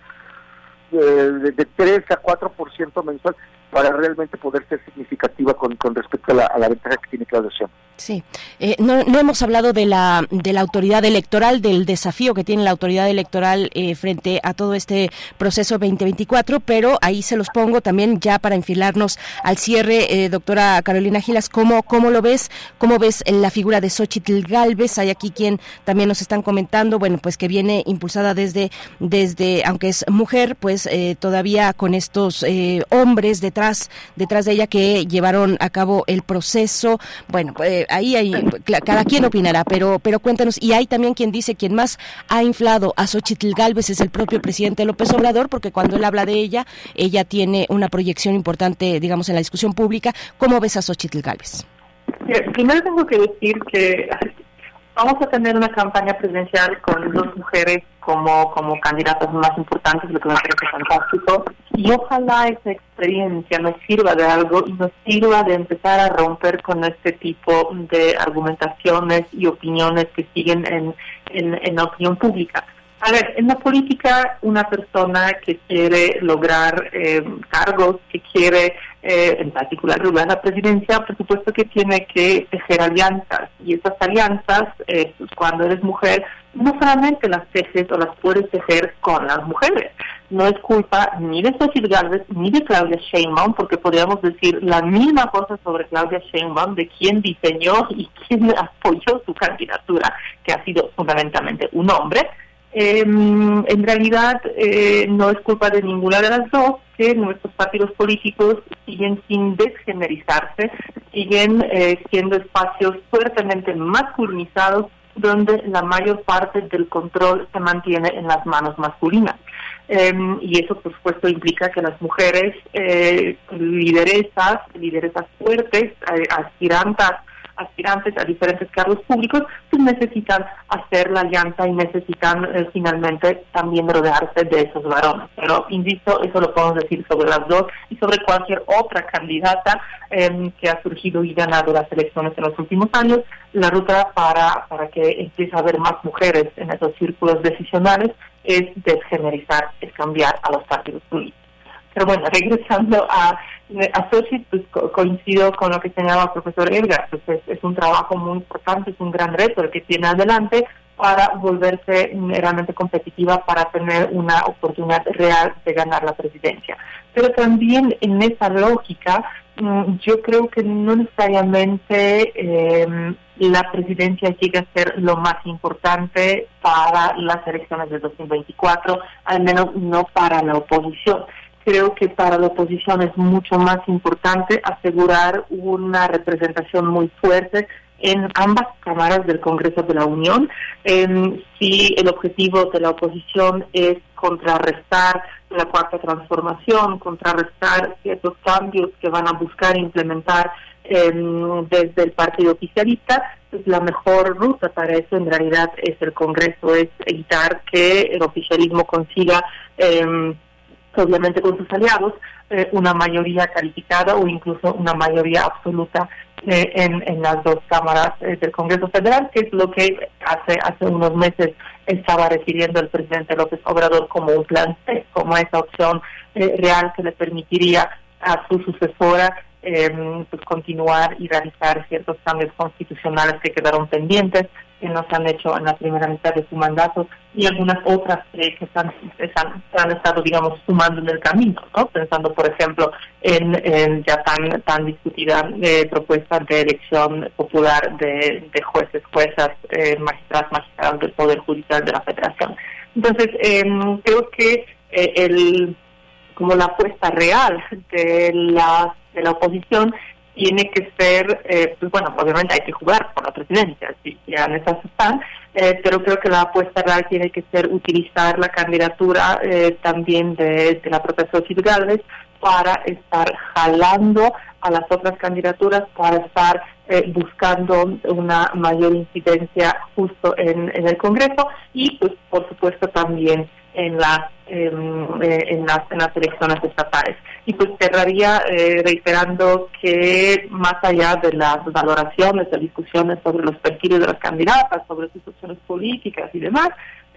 eh, de, de 3 a 4% mensual para realmente poder ser significativa con, con respecto a la, a la ventaja que tiene Claudio Sheinbaum.
Sí, eh, no, no, hemos hablado de la, de la autoridad electoral, del desafío que tiene la autoridad electoral eh, frente a todo este proceso 2024, pero ahí se los pongo también ya para enfilarnos al cierre, eh, doctora Carolina Gilas, ¿cómo, ¿cómo lo ves? ¿Cómo ves la figura de Xochitl Galvez? Hay aquí quien también nos están comentando, bueno, pues que viene impulsada desde, desde aunque es mujer, pues todavía con estos hombres detrás, detrás de ella que llevaron a cabo el proceso. Bueno, pues ahí hay, cada quien opinará, pero, pero cuéntanos, y hay también quien dice, quien más ha inflado a Xochitl Galvez es el propio presidente López Obrador, porque cuando él habla de ella, ella tiene una proyección importante, digamos, en la discusión pública. ¿Cómo ves a Xochitl Galvez?
Primero tengo que decir que vamos a tener una campaña presidencial con dos mujeres como, como candidatas más importantes, lo que me parece fantástico. Y ojalá esa experiencia nos sirva de algo y nos sirva de empezar a romper con este tipo de argumentaciones y opiniones que siguen en, en, la opinión pública. A ver, en la política, una persona que quiere lograr eh, cargos, que quiere eh, en particular lograr la presidencia, por supuesto que tiene que tejer alianzas. Y esas alianzas, eh, pues, cuando eres mujer, no solamente las tejes o las puedes tejer con las mujeres. No es culpa ni de Cecil Galvez ni de Claudia Sheinbaum, porque podríamos decir la misma cosa sobre Claudia Sheinbaum, de quien diseñó y quien apoyó su candidatura, que ha sido fundamentalmente un hombre. Em, en realidad eh, no es culpa de ninguna de las dos que nuestros partidos políticos siguen sin desgenerizarse, siguen eh, siendo espacios fuertemente masculinizados donde la mayor parte del control se mantiene en las manos masculinas. Em, y eso, por supuesto, implica que las mujeres eh, lideresas, lideresas fuertes, eh, aspirantes aspirantes a diferentes cargos públicos, pues necesitan hacer la alianza y necesitan eh, finalmente también rodearse de esos varones. Pero, insisto, eso lo podemos decir sobre las dos y sobre cualquier otra candidata em, que ha surgido y ganado las elecciones en los últimos años. La ruta para, para que empiece a haber más mujeres en esos círculos decisionales es desgenerizar, es cambiar a los partidos políticos. Pero bueno, regresando a, a Sochi, pues coincido con lo que señalaba el profesor Edgar, pues es, un trabajo muy importante, es un gran reto el que tiene adelante para volverse realmente competitiva, para tener una oportunidad real de ganar la presidencia. Pero también en esa lógica, mm, yo creo que no necesariamente eh, la presidencia llega a ser lo más importante para las elecciones de 2024, al menos no para la oposición creo que para la oposición es mucho más importante asegurar una representación muy fuerte en ambas cámaras del Congreso de la Unión. si el objetivo de la oposición es contrarrestar la cuarta transformación, contrarrestar ciertos cambios que van a buscar implementar em, desde el partido oficialista, pues la mejor ruta para eso en realidad es el Congreso, es evitar que el oficialismo consiga eh, obviamente con sus aliados, eh, una mayoría calificada o incluso una mayoría absoluta eh, en, en, las dos cámaras eh, del Congreso Federal, que es lo que hace, hace unos meses estaba refiriendo el presidente López Obrador como un plan C, como esa opción real que le permitiría a su sucesora pues continuar y realizar ciertos cambios constitucionales que quedaron pendientes, que no se han hecho en la primera mitad de su mandato y algunas otras que están, han estado, digamos, sumando en el camino, ¿no? Pensando, por ejemplo, en, ya tan, tan discutida eh, propuesta de elección popular de, jueces, juezas, eh, magistrados, magistrados del Poder Judicial de la Federación. Entonces, em, creo que eh, el como la apuesta real de la, de la oposición tiene que ser, eh, pues bueno, obviamente hay que jugar por la presidencia, si ya en esas están, eh, pero creo que la apuesta real tiene que ser utilizar la candidatura eh, también de, la propia Xochitl Gálvez para estar jalando a las otras candidaturas, para estar buscando una mayor incidencia justo en, en el Congreso y, pues, por supuesto, también en las, em, eh, en, las, en las elecciones estatales. Y pues cerraría eh, reiterando que más allá de las valoraciones, de discusiones sobre los perfiles de las candidatas, sobre sus opciones políticas y demás,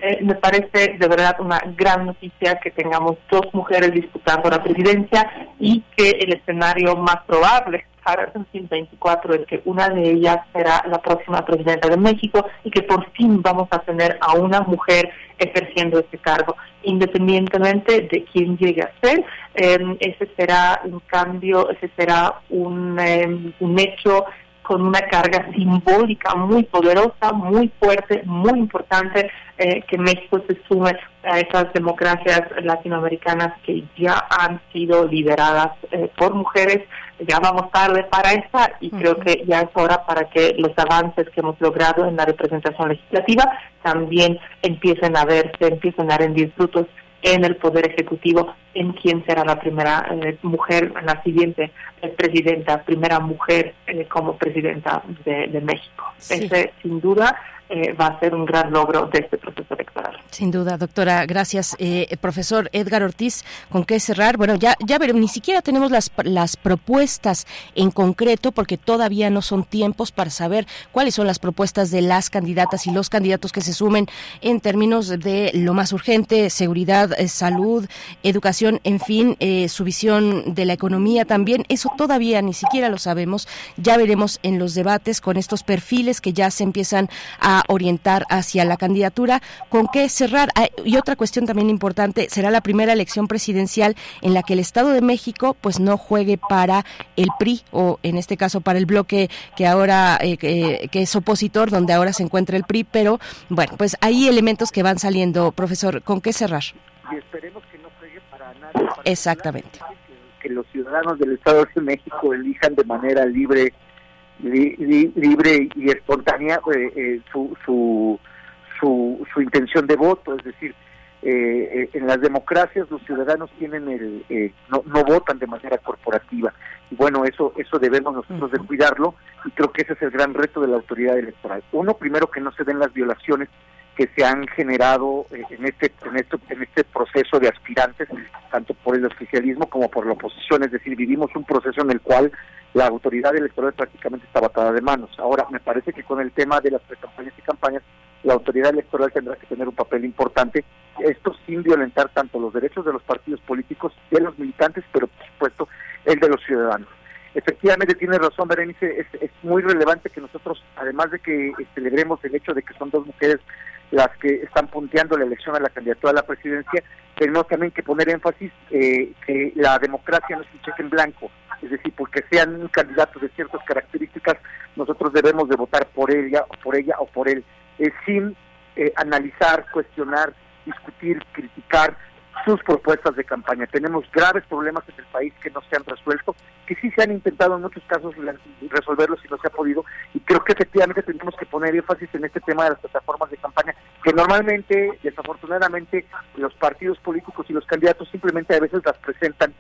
eh, me parece de verdad una gran noticia que tengamos dos mujeres disputando la presidencia y que el escenario más probable para 2024 es que una de ellas será la próxima presidenta de México y que por fin vamos a tener a una mujer ejerciendo este cargo, independientemente de quién llegue a ser. Eh, ese será un cambio, ese será un, eh, un hecho con una carga simbólica muy poderosa, muy fuerte, muy importante, eh, que México se sume a esas democracias latinoamericanas que ya han sido lideradas eh, por mujeres. Ya vamos tarde para esa y creo que ya es hora para que los avances que hemos logrado en la representación legislativa también empiecen a verse, empiecen a rendir frutos en el Poder Ejecutivo, en quién será la primera eh, mujer, la siguiente eh, presidenta, primera mujer eh, como presidenta de, México. Ese, sin duda, eh, va a ser un gran logro de este proceso electoral.
Sin duda, doctora, gracias. Eh, profesor Edgar Ortiz, ¿con qué cerrar? Bueno, ya, ya veremos, ni siquiera tenemos las, las propuestas en concreto porque todavía no son tiempos para saber cuáles son las propuestas de las candidatas y los candidatos que se sumen en términos de lo más urgente, seguridad, eh, salud, educación, en fin, su visión de la economía también. Eso todavía ni siquiera lo sabemos. Ya veremos en los debates con estos perfiles que ya se empiezan a orientar hacia la candidatura. ¿Con qué cerrar? Ah, y otra cuestión también importante, será la primera elección presidencial en la que el Estado de México pues no juegue para el PRI o en este caso para el bloque que ahora eh, que, es opositor, donde ahora se encuentra el PRI, pero bueno, pues hay elementos que van saliendo, profesor. ¿Con qué cerrar?
Y esperemos que no juegue para nadie.
Exactamente.
Que, que los ciudadanos del Estado de México elijan de manera libre libre y espontánea eh, eh, su, su, su, intención de voto, es decir, eh, en las democracias los ciudadanos tienen el no, no votan de manera corporativa. Y bueno eso eso debemos nosotros de cuidarlo y creo que ese es el gran reto de la autoridad electoral. Uno primero que no se den las violaciones que se han generado en este en este en este proceso de aspirantes tanto por el oficialismo como por la oposición es decir vivimos un proceso en el cual la autoridad electoral prácticamente está batada de manos. Ahora, me parece que con el tema de las precampañas y campañas, la autoridad electoral tendrá que tener un papel importante, esto sin violentar tanto los derechos de los partidos políticos, de los militantes, pero por supuesto el de los ciudadanos. Efectivamente tiene razón Berenice, es, muy relevante que nosotros, además de que celebremos el hecho de que son dos mujeres las que están punteando la elección a la candidatura a la presidencia, tenemos también que poner énfasis eh, que la democracia no es un cheque en blanco, es decir, porque sean candidatos de ciertas características, nosotros debemos de votar por ella, o por ella o por él, eh, sin eh, analizar, cuestionar, discutir, criticar sus propuestas de campaña. Tenemos graves problemas en el país que no se han resuelto, que sí se han intentado en muchos casos resolverlos y no se ha podido, y creo que efectivamente tenemos que poner énfasis en este tema de las plataformas de campaña, que normalmente, desafortunadamente, los partidos políticos y los candidatos simplemente a veces las presentan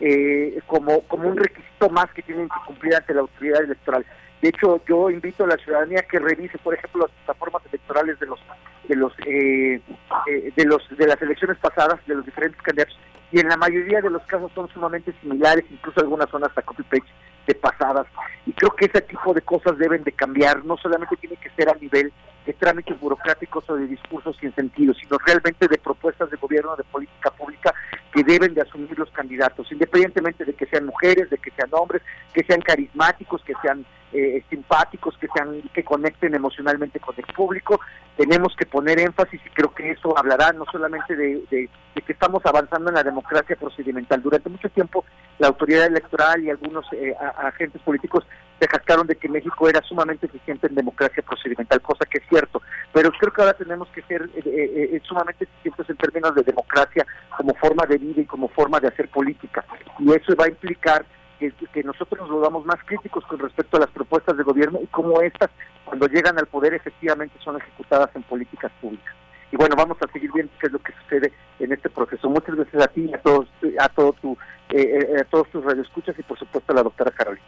eh, como, como un requisito más que tienen que cumplir ante la autoridad electoral. De hecho, yo invito a la ciudadanía que revise, por ejemplo, las plataformas electorales de los de los eh, eh, de los de las elecciones pasadas de los diferentes candidatos y en la mayoría de los casos son sumamente similares, incluso algunas son hasta copy paste de pasadas y creo que ese tipo de cosas deben de cambiar, no solamente tiene que ser a nivel de trámites burocráticos o de discursos sin sentido, sino realmente de propuestas de gobierno, de política pública que deben de asumir los candidatos, independientemente de que sean mujeres, de que sean hombres, que sean carismáticos, que sean eh, simpáticos, que sean que conecten emocionalmente con el público. Tenemos que poner énfasis y creo que eso hablará no solamente de, que estamos avanzando en la democracia procedimental. Durante mucho tiempo la autoridad electoral y algunos eh, agentes políticos se jactaron de que México era sumamente eficiente en democracia procedimental, cosa que es cierto, pero creo que ahora tenemos que ser eh, sumamente eficientes en términos de democracia como forma de vida y como forma de hacer política. Y eso va a implicar que, nosotros nos volvamos más críticos con respecto a las propuestas de gobierno y cómo estas, cuando llegan al poder, efectivamente son ejecutadas en políticas públicas. Y bueno, vamos a seguir viendo qué es lo que sucede en este proceso. Muchas gracias a ti y a todos, a todo tu, eh, eh, a todos tus radioescuchas y por supuesto a la doctora Carolina.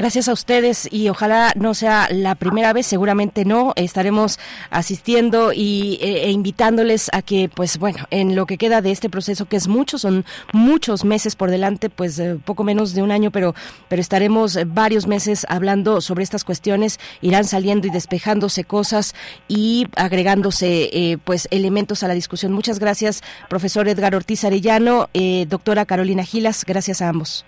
Gracias a ustedes y ojalá no sea la primera vez, seguramente no. Estaremos asistiendo y, eh, e invitándoles a que, pues bueno, en lo que queda de este proceso, que es mucho, son muchos meses por delante, pues eh, poco menos de un año, pero, pero estaremos varios meses hablando sobre estas cuestiones. Irán saliendo y despejándose cosas y agregándose, eh, pues, elementos a la discusión. Muchas gracias, profesor Edgar Ortiz Arellano, doctora Carolina Gilas. Gracias a ambos.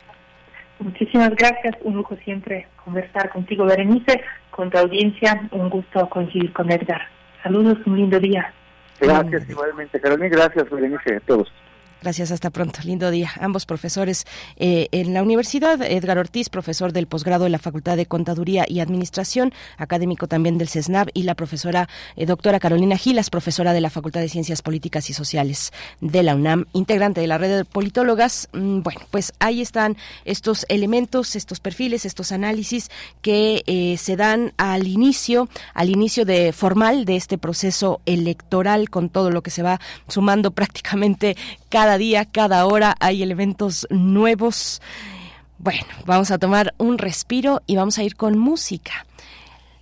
Muchísimas gracias, un lujo siempre conversar contigo, Berenice, con tu audiencia, un gusto coincidir con Edgar. Saludos, un lindo día.
Gracias igualmente, Carolina, gracias, Berenice, a todos.
Gracias, hasta pronto. Lindo día. Ambos profesores eh, en la universidad. Edgar Ortiz, profesor del posgrado de la Facultad de Contaduría y Administración, académico también del CESNAV, y la profesora eh, doctora Carolina Gilas, profesora de la Facultad de Ciencias Políticas y Sociales de la UNAM, integrante de la red de politólogas. Mm, bueno, pues ahí están estos elementos, estos perfiles, estos análisis que eh, se dan al inicio, al inicio de formal de este proceso electoral con todo lo que se va sumando prácticamente cada día, cada hora hay elementos nuevos. Bueno, vamos a tomar un respiro y vamos a ir con música.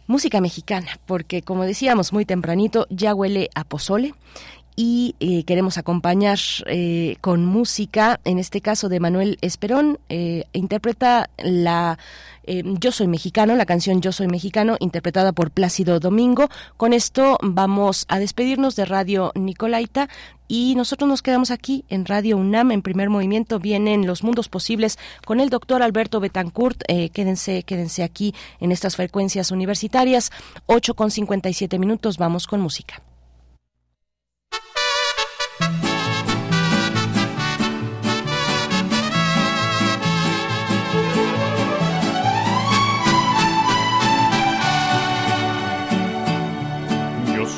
Música mexicana, porque como decíamos muy tempranito, ya huele a pozole y eh, queremos acompañar eh, con música, en este caso de Manuel Esperón, eh, interpreta la Yo soy mexicano, la canción Yo soy mexicano, interpretada por Plácido Domingo. Con esto vamos a despedirnos de Radio Nicolaita y nosotros nos quedamos aquí en Radio UNAM. En primer movimiento vienen los mundos posibles con el doctor Alberto Betancourt. Quédense quédense aquí en estas frecuencias universitarias. 8 con 57 minutos vamos con música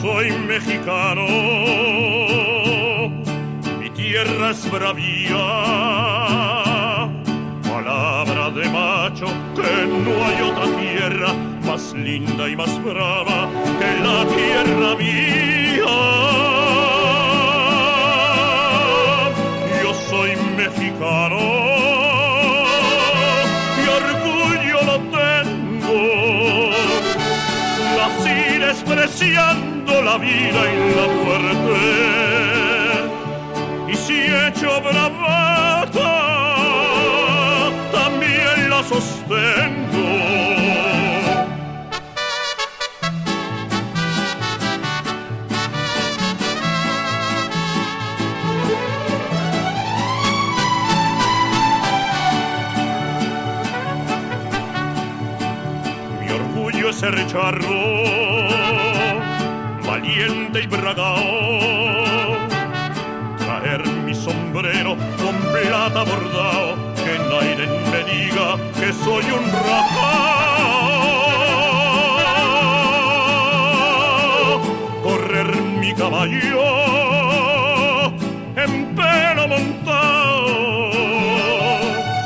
soy mexicano, mi tierra es bravía, palabra de macho que no hay otra tierra más linda y más brava que la tierra mía. Yo soy mexicano. mi la vida y la muerte. Y si he hecho bravata, también la sostengo. Ser charro Traer mi sombrero con plata bordado, que nadie me diga que soy un rajao. Correr mi caballo en pelo montado,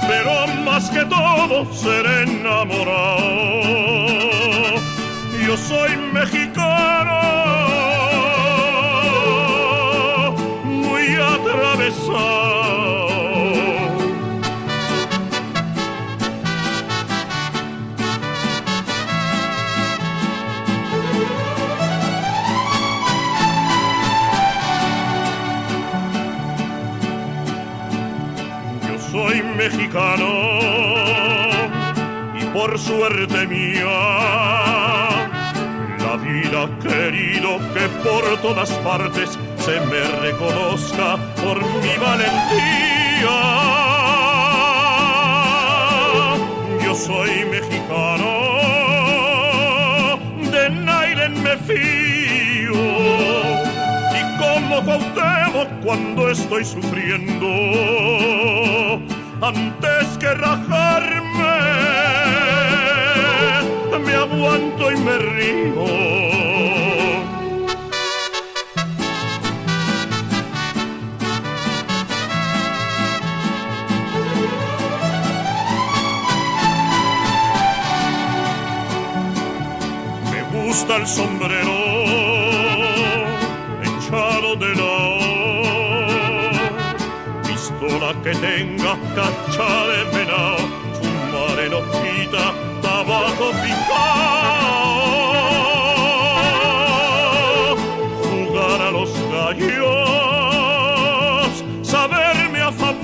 pero más que todo ser enamorado. Yo soy mexicano y por suerte mía la vida querido que por todas partes se me reconozca por mi valentía. Yo soy mexicano, de nadie me fío. Y como Cuauhtémoc cuando estoy sufriendo, antes que rajarme, me aguanto y me río. Gusta el sombrero echado de lado, pistola que tenga cacha de venado, fumar en hojita, tabaco picado, jugar a los gallos, saberme afamar,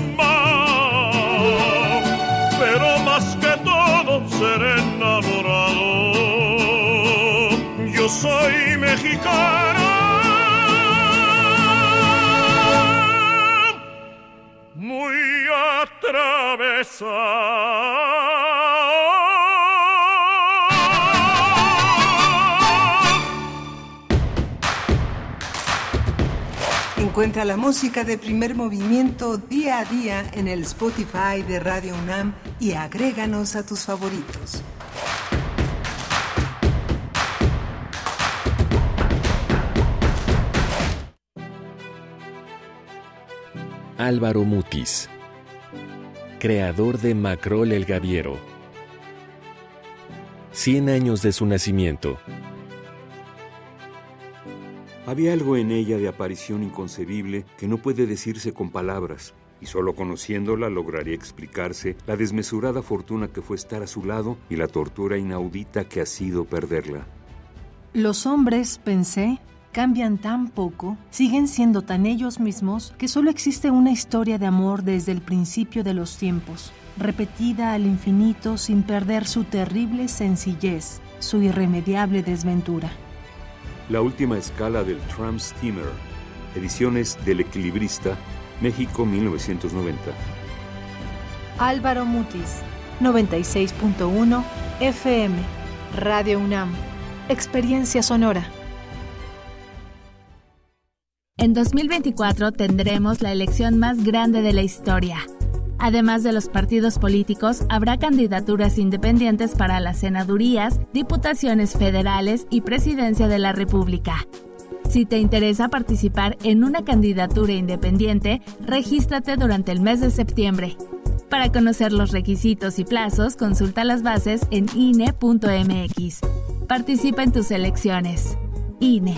pero más que todo ser enamorado. Yo soy mexicano.
Encuentra la música de primer movimiento día a día en el Spotify de Radio UNAM y agréganos a tus favoritos.
Álvaro Mutis, creador de Macrol el Gaviero. 100 años de su nacimiento.
Había algo en ella de aparición inconcebible que no puede decirse con palabras, y solo conociéndola lograría explicarse la desmesurada fortuna que fue estar a su lado y la tortura inaudita que ha sido perderla.
Los hombres, pensé, cambian tan poco, siguen siendo tan ellos mismos, que solo existe una historia de amor desde el principio de los tiempos, repetida al infinito sin perder su terrible sencillez, su irremediable desventura.
La última escala del Tram Steamer, ediciones del Equilibrista, México 1990.
Álvaro Mutis, 96.1 FM, Radio UNAM, Experiencia Sonora.
En 2024 tendremos la elección más grande de la historia. Además de los partidos políticos, habrá candidaturas independientes para las senadurías, diputaciones federales y presidencia de la República. Si te interesa participar en una candidatura independiente, regístrate durante el mes de septiembre. Para conocer los requisitos y plazos, consulta las bases en INE.mx. Participa en tus elecciones. INE.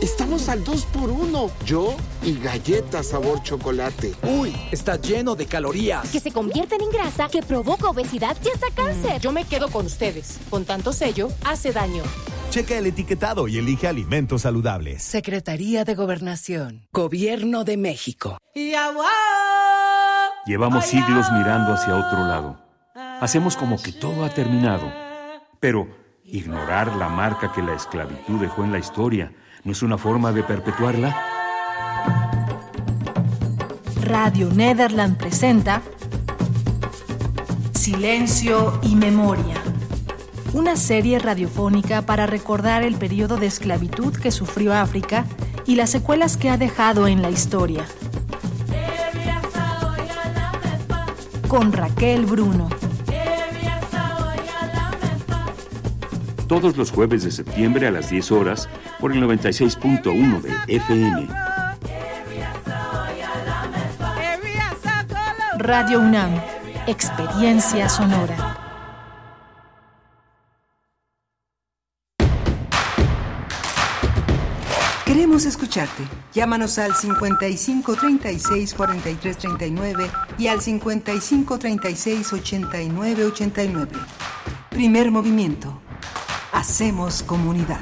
Estamos al 2 por 1 Yo y galletas sabor chocolate.
Uy, está lleno de calorías.
Que se convierten en grasa, que provoca obesidad y hasta cáncer.
Yo me quedo con ustedes. Con tanto sello, hace daño.
Checa el etiquetado y elige alimentos saludables.
Secretaría de Gobernación. Gobierno de México.
Llevamos siglos mirando hacia otro lado. Hacemos como que todo ha terminado. Pero ignorar la marca que la esclavitud dejó en la historia no es una forma de perpetuarla.
Radio Nederland presenta Silencio y Memoria. Una serie radiofónica para recordar el periodo de esclavitud que sufrió África y las secuelas que ha dejado en la historia. Con Raquel Bruno.
Todos los jueves de septiembre a las 10 horas por el 96.1 de FM.
Radio UNAM. Experiencia sonora.
Queremos escucharte. Llámanos al 55 36 43 39 y al 55 36 89 89. Primer movimiento. Hacemos comunidad.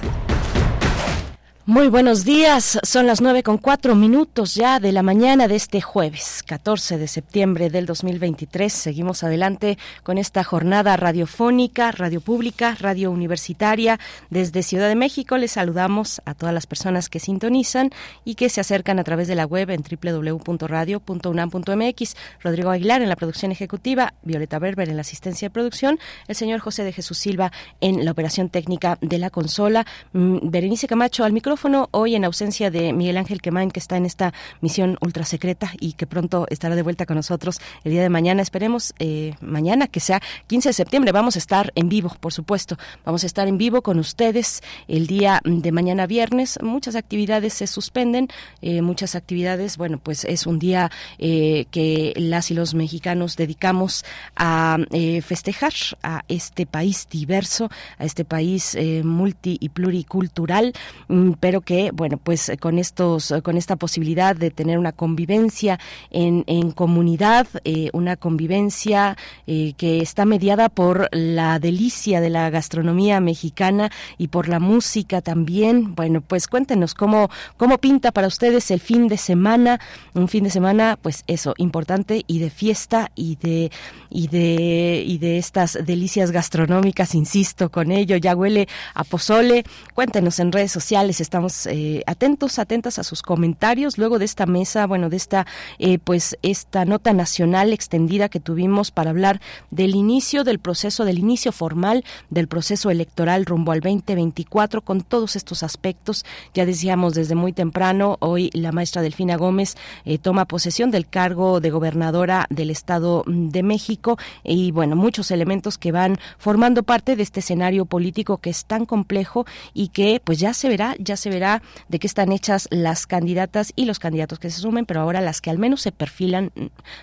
Muy buenos días, son las nueve con cuatro minutos ya de la mañana de este jueves 14 de septiembre del 2023. Seguimos adelante con esta jornada radiofónica, radio pública, radio universitaria. Desde Ciudad de México les saludamos a todas las personas que sintonizan y que se acercan a través de la web en www.radio.unam.mx. Rodrigo Aguilar en la producción ejecutiva, Violeta Berber en la asistencia de producción, el señor José de Jesús Silva en la operación técnica de la consola, mm, Berenice Camacho al micrófono hoy en ausencia de Miguel Ángel Quemain, que está en esta misión ultra secreta y que pronto estará de vuelta con nosotros el día de mañana. Esperemos eh, mañana, que sea 15 de septiembre, vamos a estar en vivo, por supuesto. Vamos a estar en vivo con ustedes el día de mañana viernes. Muchas actividades se suspenden, eh, muchas actividades, bueno, pues es un día eh, que las y los mexicanos dedicamos a festejar a este país diverso, a este país multi y pluricultural. Mm, pero que, bueno, pues con estos, con esta posibilidad de tener una convivencia en, en comunidad, eh, una convivencia eh, que está mediada por la delicia de la gastronomía mexicana y por la música también. Bueno, pues cuéntenos cómo, cómo pinta para ustedes el fin de semana, un fin de semana, pues eso, importante y de fiesta y de, y de, y de estas delicias gastronómicas, insisto con ello, ya huele a pozole. Cuéntenos en redes sociales, estamos eh, atentos, atentas a sus comentarios. Luego de esta mesa, bueno, de esta, eh, pues, esta nota nacional extendida que tuvimos para hablar del inicio del proceso, del inicio formal del proceso electoral rumbo al 2024, con todos estos aspectos. Ya decíamos desde muy temprano, hoy la maestra Delfina Gómez eh, toma posesión del cargo de gobernadora del Estado de México y, bueno, muchos elementos que van formando parte de este escenario político que es tan complejo y que, pues, ya se verá, ya se verá de qué están hechas las candidatas y los candidatos que se sumen, pero ahora las que al menos se perfilan,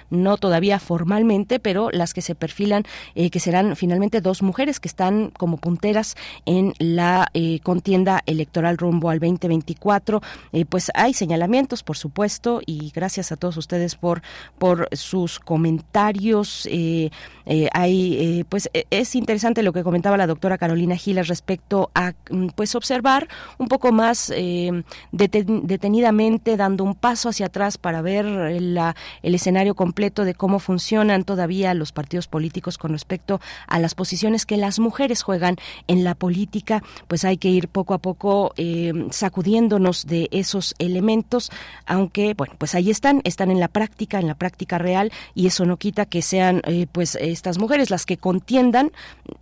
no todavía formalmente, pero las que se perfilan, eh, que serán finalmente dos mujeres que están como punteras en la eh, contienda electoral rumbo al 2024. Eh, pues hay señalamientos, por supuesto, y gracias a todos ustedes por, por sus comentarios. hay, pues e, es interesante lo que comentaba la doctora Carolina Giles respecto a, mm, pues observar un poco más detenidamente, dando un paso hacia atrás para ver el, el escenario completo de cómo funcionan todavía los partidos políticos con respecto a las posiciones que las mujeres juegan en la política, pues hay que ir poco a poco eh, sacudiéndonos de esos elementos, aunque, bueno, pues ahí están, están en la práctica, en la práctica real, y eso no quita que sean, eh, pues, estas mujeres las que contiendan,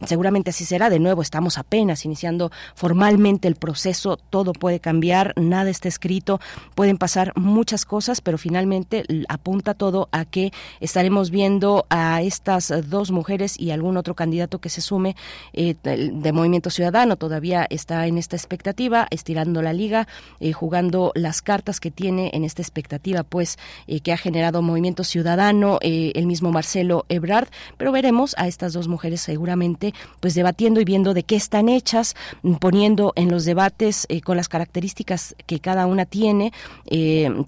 seguramente así será, de nuevo, estamos apenas iniciando formalmente el proceso, todo puede cambiar, nada está escrito, pueden pasar muchas cosas, pero finalmente apunta todo a que estaremos viendo a estas dos mujeres y algún otro candidato que se sume eh, de Movimiento Ciudadano. Todavía está en esta expectativa, estirando la liga, eh, jugando las cartas que tiene en esta expectativa, pues, eh, que ha generado Movimiento Ciudadano, el mismo Marcelo Ebrard. Pero veremos a estas dos mujeres seguramente, pues, debatiendo y viendo de qué están hechas, poniendo en los debates con las características que cada una tiene.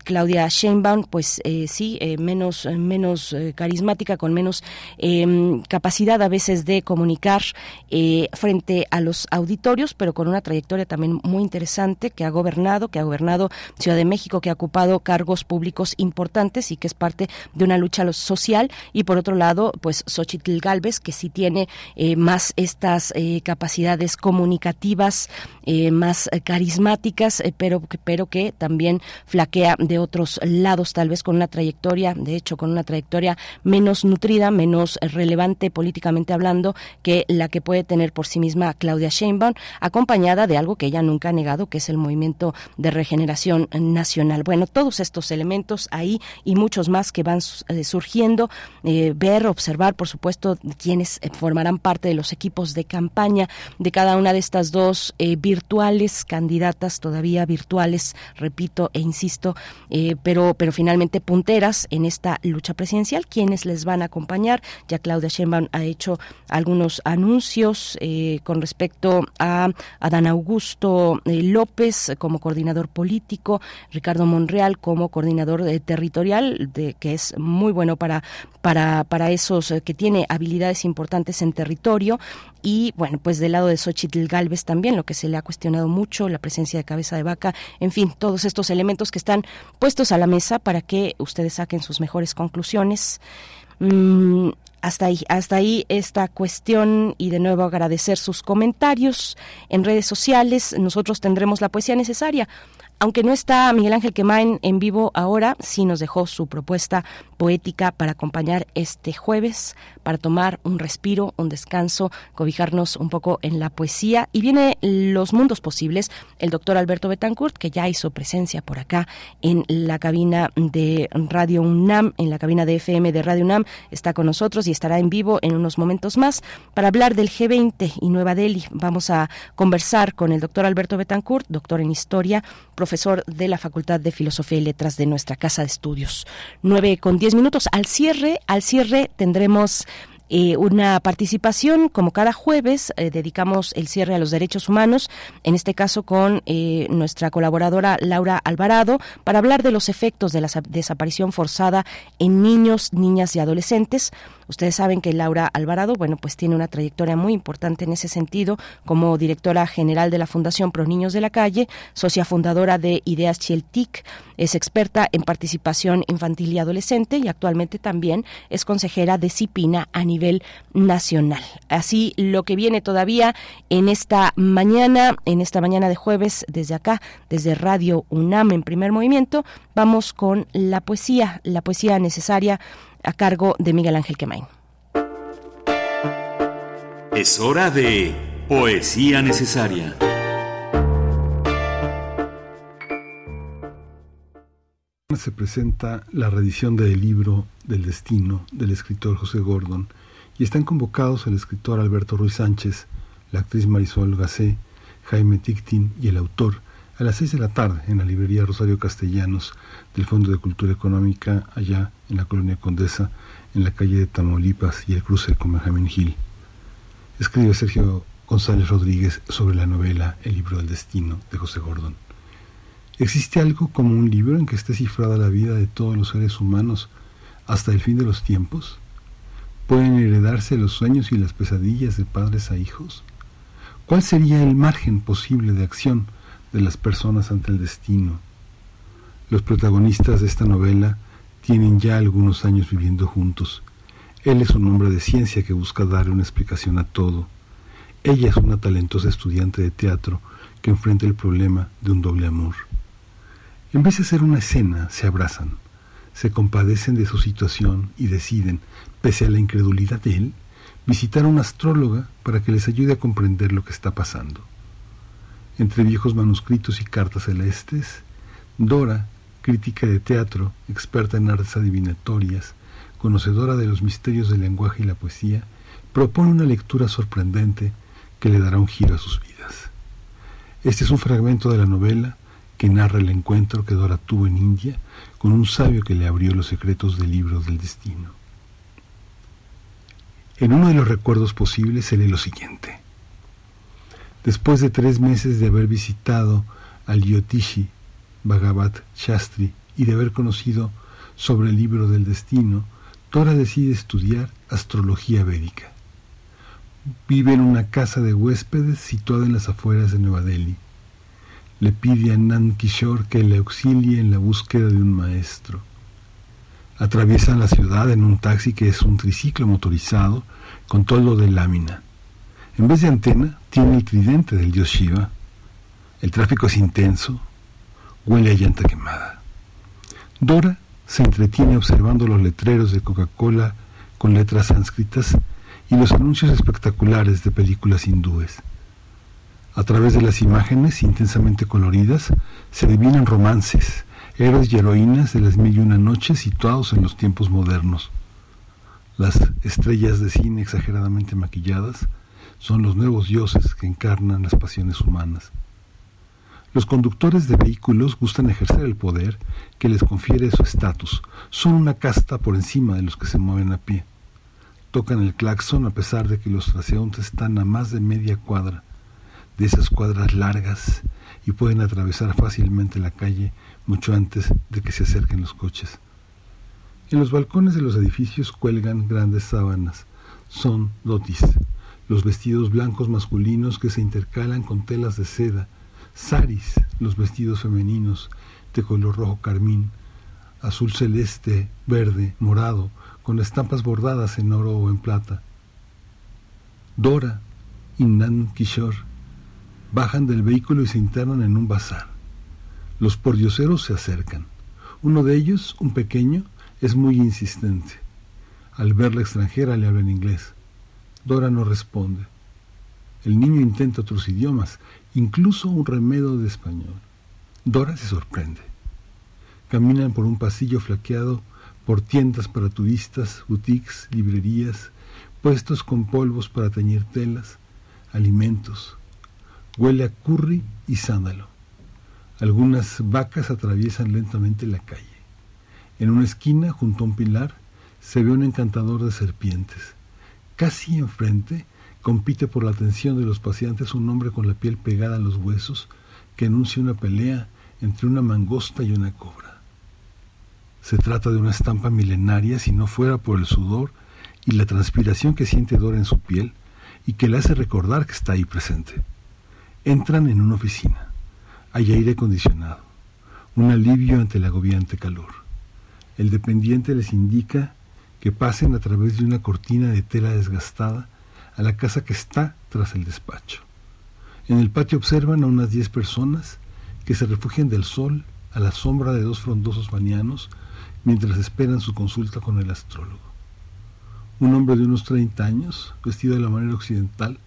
Claudia Sheinbaum, pues, sí, menos, menos carismática, con menos em, capacidad a veces de comunicar eh, frente a los auditorios, pero con una trayectoria también muy interesante que ha gobernado, que ha gobernado Ciudad de México, que ha ocupado cargos públicos importantes y que es parte de una lucha social. Y por otro lado, pues Xochitl Galvez, que sí tiene eh, más estas eh, capacidades comunicativas, más carismáticas, pero, pero que también flaquea de otros lados, tal vez con una trayectoria, de hecho, con una trayectoria menos nutrida, menos relevante políticamente hablando que la que puede tener por sí misma Claudia Sheinbaum, acompañada de algo que ella nunca ha negado, que es el movimiento de regeneración nacional. Bueno, todos estos elementos ahí y muchos más que van eh, surgiendo, eh, ver, observar, por supuesto, quienes eh, formarán parte de los equipos de campaña de cada una de estas dos virtuales candidatas, todavía virtuales, repito e insisto, pero, pero finalmente punteras en esta lucha presidencial, quienes les van a acompañar. Ya Claudia Sheinbaum ha hecho algunos anuncios eh, con respecto a Adán Augusto eh, López como coordinador político, Ricardo Monreal como coordinador eh, territorial, de, que es muy bueno para, para, para esos que tiene habilidades importantes en territorio. Y bueno, pues del lado de Xochitl Galvez también, lo que se le ha cuestionado mucho, la de cabeza de vaca, en fin, todos estos elementos que están puestos a la mesa para que ustedes saquen sus mejores conclusiones. Mm, hasta ahí, hasta ahí esta cuestión y de nuevo agradecer sus comentarios en redes sociales. Nosotros tendremos la poesía necesaria aunque no está Miguel Ángel Quemain en vivo ahora, sí nos dejó su propuesta poética para acompañar este jueves, para tomar un respiro, un descanso, cobijarnos un poco en la poesía. Y viene Los Mundos Posibles, el doctor Alberto Betancourt, que ya hizo presencia por acá en la cabina de Radio UNAM, en la cabina de FM de Radio UNAM, está con nosotros y estará en vivo en unos momentos más para hablar del G20 y Nueva Delhi. Vamos a conversar con el doctor Alberto Betancourt, doctor en historia, profesor de la Facultad de Filosofía y Letras de nuestra Casa de Estudios. Nueve con diez minutos. Al cierre, al cierre tendremos eh, una participación como cada jueves eh, dedicamos el cierre a los derechos humanos, en este caso con eh, nuestra colaboradora Laura Alvarado, para hablar de los efectos de la desaparición forzada en niños, niñas y adolescentes. Ustedes saben que Laura Alvarado, bueno, pues tiene una trayectoria muy importante en ese sentido como directora general de la Fundación Pro Niños de la Calle, socia fundadora de Ideas Chieltic, es experta en participación infantil y adolescente y actualmente también es consejera de CIPINA a nivel nacional. Así lo que viene todavía en esta mañana, en esta mañana de jueves desde acá, desde Radio UNAM en primer movimiento, vamos con la poesía, la poesía necesaria a cargo de Miguel Ángel Quemain.
Es hora de Poesía Necesaria.
Se presenta la reedición del libro del destino del escritor José Gordon y están convocados el escritor Alberto Ruiz Sánchez, la actriz Marisol Gacé, Jaime Tictin y el autor a las seis de la tarde en la librería Rosario Castellanos del Fondo de Cultura Económica allá en la colonia Condesa, en la calle de Tamaulipas y el cruce con Benjamín Gil. Escribe Sergio González Rodríguez sobre la novela El libro del destino de José Gordon. ¿Existe algo como un libro en que esté cifrada la vida de todos los seres humanos hasta el fin de los tiempos? ¿Pueden heredarse los sueños y las pesadillas de padres a hijos? ¿Cuál sería el margen posible de acción de las personas ante el destino? Los protagonistas de esta novela tienen ya algunos años viviendo juntos. Él es un hombre de ciencia que busca darle una explicación a todo. Ella es una talentosa estudiante de teatro que enfrenta el problema de un doble amor. En vez de hacer una escena, se abrazan, se compadecen de su situación y deciden, pese a la incredulidad de él, visitar a una astróloga para que les ayude a comprender lo que está pasando. Entre viejos manuscritos y cartas celestes, Dora crítica de teatro, experta en artes adivinatorias, conocedora de los misterios del lenguaje y la poesía, propone una lectura sorprendente que le dará un giro a sus vidas. Este es un fragmento de la novela que narra el encuentro que Dora tuvo en India con un sabio que le abrió los secretos del libro del destino. En uno de los recuerdos posibles se lee lo siguiente. Después de tres meses de haber visitado al Yotishi, Bhagavat Shastri y de haber conocido sobre el libro del destino, Tora decide estudiar astrología védica. Vive en una casa de huéspedes situada en las afueras de Nueva Delhi. Le pide a Nand Kishore que le auxilie en la búsqueda de un maestro. Atraviesa la ciudad en un taxi que es un triciclo motorizado con toldo de lámina. En vez de antena, tiene el tridente del dios Shiva. El tráfico es intenso, Huele a llanta quemada. Dora se entretiene observando los letreros de Coca-Cola con letras sánscritas y los anuncios espectaculares de películas hindúes. A través de las imágenes intensamente coloridas se adivinan romances, héroes y heroínas de las mil y una noches situados en los tiempos modernos. Las estrellas de cine exageradamente maquilladas son los nuevos dioses que encarnan las pasiones humanas. Los conductores de vehículos gustan ejercer el poder que les confiere su estatus. Son una casta por encima de los que se mueven a pie. Tocan el claxon a pesar de que los transeúntes están a más de media cuadra, de esas cuadras largas, y pueden atravesar fácilmente la calle mucho antes de que se acerquen los coches. En los balcones de los edificios cuelgan grandes sábanas. Son dotis, los vestidos blancos masculinos que se intercalan con telas de seda saris, los vestidos femeninos de color rojo carmín, azul celeste, verde, morado, con estampas bordadas en oro o en plata. Dora y Nan Kishore bajan del vehículo y se internan en un bazar. Los pordioseros se acercan. Uno de ellos, un pequeño, es muy insistente. Al ver la extranjera le habla en inglés. Dora no responde. El niño intenta otros idiomas incluso un remedo de español. Dora se sorprende. Caminan por un pasillo flaqueado por tiendas para turistas, boutiques, librerías, puestos con polvos para teñir telas, alimentos. Huele a curry y sándalo. Algunas vacas atraviesan lentamente la calle. En una esquina, junto a un pilar, se ve un encantador de serpientes. Casi enfrente compite por la atención de los paseantes un hombre con la piel pegada a los huesos que anuncia una pelea entre una mangosta y una cobra. Se trata de una estampa milenaria si no fuera por el sudor y la transpiración que siente Dora en su piel y que le hace recordar que está ahí presente. Entran en una oficina. Hay aire acondicionado, un alivio ante el agobiante calor. El dependiente les indica que pasen a través de una cortina de tela desgastada a la casa que está tras el despacho. En el patio observan a unas diez personas que se refugian del sol a la sombra de dos frondosos banianos mientras esperan su consulta con el astrólogo. Un hombre de unos 30 años, vestido de la manera occidental,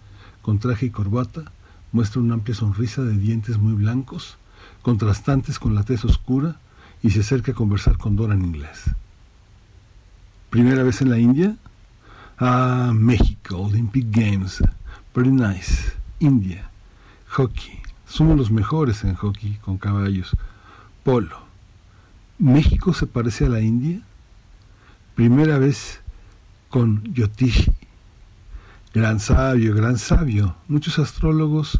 con traje y corbata, muestra una amplia sonrisa de dientes muy blancos, contrastantes con la tez oscura, y se acerca a conversar con Dora en inglés. ¿Primera vez en la India? Ah, México, Olympic Games. Very nice. India. Hockey. Somos los mejores en hockey con caballos. Polo. ¿México se parece a la India? Primera vez con Yotishi. Gran sabio, gran sabio. Muchos astrólogos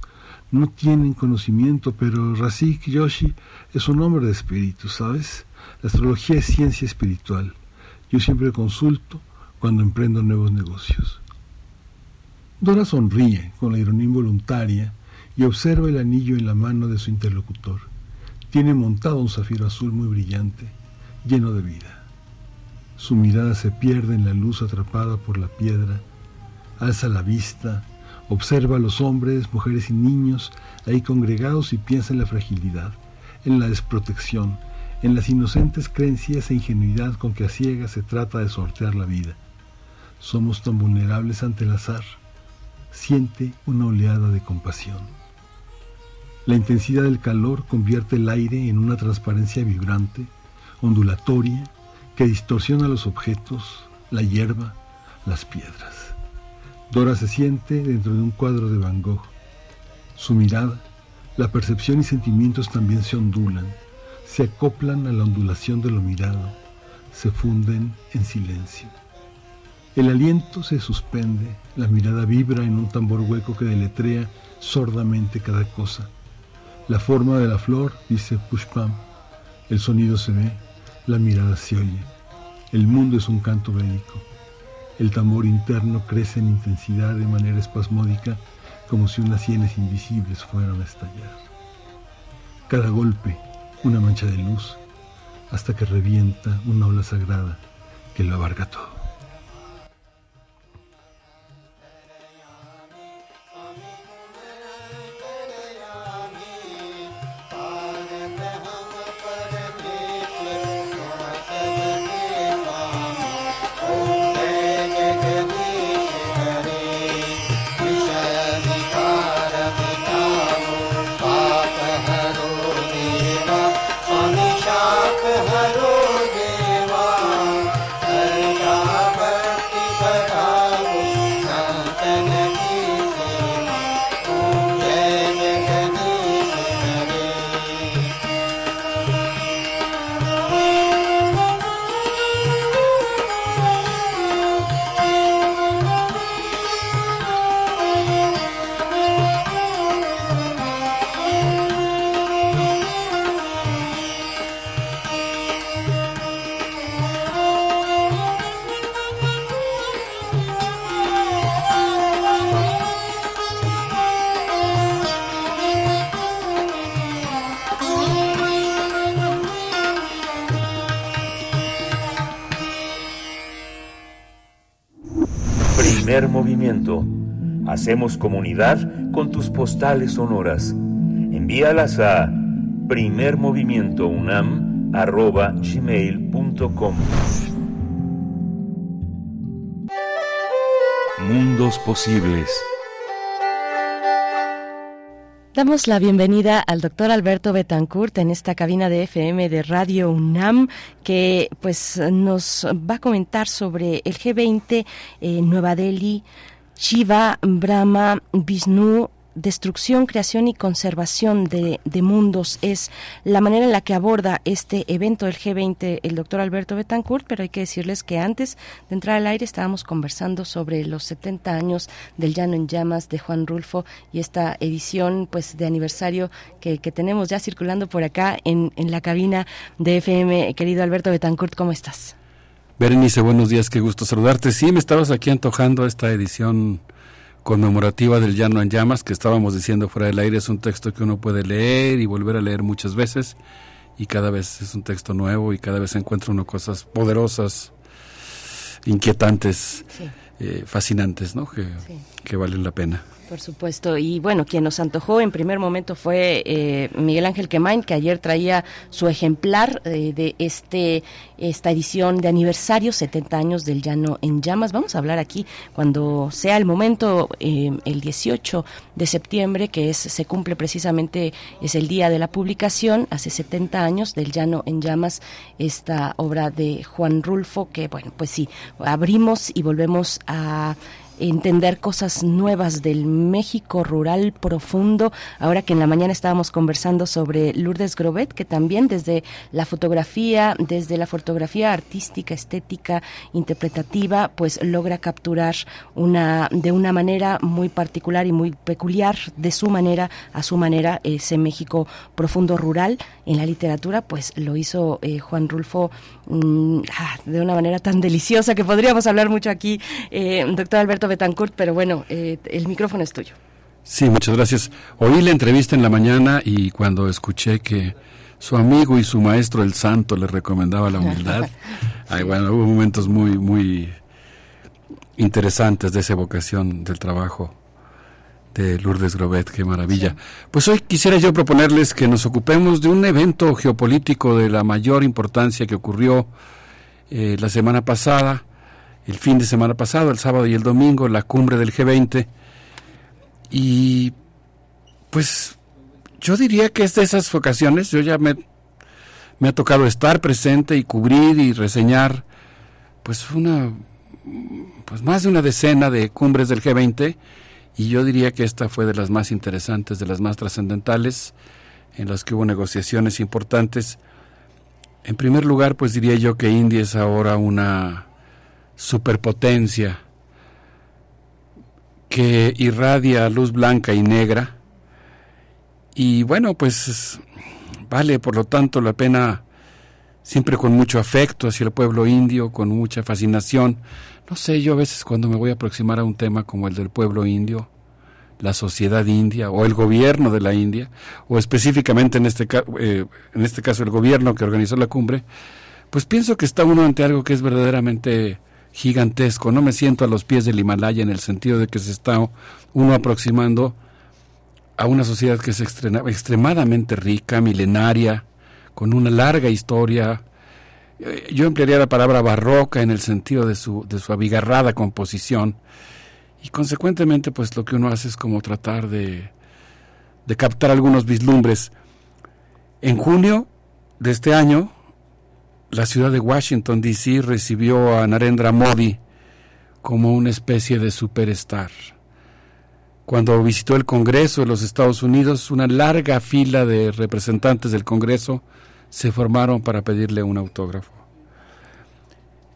no tienen conocimiento, pero Rasik Yoshi es un hombre de espíritu, ¿sabes? La astrología es ciencia espiritual. Yo siempre consulto cuando emprendo nuevos negocios. Dora sonríe con la ironía involuntaria y observa el anillo en la mano de su interlocutor. Tiene montado un zafiro azul muy brillante, lleno de vida. Su mirada se pierde en la luz atrapada por la piedra, alza la vista, observa a los hombres, mujeres y niños ahí congregados y piensa en la fragilidad, en la desprotección, en las inocentes creencias e ingenuidad con que a ciegas se trata de sortear la vida. Somos tan vulnerables ante el azar. Siente una oleada de compasión. La intensidad del calor convierte el aire en una transparencia vibrante, ondulatoria, que distorsiona los objetos, la hierba, las piedras. Dora se siente dentro de un cuadro de Van Gogh. Su mirada, la percepción y sentimientos también se ondulan, se acoplan a la ondulación de lo mirado, se funden en silencio. El aliento se suspende, la mirada vibra en un tambor hueco que deletrea sordamente cada cosa. La forma de la flor, dice Pushpam, el sonido se ve, la mirada se oye. El mundo es un canto bélico. El tambor interno crece en intensidad de manera espasmódica, como si unas sienes invisibles fueran a estallar. Cada golpe, una mancha de luz, hasta que revienta una ola sagrada que lo abarca todo.
Hacemos comunidad con tus postales sonoras. Envíalas a primermovimientounam.gmail.com Mundos posibles.
Damos la bienvenida al doctor Alberto Betancourt en esta cabina de FM de Radio UNAM que pues nos va a comentar sobre el G20 en Nueva Delhi, Shiva, Brahma, Vishnu destrucción, creación y conservación de, mundos es la manera en la que aborda este evento del G20 el doctor Alberto Betancourt, pero hay que decirles que antes de entrar al aire estábamos conversando sobre los 70 años del Llano en Llamas de Juan Rulfo y esta edición pues de aniversario que, tenemos ya circulando por acá en, en la cabina de FM. Querido Alberto Betancourt, ¿cómo estás?
Berenice, buenos días, qué gusto saludarte. Sí, me estabas aquí antojando esta edición conmemorativa del Llano en Llamas, que estábamos diciendo fuera del aire, es un texto que uno puede leer y volver a leer muchas veces, y cada vez es un texto nuevo y cada vez encuentra uno cosas poderosas, inquietantes, eh, fascinantes, ¿no? Que, que valen la pena.
Por supuesto. Y bueno, quien nos antojó en primer momento fue eh, Miguel Ángel Quemain, que ayer traía su ejemplar eh, de este esta edición de aniversario, 70 años del Llano en Llamas. Vamos a hablar aquí cuando sea el momento, eh, el 18 de septiembre, que es se cumple precisamente, es el día de la publicación, hace 70 años del Llano en Llamas, esta obra de Juan Rulfo, que bueno, pues sí, abrimos y volvemos a entender cosas nuevas del México rural profundo. Ahora que en la mañana estábamos conversando sobre Lourdes Grobet, que también desde la fotografía, desde la fotografía artística, estética, interpretativa, pues logra capturar una de una manera muy particular y muy peculiar de su manera a su manera ese México profundo rural en la literatura, pues lo hizo eh, Juan Rulfo mm, ah, de una manera tan deliciosa que podríamos hablar mucho aquí, eh, doctor Alberto Betancourt, pero bueno, eh, el micrófono es tuyo.
Sí, muchas gracias. Oí la entrevista en la mañana y cuando escuché que su amigo y su maestro el santo le recomendaba la humildad, ay, bueno, hubo momentos muy, muy interesantes de esa evocación del trabajo de Lourdes Grobet, qué maravilla. Pues hoy quisiera yo proponerles que nos ocupemos de un evento geopolítico de la mayor importancia que ocurrió eh, la semana pasada el fin de semana pasado, el sábado y el domingo, la cumbre del G20. Y pues yo diría que es de esas ocasiones, yo ya me, me ha tocado estar presente y cubrir y reseñar pues una pues más de una decena de cumbres del G20 y yo diría que esta fue de las más interesantes, de las más trascendentales, en las que hubo negociaciones importantes. En primer lugar, pues diría yo que India es ahora una superpotencia que irradia luz blanca y negra. Y bueno, pues vale por lo tanto la pena, siempre con mucho afecto hacia el pueblo indio, con mucha fascinación. No sé, yo a veces cuando me voy a aproximar a un tema como el del pueblo indio, la sociedad india o el gobierno de la India, o específicamente en este, eh, en este caso el gobierno que organizó la cumbre, pues pienso que está uno ante algo que es verdaderamente gigantesco. No me siento a los pies del Himalaya en el sentido de que se está uno aproximando a una sociedad que es extremadamente rica, milenaria, con una larga historia. Eh, yo emplearía la palabra barroca en el sentido de su, de su abigarrada composición. Y consecuentemente, pues lo que uno hace es como tratar de, de captar algunos vislumbres. En junio de este año, la ciudad de Washington, D.C. recibió a Narendra Modi como una especie de superstar. Cuando visitó el Congreso de los Estados Unidos, una larga fila de representantes del Congreso se formaron para pedirle un autógrafo.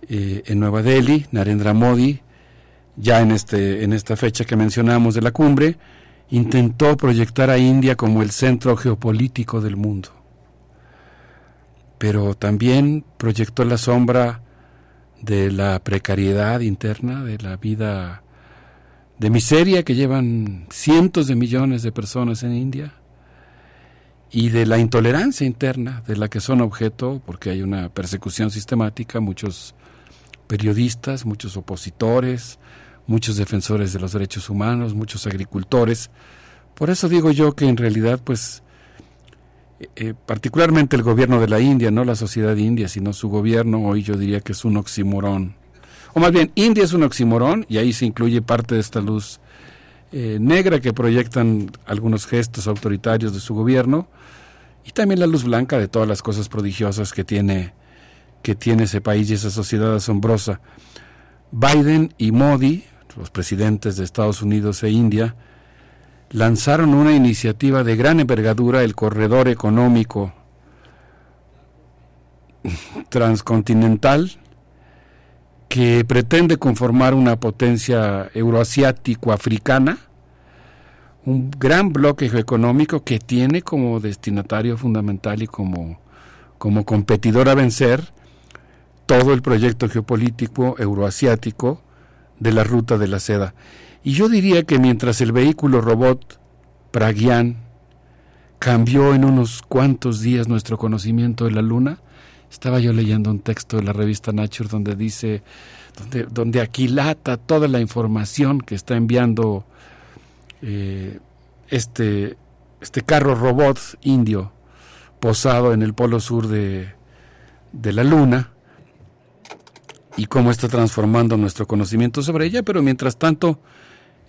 Eh, en Nueva Delhi, Narendra Modi, ya en, este, en esta fecha que mencionamos de la cumbre, intentó proyectar a India como el centro geopolítico del mundo pero también proyectó la sombra de la precariedad interna, de la vida de miseria que llevan cientos de millones de personas en India y de la intolerancia interna de la que son objeto, porque hay una persecución sistemática, muchos periodistas, muchos opositores, muchos defensores de los derechos humanos, muchos agricultores. Por eso digo yo que en realidad pues eh, particularmente el gobierno de la India, no la sociedad india, sino su gobierno, hoy yo diría que es un oximorón. O más bien, India es un oximorón y ahí se incluye parte de esta luz eh, negra que proyectan algunos gestos autoritarios de su gobierno y también la luz blanca de todas las cosas prodigiosas que tiene, que tiene ese país y esa sociedad asombrosa. Biden y Modi, los presidentes de Estados Unidos e India, lanzaron una iniciativa de gran envergadura, el Corredor Económico Transcontinental, que pretende conformar una potencia euroasiático-africana, un gran bloque económico que tiene como destinatario fundamental y como, como competidor a vencer todo el proyecto geopolítico euroasiático de la ruta de la seda. Y yo diría que mientras el vehículo robot Pragian cambió en unos cuantos días nuestro conocimiento de la Luna, estaba yo leyendo un texto de la revista Nature donde dice, donde, donde aquilata toda la información que está enviando eh, este, este carro robot indio posado en el polo sur de, de la Luna y cómo está transformando nuestro conocimiento sobre ella, pero mientras tanto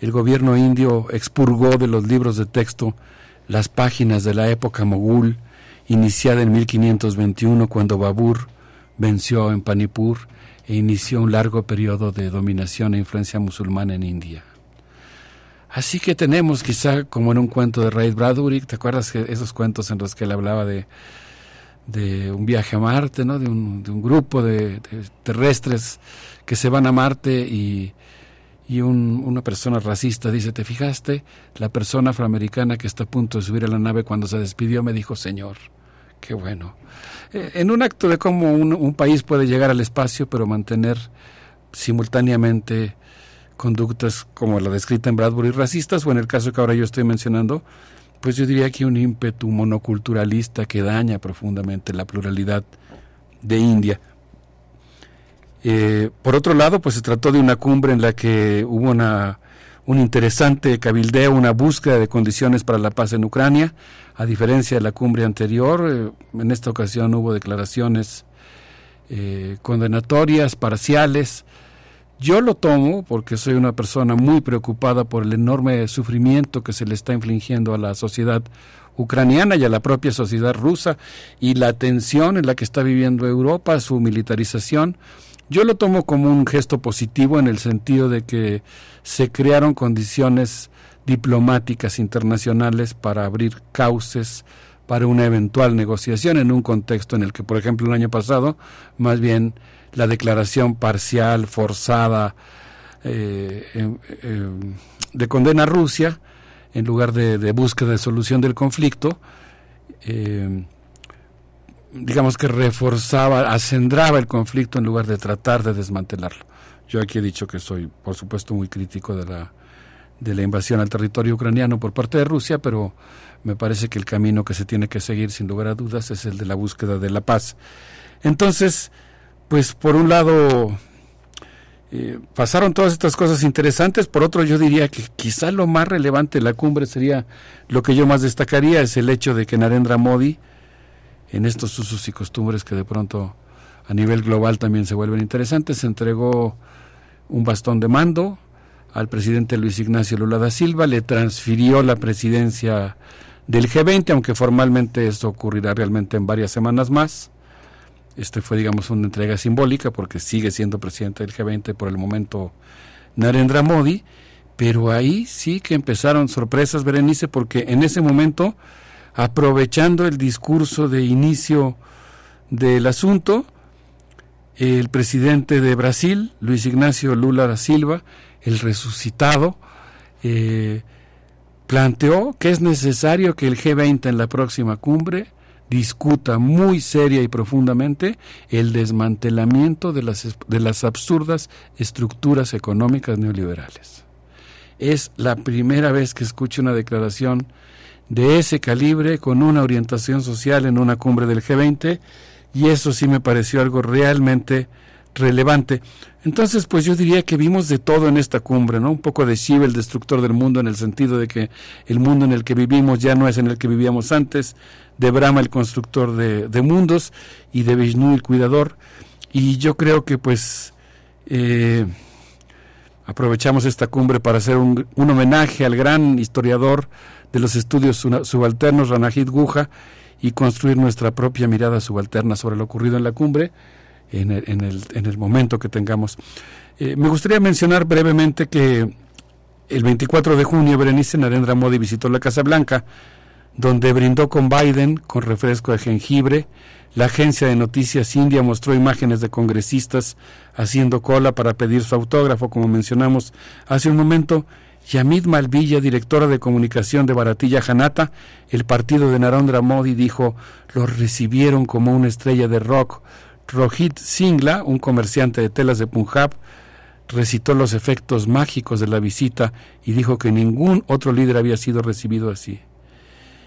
el gobierno indio expurgó de los libros de texto las páginas de la época mogul, iniciada en 1521 cuando Babur venció en Panipur e inició un largo periodo de dominación e influencia musulmana en India. Así que tenemos quizá como en un cuento de Ray Bradbury, ¿te acuerdas que esos cuentos en los que él hablaba de, de un viaje a Marte, ¿no? de, un, de un grupo de, terrestres que se van a Marte y, y un, una persona racista dice, ¿te fijaste? La persona afroamericana que está a punto de subir a la nave cuando se despidió me dijo, Señor, qué bueno. Eh, en un acto de cómo un, un, país puede llegar al espacio, pero mantener simultáneamente conductas como la descrita en Bradbury racistas, o en el caso que ahora yo estoy mencionando, pues yo diría que un ímpetu monoculturalista que daña profundamente la pluralidad de India. Eh, por otro lado, pues se trató de una cumbre en la que hubo una, un interesante cabildeo, una búsqueda de condiciones para la paz en Ucrania, a diferencia de la cumbre anterior, eh, en esta ocasión hubo declaraciones eh, condenatorias, parciales, yo lo tomo porque soy una persona muy preocupada por el enorme sufrimiento que se le está infligiendo a la sociedad ucraniana y a la propia sociedad rusa y la tensión en la que está viviendo Europa, su militarización. Yo lo tomo como un gesto positivo en el sentido de que se crearon condiciones diplomáticas internacionales para abrir cauces para una eventual negociación en un contexto en el que, por ejemplo, el año pasado, más bien la declaración parcial, forzada, eh, em, de condena a Rusia, en lugar de, búsqueda de solución del conflicto, em, digamos que reforzaba, acendraba el conflicto en lugar de tratar de desmantelarlo. Yo aquí he dicho que soy, por supuesto, muy crítico de la, de la invasión al territorio ucraniano por parte de Rusia, pero me parece que el camino que se tiene que seguir, sin lugar a dudas, es el de la búsqueda de la paz. Entonces, pues por un lado eh, pasaron todas estas cosas interesantes, por otro yo diría que quizá lo más relevante de la cumbre sería, lo que yo más destacaría es el hecho de que Narendra Modi, en estos usos y costumbres que de pronto a nivel global también se vuelven interesantes, entregó un bastón de mando al presidente Luis Ignacio Lula da Silva, le transfirió la presidencia del G20, aunque formalmente esto ocurrirá realmente en varias semanas más. Este fue, digamos, una entrega simbólica porque sigue siendo presidente del G20 por el momento Narendra Modi, pero ahí sí que empezaron sorpresas, Berenice, porque en ese momento, aprovechando el discurso de inicio del asunto, el presidente de Brasil, Luis Ignacio Lula da Silva, el resucitado, eh, planteó que es necesario que el G20 en la próxima cumbre discuta muy seria y profundamente el desmantelamiento de las, de las absurdas estructuras económicas neoliberales. Es la primera vez que escucho una declaración de ese calibre con una orientación social en una cumbre del G20 y eso sí me pareció algo realmente relevante. Entonces, pues yo diría que vimos de todo en esta cumbre, ¿no? Un poco de Shiva, el destructor del mundo, en el sentido de que el mundo en el que vivimos ya no es en el que vivíamos antes, de Brahma, el constructor de, mundos, y de Vishnu, el cuidador. Y yo creo que pues eh, aprovechamos esta cumbre para hacer un, un, homenaje al gran historiador de los estudios subalternos, Ranajit Guja, y construir nuestra propia mirada subalterna sobre lo ocurrido en la cumbre en el, en el, en el momento que tengamos. Eh, me gustaría mencionar brevemente que El 24 de junio, Berenice Narendra Modi visitó la Casa Blanca, donde brindó con Biden con refresco de jengibre. La agencia de noticias india mostró imágenes de congresistas haciendo cola para pedir su autógrafo, como mencionamos hace un momento. Yamid Malvilla, directora de comunicación de Baratilla Janata, el partido de Narendra Modi, dijo, los recibieron como una estrella de rock. Rohit Singla, un comerciante de telas de Punjab, recitó los efectos mágicos de la visita y dijo que ningún otro líder había sido recibido así.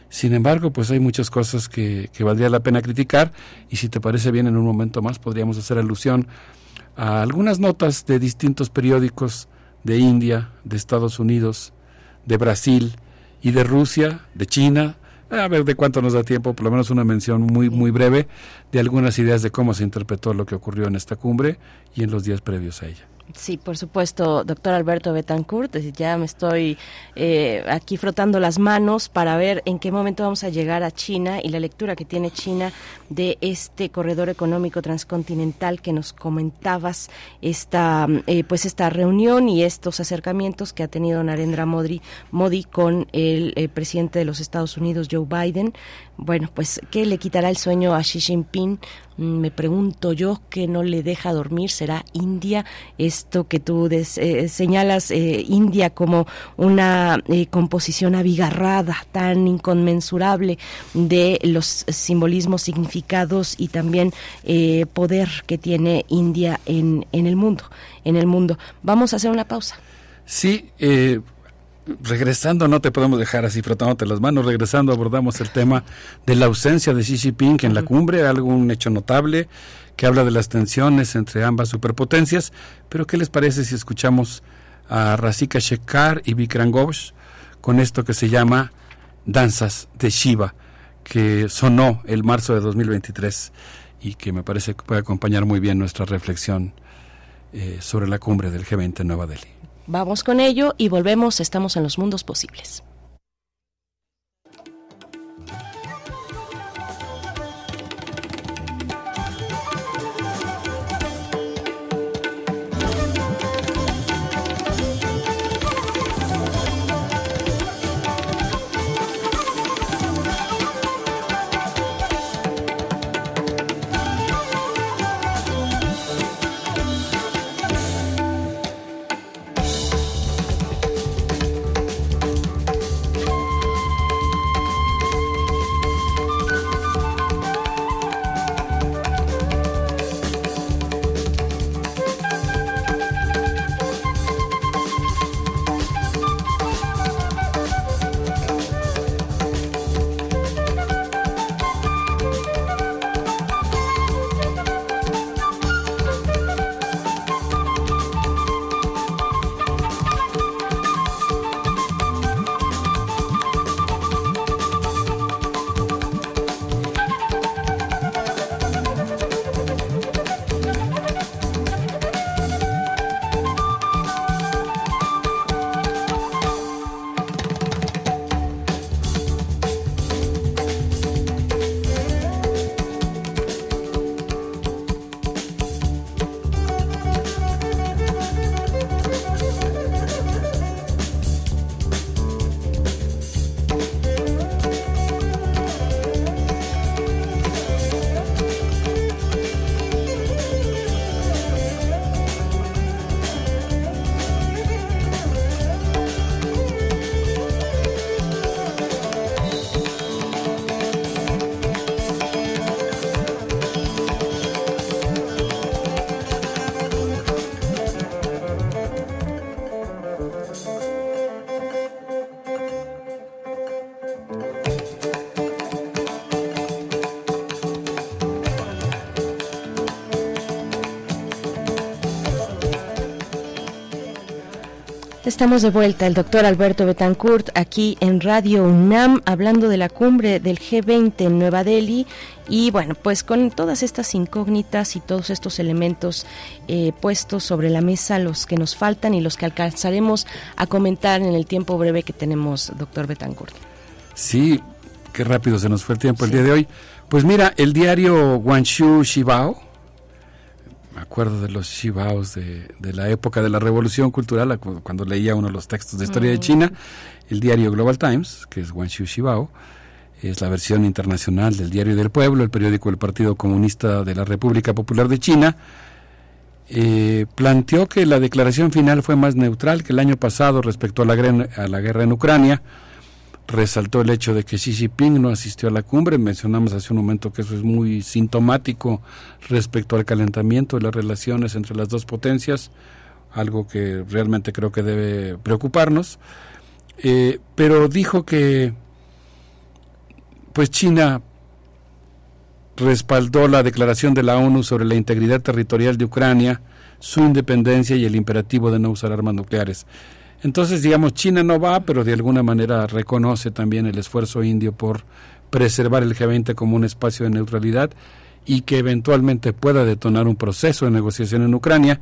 Sin embargo, pues hay muchas cosas que, que, valdría la pena criticar y si te parece bien en un momento más podríamos hacer alusión a algunas notas de distintos periódicos de India, de Estados Unidos, de Brasil y de Rusia, de China, a ver de cuánto nos da tiempo, por lo menos una mención muy muy breve de algunas ideas de cómo se interpretó lo que ocurrió en esta cumbre y en los días previos a ella.
Sí, por supuesto, doctor Alberto Betancourt. Ya me estoy eh, aquí frotando las manos para ver en qué momento vamos a llegar a China y la lectura que tiene China de este corredor económico transcontinental que nos comentabas, esta, eh, pues esta reunión y estos acercamientos que ha tenido Narendra Modi, Modi con el, el presidente de los Estados Unidos, Joe Biden. Bueno, pues, ¿qué le quitará el sueño a Xi Jinping? Mm, me pregunto yo que no le deja dormir será India esto que tú eh, señalas eh, India como una eh, composición abigarrada tan inconmensurable de los simbolismos significados y también poder que tiene India en, en el mundo en el mundo. Vamos a hacer una pausa.
Sí regresando, no te podemos dejar así frotándote las manos, regresando abordamos el tema de la ausencia de Xi Jinping en la cumbre, algún hecho notable que habla de las tensiones entre ambas superpotencias, pero ¿qué les parece si escuchamos a Rasika Shekhar y Vikram Ghosh con esto que se llama Danzas de Shiva, que sonó el marzo de 2023 y que me parece que puede acompañar muy bien nuestra reflexión eh, sobre la cumbre del G20 en Nueva Delhi.
Vamos con ello y volvemos, estamos en los mundos posibles. Estamos de vuelta, el doctor Alberto Betancourt aquí en Radio UNAM hablando de la cumbre del G20 en Nueva Delhi y bueno, pues con todas estas incógnitas y todos estos elementos eh, puestos sobre la mesa, los que nos faltan y los que alcanzaremos a comentar en el tiempo breve que tenemos, doctor Betancourt.
Sí, qué rápido se nos fue el tiempo el día de hoy. Pues mira, el diario Guangzhou Shibao, me acuerdo de los shibaos de, de, la época de la revolución cultural, cuando leía uno de los textos de historia de mm. China, el diario Global Times, que es Guangxu Shibao, es la versión internacional del Diario del Pueblo, el periódico del Partido Comunista de la República Popular de China, eh, planteó que la declaración final fue más neutral que el año pasado respecto a la, a la guerra en Ucrania, resaltó el hecho de que Xi Jinping no asistió a la cumbre. Mencionamos hace un momento que eso es muy sintomático respecto al calentamiento de las relaciones entre las dos potencias, algo que realmente creo que debe preocuparnos. Eh, pero dijo que pues China respaldó la declaración de la ONU sobre la integridad territorial de Ucrania, su independencia y el imperativo de no usar armas nucleares. Entonces, digamos, China no va, pero de alguna manera reconoce también el esfuerzo indio por preservar el G20 como un espacio de neutralidad y que eventualmente pueda detonar un proceso de negociación en Ucrania.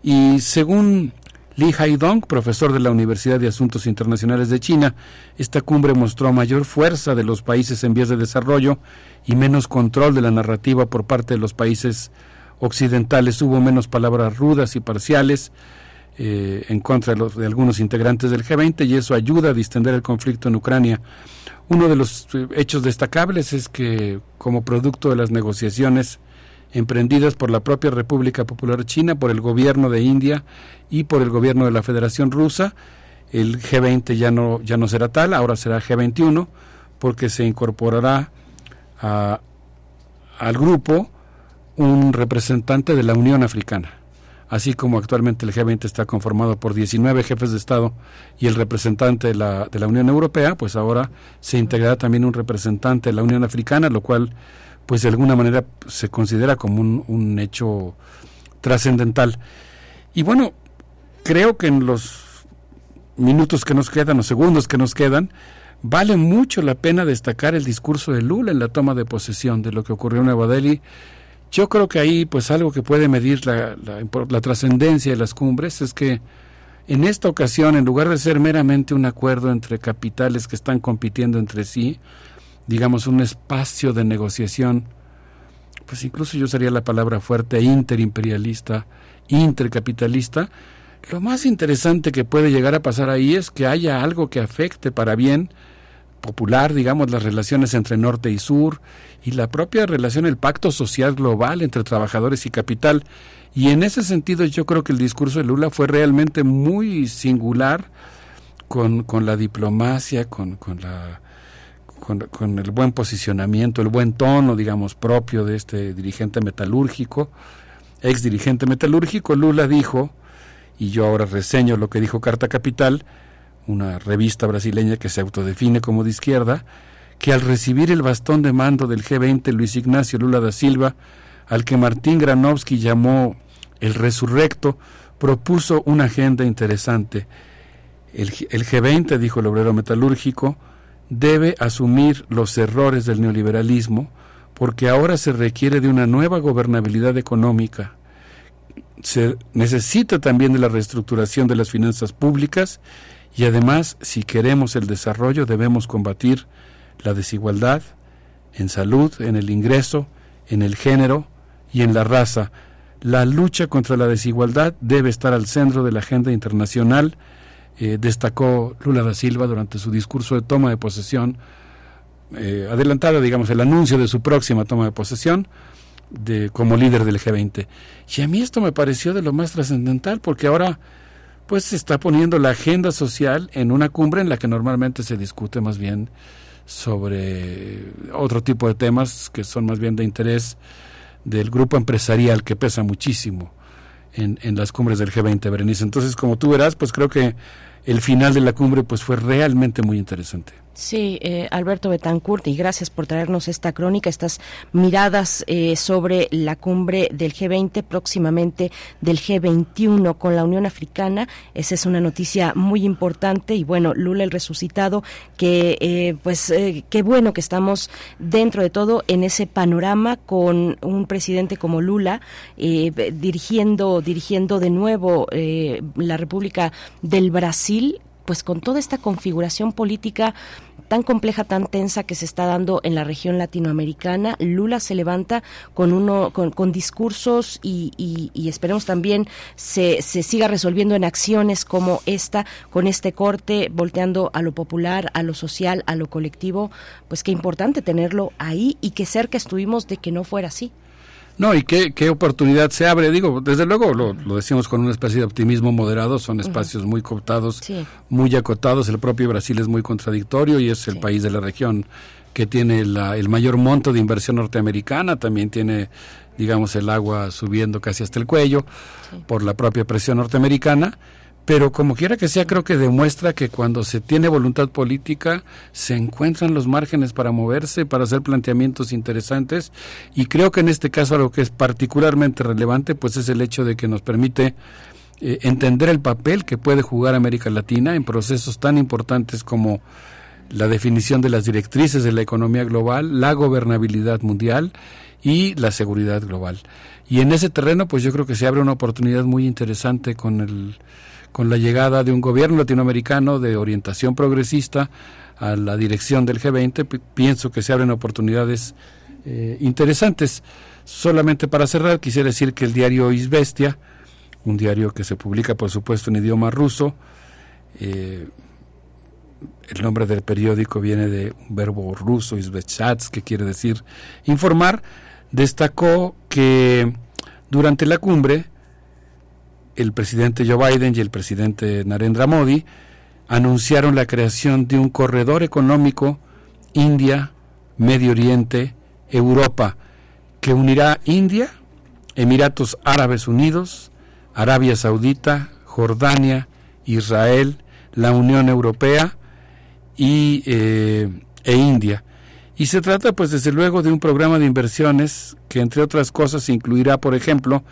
Y según Li Haidong, profesor de la Universidad de Asuntos Internacionales de China, esta cumbre mostró mayor fuerza de los países en vías de desarrollo y menos control de la narrativa por parte de los países occidentales. Hubo menos palabras rudas y parciales, eh, en contra de, algunos integrantes del G20 y eso ayuda a distender el conflicto en Ucrania. Uno de los eh, hechos destacables es que como producto de las negociaciones emprendidas por la propia República Popular China, por el gobierno de India y por el gobierno de la Federación Rusa, el G20 ya no, ya no será tal, ahora será G21, porque se incorporará al grupo un representante de la Unión Africana así como actualmente el G20 está conformado por 19 jefes de Estado y el representante de la, de la Unión Europea, pues ahora se integrará también un representante de la Unión Africana, lo cual pues de alguna manera se considera como un, un hecho trascendental. Y bueno, creo que en los minutos que nos quedan, los segundos que nos quedan, vale mucho la pena destacar el discurso de Lula en la toma de posesión de lo que ocurrió en Nueva Delhi yo creo que ahí, pues algo que puede medir la, trascendencia de las cumbres es que en esta ocasión, en lugar de ser meramente un acuerdo entre capitales que están compitiendo entre sí, digamos un espacio de negociación, pues incluso yo usaría la palabra fuerte interimperialista, intercapitalista, lo más interesante que puede llegar a pasar ahí es que haya algo que afecte para bien popular, digamos, las relaciones entre norte y sur y la propia relación, el pacto social global entre trabajadores y capital. Y en ese sentido yo creo que el discurso de Lula fue realmente muy singular con, con la diplomacia, con, con la, con, el buen posicionamiento, el buen tono, digamos, propio de este dirigente metalúrgico, ex dirigente metalúrgico, Lula dijo, y yo ahora reseño lo que dijo Carta Capital, una revista brasileña que se autodefine como de izquierda, que al recibir el bastón de mando del G20 Luis Ignacio Lula da Silva, al que Martín Granovsky llamó el resurrecto, propuso una agenda interesante. El, el G20, dijo el obrero metalúrgico, debe asumir los errores del neoliberalismo porque ahora se requiere de una nueva gobernabilidad económica. Se necesita también de la reestructuración de las finanzas públicas y además, si queremos el desarrollo, debemos combatir la desigualdad en salud, en el ingreso, en el género y en la raza. La lucha contra la desigualdad debe estar al centro de la agenda internacional, eh, destacó Lula da Silva durante su discurso de toma de posesión, eh, adelantada, digamos, el anuncio de su próxima toma de posesión de, como líder del G20. Y a mí esto me pareció de lo más trascendental, porque ahora pues se está poniendo la agenda social en una cumbre en la que normalmente se discute más bien sobre otro tipo de temas que son más bien de interés del grupo empresarial que pesa muchísimo en, en las cumbres del G20, Berenice. Entonces, como tú verás, pues creo que el final de la cumbre pues fue realmente muy interesante.
Sí, eh, Alberto Betancourt, y gracias por traernos esta crónica, estas miradas eh, sobre la cumbre del G20, próximamente del G21 con la Unión Africana. Esa es una noticia muy importante y bueno, Lula el resucitado, que eh, pues qué bueno que estamos dentro de todo en ese panorama con un presidente como Lula dirigiendo, dirigiendo de nuevo la República del Brasil pues con toda esta configuración política tan compleja, tan tensa que se está dando en la región latinoamericana. Lula se levanta con uno, con, discursos y, y, esperemos también se, se siga resolviendo en acciones como esta, con este corte, volteando a lo popular, a lo social, a lo colectivo, pues qué importante tenerlo ahí y que cerca estuvimos de que no fuera así.
No, y qué, qué oportunidad se abre. Digo, desde luego lo, lo decimos con una especie de optimismo moderado, son espacios muy cooptados, muy acotados. El propio Brasil es muy contradictorio y es el país de la región que tiene la, el mayor monto de inversión norteamericana, también tiene, digamos, el agua subiendo casi hasta el cuello por la propia presión norteamericana pero como quiera que sea, creo que demuestra que cuando se tiene voluntad política se encuentran los márgenes para moverse, para hacer planteamientos interesantes y creo que en este caso algo que es particularmente relevante pues es el hecho de que nos permite eh, entender el papel que puede jugar América Latina en procesos tan importantes como la definición de las directrices de la economía global, la gobernabilidad mundial y la seguridad global. Y en ese terreno pues yo creo que se abre una oportunidad muy interesante con el con la llegada de un gobierno latinoamericano de orientación progresista a la dirección del G20, pienso que se abren oportunidades eh, interesantes. Solamente para cerrar, quisiera decir que el diario Isbestia, un diario que se publica, por supuesto, en idioma ruso, eh, el nombre del periódico viene de un verbo ruso, Izvestchats, que quiere decir informar, destacó que durante la cumbre el presidente Joe Biden y el presidente Narendra Modi anunciaron la creación de un corredor económico India, Medio Oriente, Europa, que unirá India, Emiratos Árabes Unidos, Arabia Saudita, Jordania, Israel, la Unión Europea y, eh, e India. Y se trata, pues, desde luego, de un programa de inversiones que, entre otras cosas, incluirá, por ejemplo,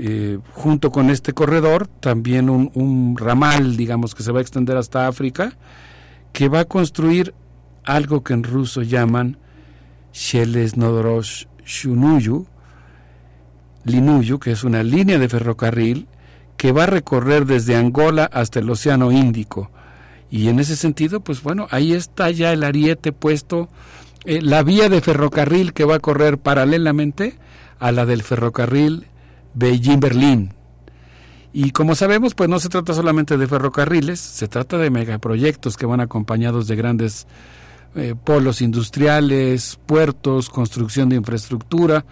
eh, junto con este corredor, también un, ramal, digamos, que se va a extender hasta África, que va a construir algo que en ruso llaman Sheles Nodorosh Shunuyu, Linuyu, que es una línea de ferrocarril que va a recorrer desde Angola hasta el Océano Índico. Y en ese sentido, pues bueno, ahí está ya el ariete puesto, eh, la vía de ferrocarril que va a correr paralelamente a la del ferrocarril Beijing-Berlín. Y como sabemos, pues no se trata solamente de ferrocarriles, se trata de megaproyectos que van acompañados de grandes eh, polos industriales, puertos, construcción de infraestructura.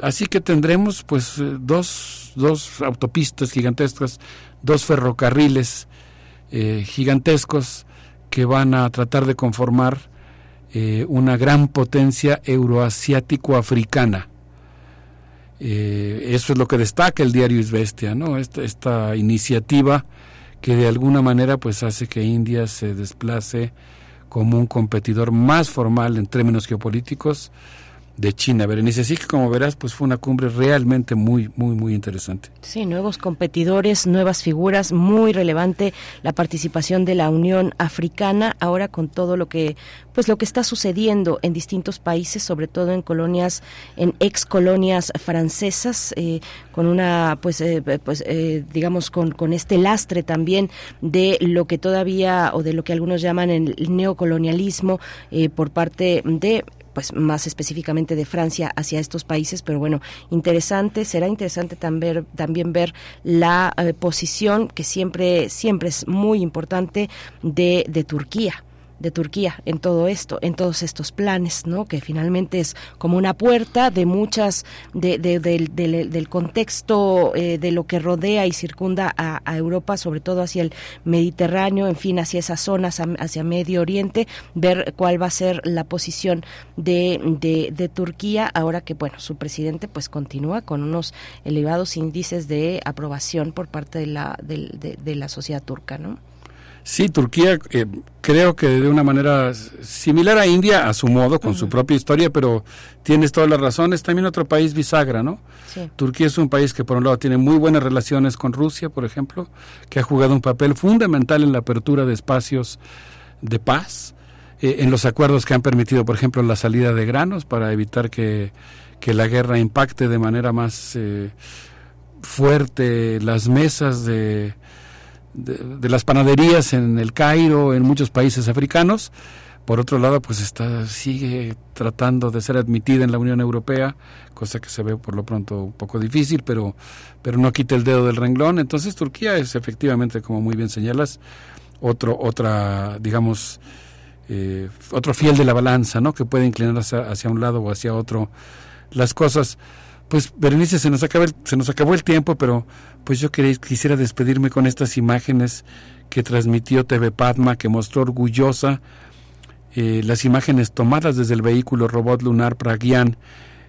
Así que tendremos pues eh, dos, dos autopistas gigantescas, dos ferrocarriles eh, gigantescos que van a tratar de conformar una gran potencia euroasiático-africana. Eh, eso es lo que destaca el diario Isbestia, ¿no? Esta, esta iniciativa que de alguna manera pues hace que India se desplace como un competidor más formal en términos geopolíticos de China, Berenice. Así que como verás, pues fue una cumbre realmente muy, muy, muy interesante.
Sí, nuevos competidores, nuevas figuras, muy relevante la participación de la Unión Africana, ahora con todo lo que, pues lo que está sucediendo en distintos países, sobre todo en colonias, en ex colonias francesas, eh, con una, pues, eh, pues eh, digamos, con, con este lastre también de lo que todavía, o de lo que algunos llaman el neocolonialismo por parte de pues más específicamente de Francia hacia estos países, pero bueno, interesante, será interesante también, también ver la eh, posición que siempre, siempre es muy importante de, de Turquía de Turquía en todo esto, en todos estos planes, ¿no? Que finalmente es como una puerta de muchas, de, del contexto eh, de lo que rodea y circunda a, Europa, sobre todo hacia el Mediterráneo, en fin, hacia esas zonas, hacia Medio Oriente, ver cuál va a ser la posición de, de, Turquía, ahora que, bueno, su presidente pues continúa con unos elevados índices de aprobación por parte de la, de la sociedad turca, ¿no?
Sí, Turquía eh, creo que de una manera similar a India, a su modo, con su propia historia, pero tienes todas las razones. También otro país bisagra, ¿no? Turquía es un país que por un lado tiene muy buenas relaciones con Rusia, por ejemplo, que ha jugado un papel fundamental en la apertura de espacios de paz, eh, en los acuerdos que han permitido, por ejemplo, la salida de granos para evitar que, la guerra impacte de manera más eh, fuerte las mesas de de, las panaderías en el Cairo, en muchos países africanos, por otro lado, pues está sigue tratando de ser admitida en la Unión Europea, cosa que se ve por lo pronto un poco difícil, pero pero no quita el dedo del renglón. Entonces Turquía es efectivamente, como muy bien señalas, otro otra digamos eh, otro fiel de la balanza, ¿no? Que puede inclinarse hacia, un lado o hacia otro las cosas. Pues Berenice, se nos acaba se nos acabó el tiempo, pero pues yo quisiera despedirme con estas imágenes que transmitió TV Padma, que mostró orgullosa eh, las imágenes tomadas desde el vehículo robot lunar Pragyan,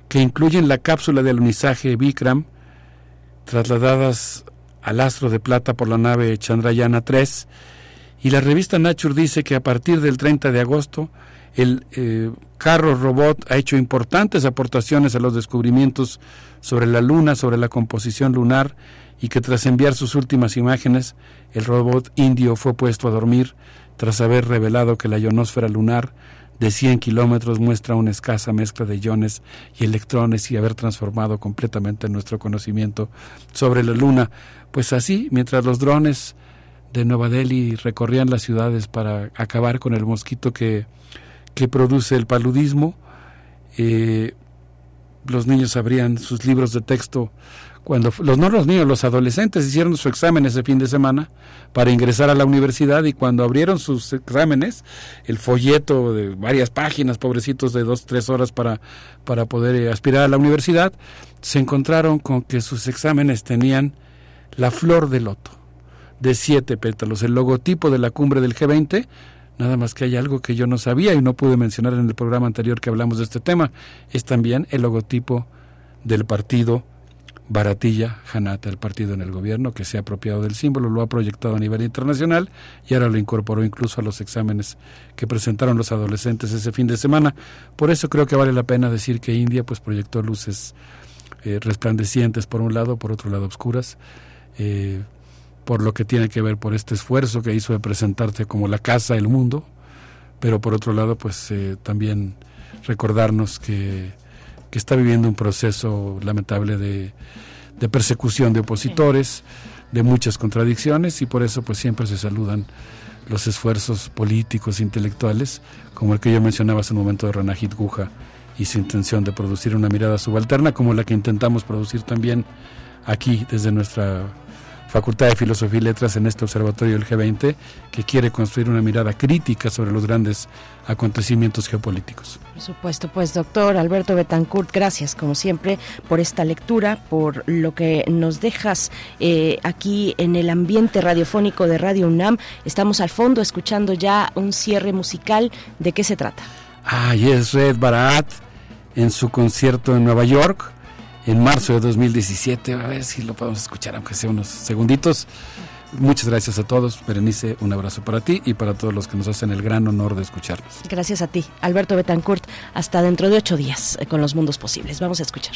que incluyen la cápsula de alunizaje Vikram, trasladadas al astro de plata por la nave Chandrayana 3, y la revista Nature dice que a partir del 30 de agosto el eh, carro robot ha hecho importantes aportaciones a los descubrimientos sobre la Luna, sobre la composición lunar, y que tras enviar sus últimas imágenes, el robot indio fue puesto a dormir tras haber revelado que la ionosfera lunar de 100 kilómetros muestra una escasa mezcla de iones y electrones y haber transformado completamente nuestro conocimiento sobre la Luna. Pues así, mientras los drones de Nueva Delhi recorrían las ciudades para acabar con el mosquito que, que produce el paludismo, eh, los niños abrían sus libros de texto cuando los no los niños, los adolescentes hicieron su examen ese fin de semana para ingresar a la universidad y cuando abrieron sus exámenes, el folleto de varias páginas, pobrecitos de dos, tres horas para, para poder eh, aspirar a la universidad, se encontraron con que sus exámenes tenían la flor de loto de siete pétalos, el logotipo de la cumbre del G20, nada más que hay algo que yo no sabía y no pude mencionar en el programa anterior que hablamos de este tema, es también el logotipo del partido Baratilla Janata, el partido en el gobierno que se ha apropiado del símbolo, lo ha proyectado a nivel internacional y ahora lo incorporó incluso a los exámenes que presentaron los adolescentes ese fin de semana. Por eso creo que vale la pena decir que India pues proyectó luces eh, resplandecientes por un lado, por otro lado oscuras, eh, por lo que tiene que ver por este esfuerzo que hizo de presentarse como la casa del mundo, pero por otro lado pues eh, también recordarnos que que está viviendo un proceso lamentable de, persecución de opositores, de muchas contradicciones y por eso pues siempre se saludan los esfuerzos políticos, intelectuales, como el que yo mencionaba hace un momento de Ranajit Guja y su intención de producir una mirada subalterna, como la que intentamos producir también aquí desde nuestra Facultad de Filosofía y Letras en este observatorio del G20, que quiere construir una mirada crítica sobre los grandes acontecimientos geopolíticos.
Por supuesto, pues doctor Alberto Betancourt, gracias como siempre por esta lectura, por lo que nos dejas eh, aquí en el ambiente radiofónico de Radio UNAM. Estamos al fondo escuchando ya un cierre musical. ¿De qué se trata?
Ah, es Red Barat en su concierto en Nueva York en marzo de 2017. A ver si lo podemos escuchar, aunque sea unos segunditos. Muchas gracias a todos. Berenice, un abrazo para ti y para todos los que nos hacen el gran honor de escucharnos.
Gracias a ti, Alberto Betancourt. Hasta dentro de ocho días eh, con los mundos posibles. Vamos a escuchar.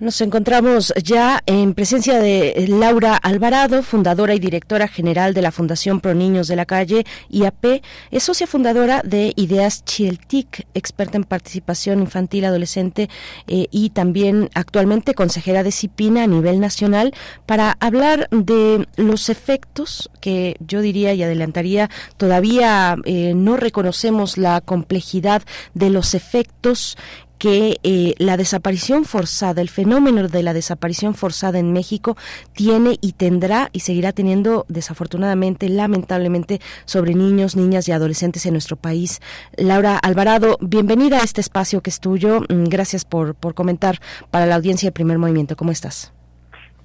Nos encontramos ya en presencia de Laura Alvarado, fundadora y directora general de la Fundación Pro Niños de la Calle, IAP. Es socia fundadora de Ideas Chieltic, experta en participación infantil adolescente eh, y también actualmente consejera de CIPINA a nivel nacional para hablar de los efectos que yo diría y adelantaría todavía eh, no reconocemos la complejidad de los efectos que eh, la desaparición forzada, el fenómeno de la desaparición forzada en México tiene y tendrá y seguirá teniendo desafortunadamente, lamentablemente, sobre niños, niñas y adolescentes en nuestro país. Laura Alvarado, bienvenida a este espacio que es tuyo. Mm, gracias por, por comentar para la audiencia del primer movimiento. ¿Cómo estás?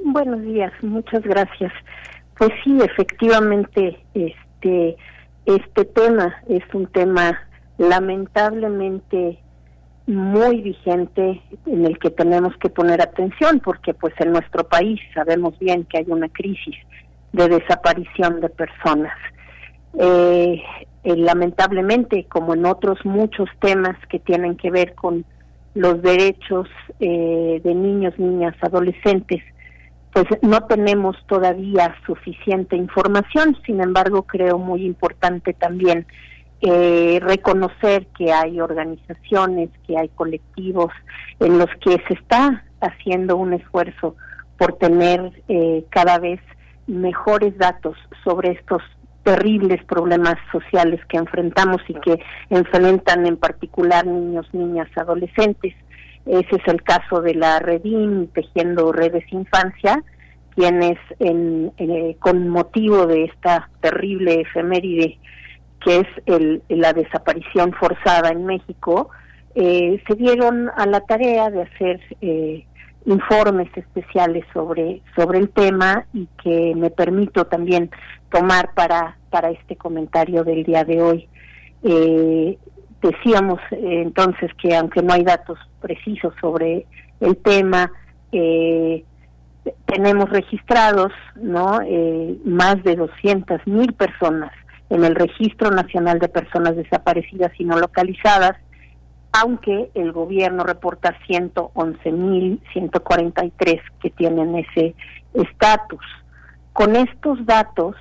Buenos días, muchas gracias. Pues sí, efectivamente, este, este tema es un tema lamentablemente muy vigente en el que tenemos que poner atención porque pues en nuestro país sabemos bien que hay una crisis de desaparición de personas. Eh, eh, lamentablemente, como en otros muchos temas que tienen que ver con los derechos eh, de niños, niñas, adolescentes, pues no tenemos todavía suficiente información. Sin embargo, creo muy importante también eh, reconocer que hay organizaciones, que hay colectivos en los que se está haciendo un esfuerzo por tener eh, cada vez mejores datos sobre estos terribles problemas sociales que enfrentamos y que enfrentan en particular niños, niñas, adolescentes. Ese es el caso de la Redim, Tejiendo Redes Infancia, quienes en, eh, con motivo de esta terrible efeméride que es el, la desaparición forzada en México, eh, se dieron a la tarea de hacer eh, informes especiales sobre, sobre el tema y que me permito también tomar para, para este comentario del día de hoy. Eh, decíamos entonces que aunque no hay datos precisos sobre el tema, tenemos registrados no más de 200 mil personas en el Registro Nacional de Personas Desaparecidas y No Localizadas, aunque el gobierno reporta 111.143 que tienen ese estatus. Con estos datos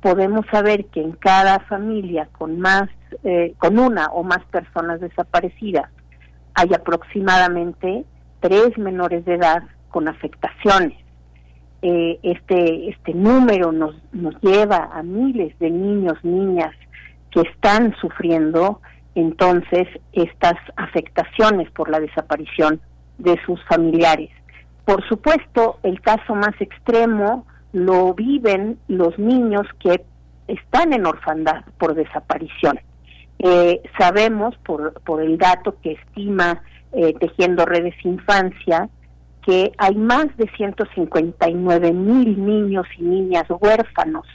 podemos saber que en cada familia con más, eh, con una o más personas desaparecidas, hay aproximadamente tres menores de edad con afectaciones. Eh, este, este número nos, nos lleva a miles de niños, niñas que están sufriendo entonces estas afectaciones por la desaparición de sus familiares. Por supuesto, el caso más extremo lo viven los niños que están en orfandad por desaparición. Eh, sabemos por, por el dato que estima eh, Tejiendo Redes Infancia que hay más de 159 mil niños y niñas huérfanos,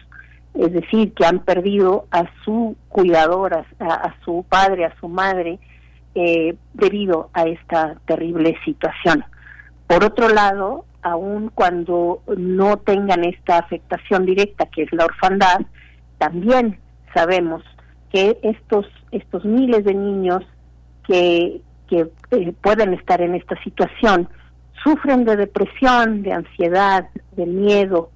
es decir, que han perdido a su cuidadora, a, su padre, a su madre, eh, debido a esta terrible situación. Por otro lado, aun cuando no tengan esta afectación directa, que es la orfandad, también sabemos que estos, estos miles de niños que, que eh, pueden estar en esta situación, sufren de depresión, de ansiedad, de miedo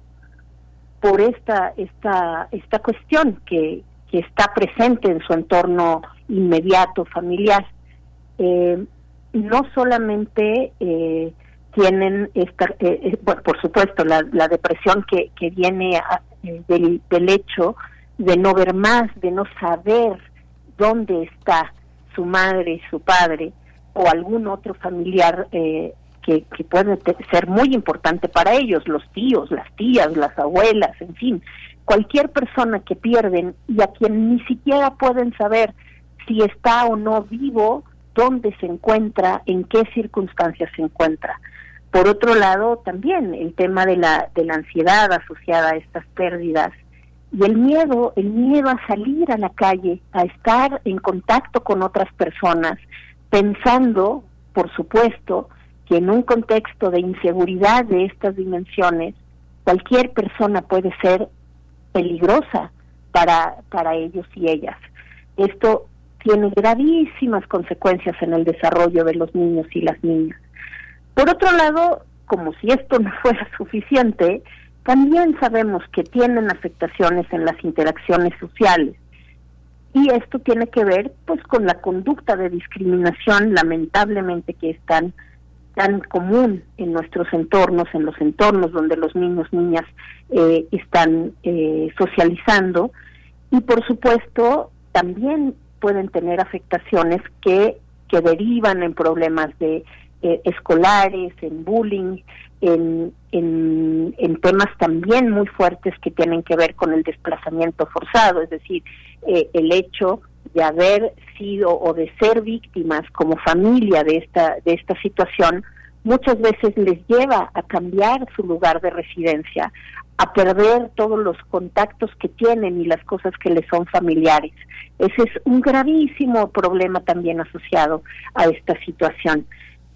por esta esta esta cuestión que, que está presente en su entorno inmediato familiar. Eh, no solamente eh, tienen esta, eh, bueno, por supuesto la, la depresión que, que viene del, del hecho de no ver más, de no saber dónde está su madre, su padre o algún otro familiar eh, que, que puede ser muy importante para ellos, los tíos, las tías, las abuelas, en fin, cualquier persona que pierden y a quien ni siquiera pueden saber si está o no vivo, dónde se encuentra, en qué circunstancias se encuentra. Por otro lado, también el tema de la, de la ansiedad asociada a estas pérdidas y el miedo, el miedo a salir a la calle, a estar en contacto con otras personas, pensando, por supuesto, que en un contexto de inseguridad de estas dimensiones, cualquier persona puede ser peligrosa para, para ellos y ellas. Esto tiene gravísimas consecuencias en el desarrollo de los niños y las niñas. Por otro lado, como si esto no fuera suficiente, también sabemos que tienen afectaciones en las interacciones sociales. Y esto tiene que ver pues con la conducta de discriminación lamentablemente que es tan común en nuestros entornos, en los entornos donde los niños, niñas eh, están eh, socializando. Y por supuesto, también pueden tener afectaciones que, que derivan en problemas de eh, escolares, en bullying, en, en, en, temas también muy fuertes que tienen que ver con el desplazamiento forzado, es decir, el hecho de haber sido o de ser víctimas como familia de esta de esta situación muchas veces les lleva a cambiar su lugar de residencia, a perder todos los contactos que tienen y las cosas que les son familiares. Ese es un gravísimo problema también asociado a esta situación.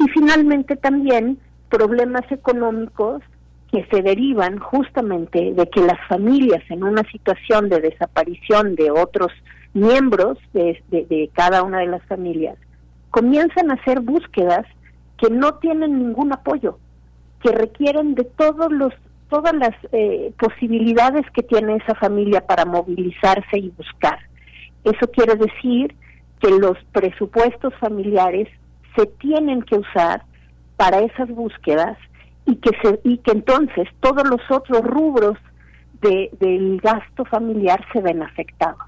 Y finalmente también problemas económicos que se derivan justamente de que las familias en una situación de desaparición de otros miembros de, cada una de las familias comienzan a hacer búsquedas que no tienen ningún apoyo, que requieren de todos los todas las eh, posibilidades que tiene esa familia para movilizarse y buscar. Eso quiere decir que los presupuestos familiares se tienen que usar para esas búsquedas y que se y que entonces todos los otros rubros de, del gasto familiar se ven afectados.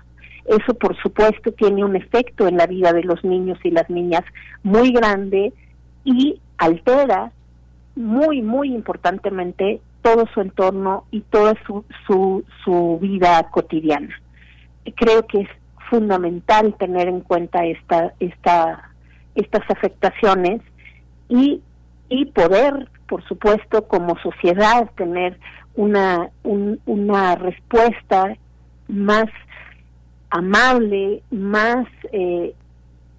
Eso, por supuesto, tiene un efecto en la vida de los niños y las niñas muy grande y altera muy, muy importantemente todo su entorno y toda su, su, su vida cotidiana. Creo que es fundamental tener en cuenta esta, esta, estas afectaciones y, y poder, por supuesto, como sociedad, tener una, una respuesta más amable, más eh,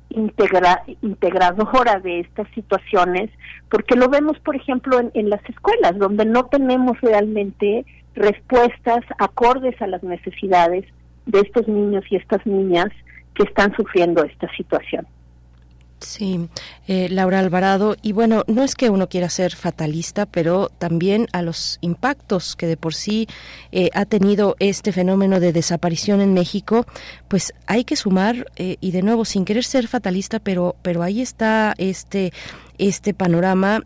integra, integradora de estas situaciones, porque lo vemos, por ejemplo, en las escuelas, donde no tenemos realmente respuestas acordes a las necesidades de estos niños y estas niñas que están sufriendo esta situación.
Sí, eh, Laura Alvarado. Y bueno, no es que uno quiera ser fatalista, pero también a los impactos que de por sí eh, ha tenido este fenómeno de desaparición en México, pues hay que sumar, eh, y de nuevo, sin querer ser fatalista, pero, pero ahí está este este panorama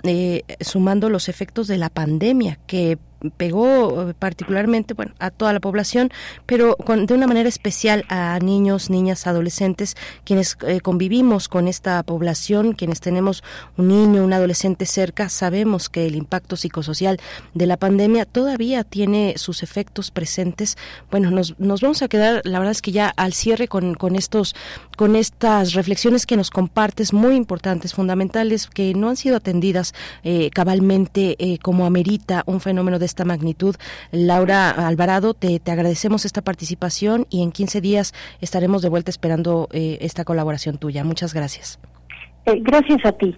sumando los efectos de la pandemia que pegó eh, particularmente bueno, a toda la población, pero con, de una manera especial a niños, niñas, adolescentes, quienes eh, convivimos con esta población, quienes tenemos un niño, un adolescente cerca, sabemos que el impacto psicosocial de la pandemia todavía tiene sus efectos presentes. Bueno, nos, nos vamos a quedar, la verdad es que ya al cierre con, con estos, con estas reflexiones que nos compartes muy importantes, fundamentales, que no han sido atendidas eh, cabalmente como amerita un fenómeno de esta magnitud. Laura Alvarado, te, te agradecemos esta participación y en 15 días estaremos de vuelta esperando eh, esta colaboración tuya. Muchas gracias.
Eh, gracias a ti.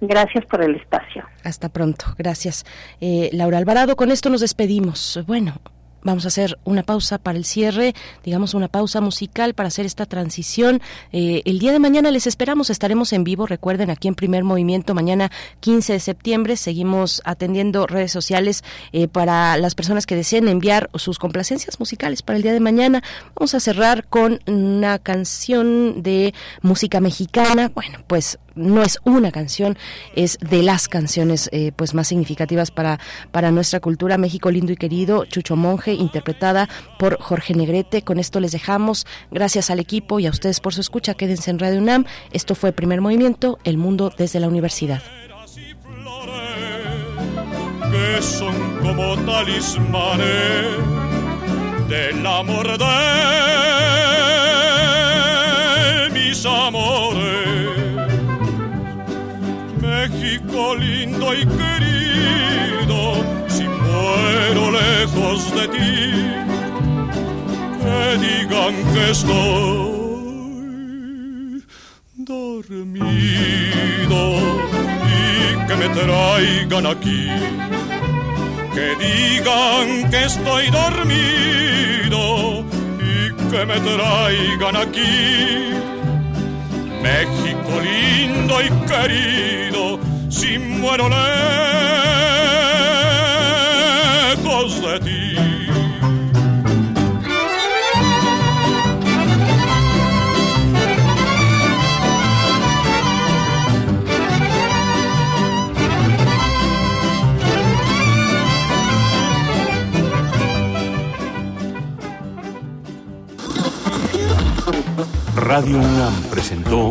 Gracias por el espacio.
Hasta pronto. Gracias. Eh, Laura Alvarado, con esto nos despedimos. Bueno, Vamos a hacer una pausa para el cierre, digamos una pausa musical para hacer esta transición. Eh, el día de mañana les esperamos, estaremos en vivo, recuerden, aquí en Primer Movimiento, mañana 15 de septiembre. Seguimos atendiendo redes sociales eh, para las personas que deseen enviar sus complacencias musicales para el día de mañana. Vamos a cerrar con una canción de música mexicana. Bueno, pues no es una canción, es de las canciones eh, pues más significativas para, para nuestra cultura. México lindo y querido, Chucho Monje, interpretada por Jorge Negrete. Con esto les dejamos. Gracias al equipo y a ustedes por su escucha. Quédense en Radio UNAM. Esto fue Primer Movimiento, El Mundo desde la Universidad.
Que son como de mis amores México lindo y querido, si muero lejos de ti, que digan que estoy dormido y que me traigan aquí. Que digan que estoy dormido y que me traigan aquí México lindo y querido, si muero lejos de ti.
Radio UNAM presentó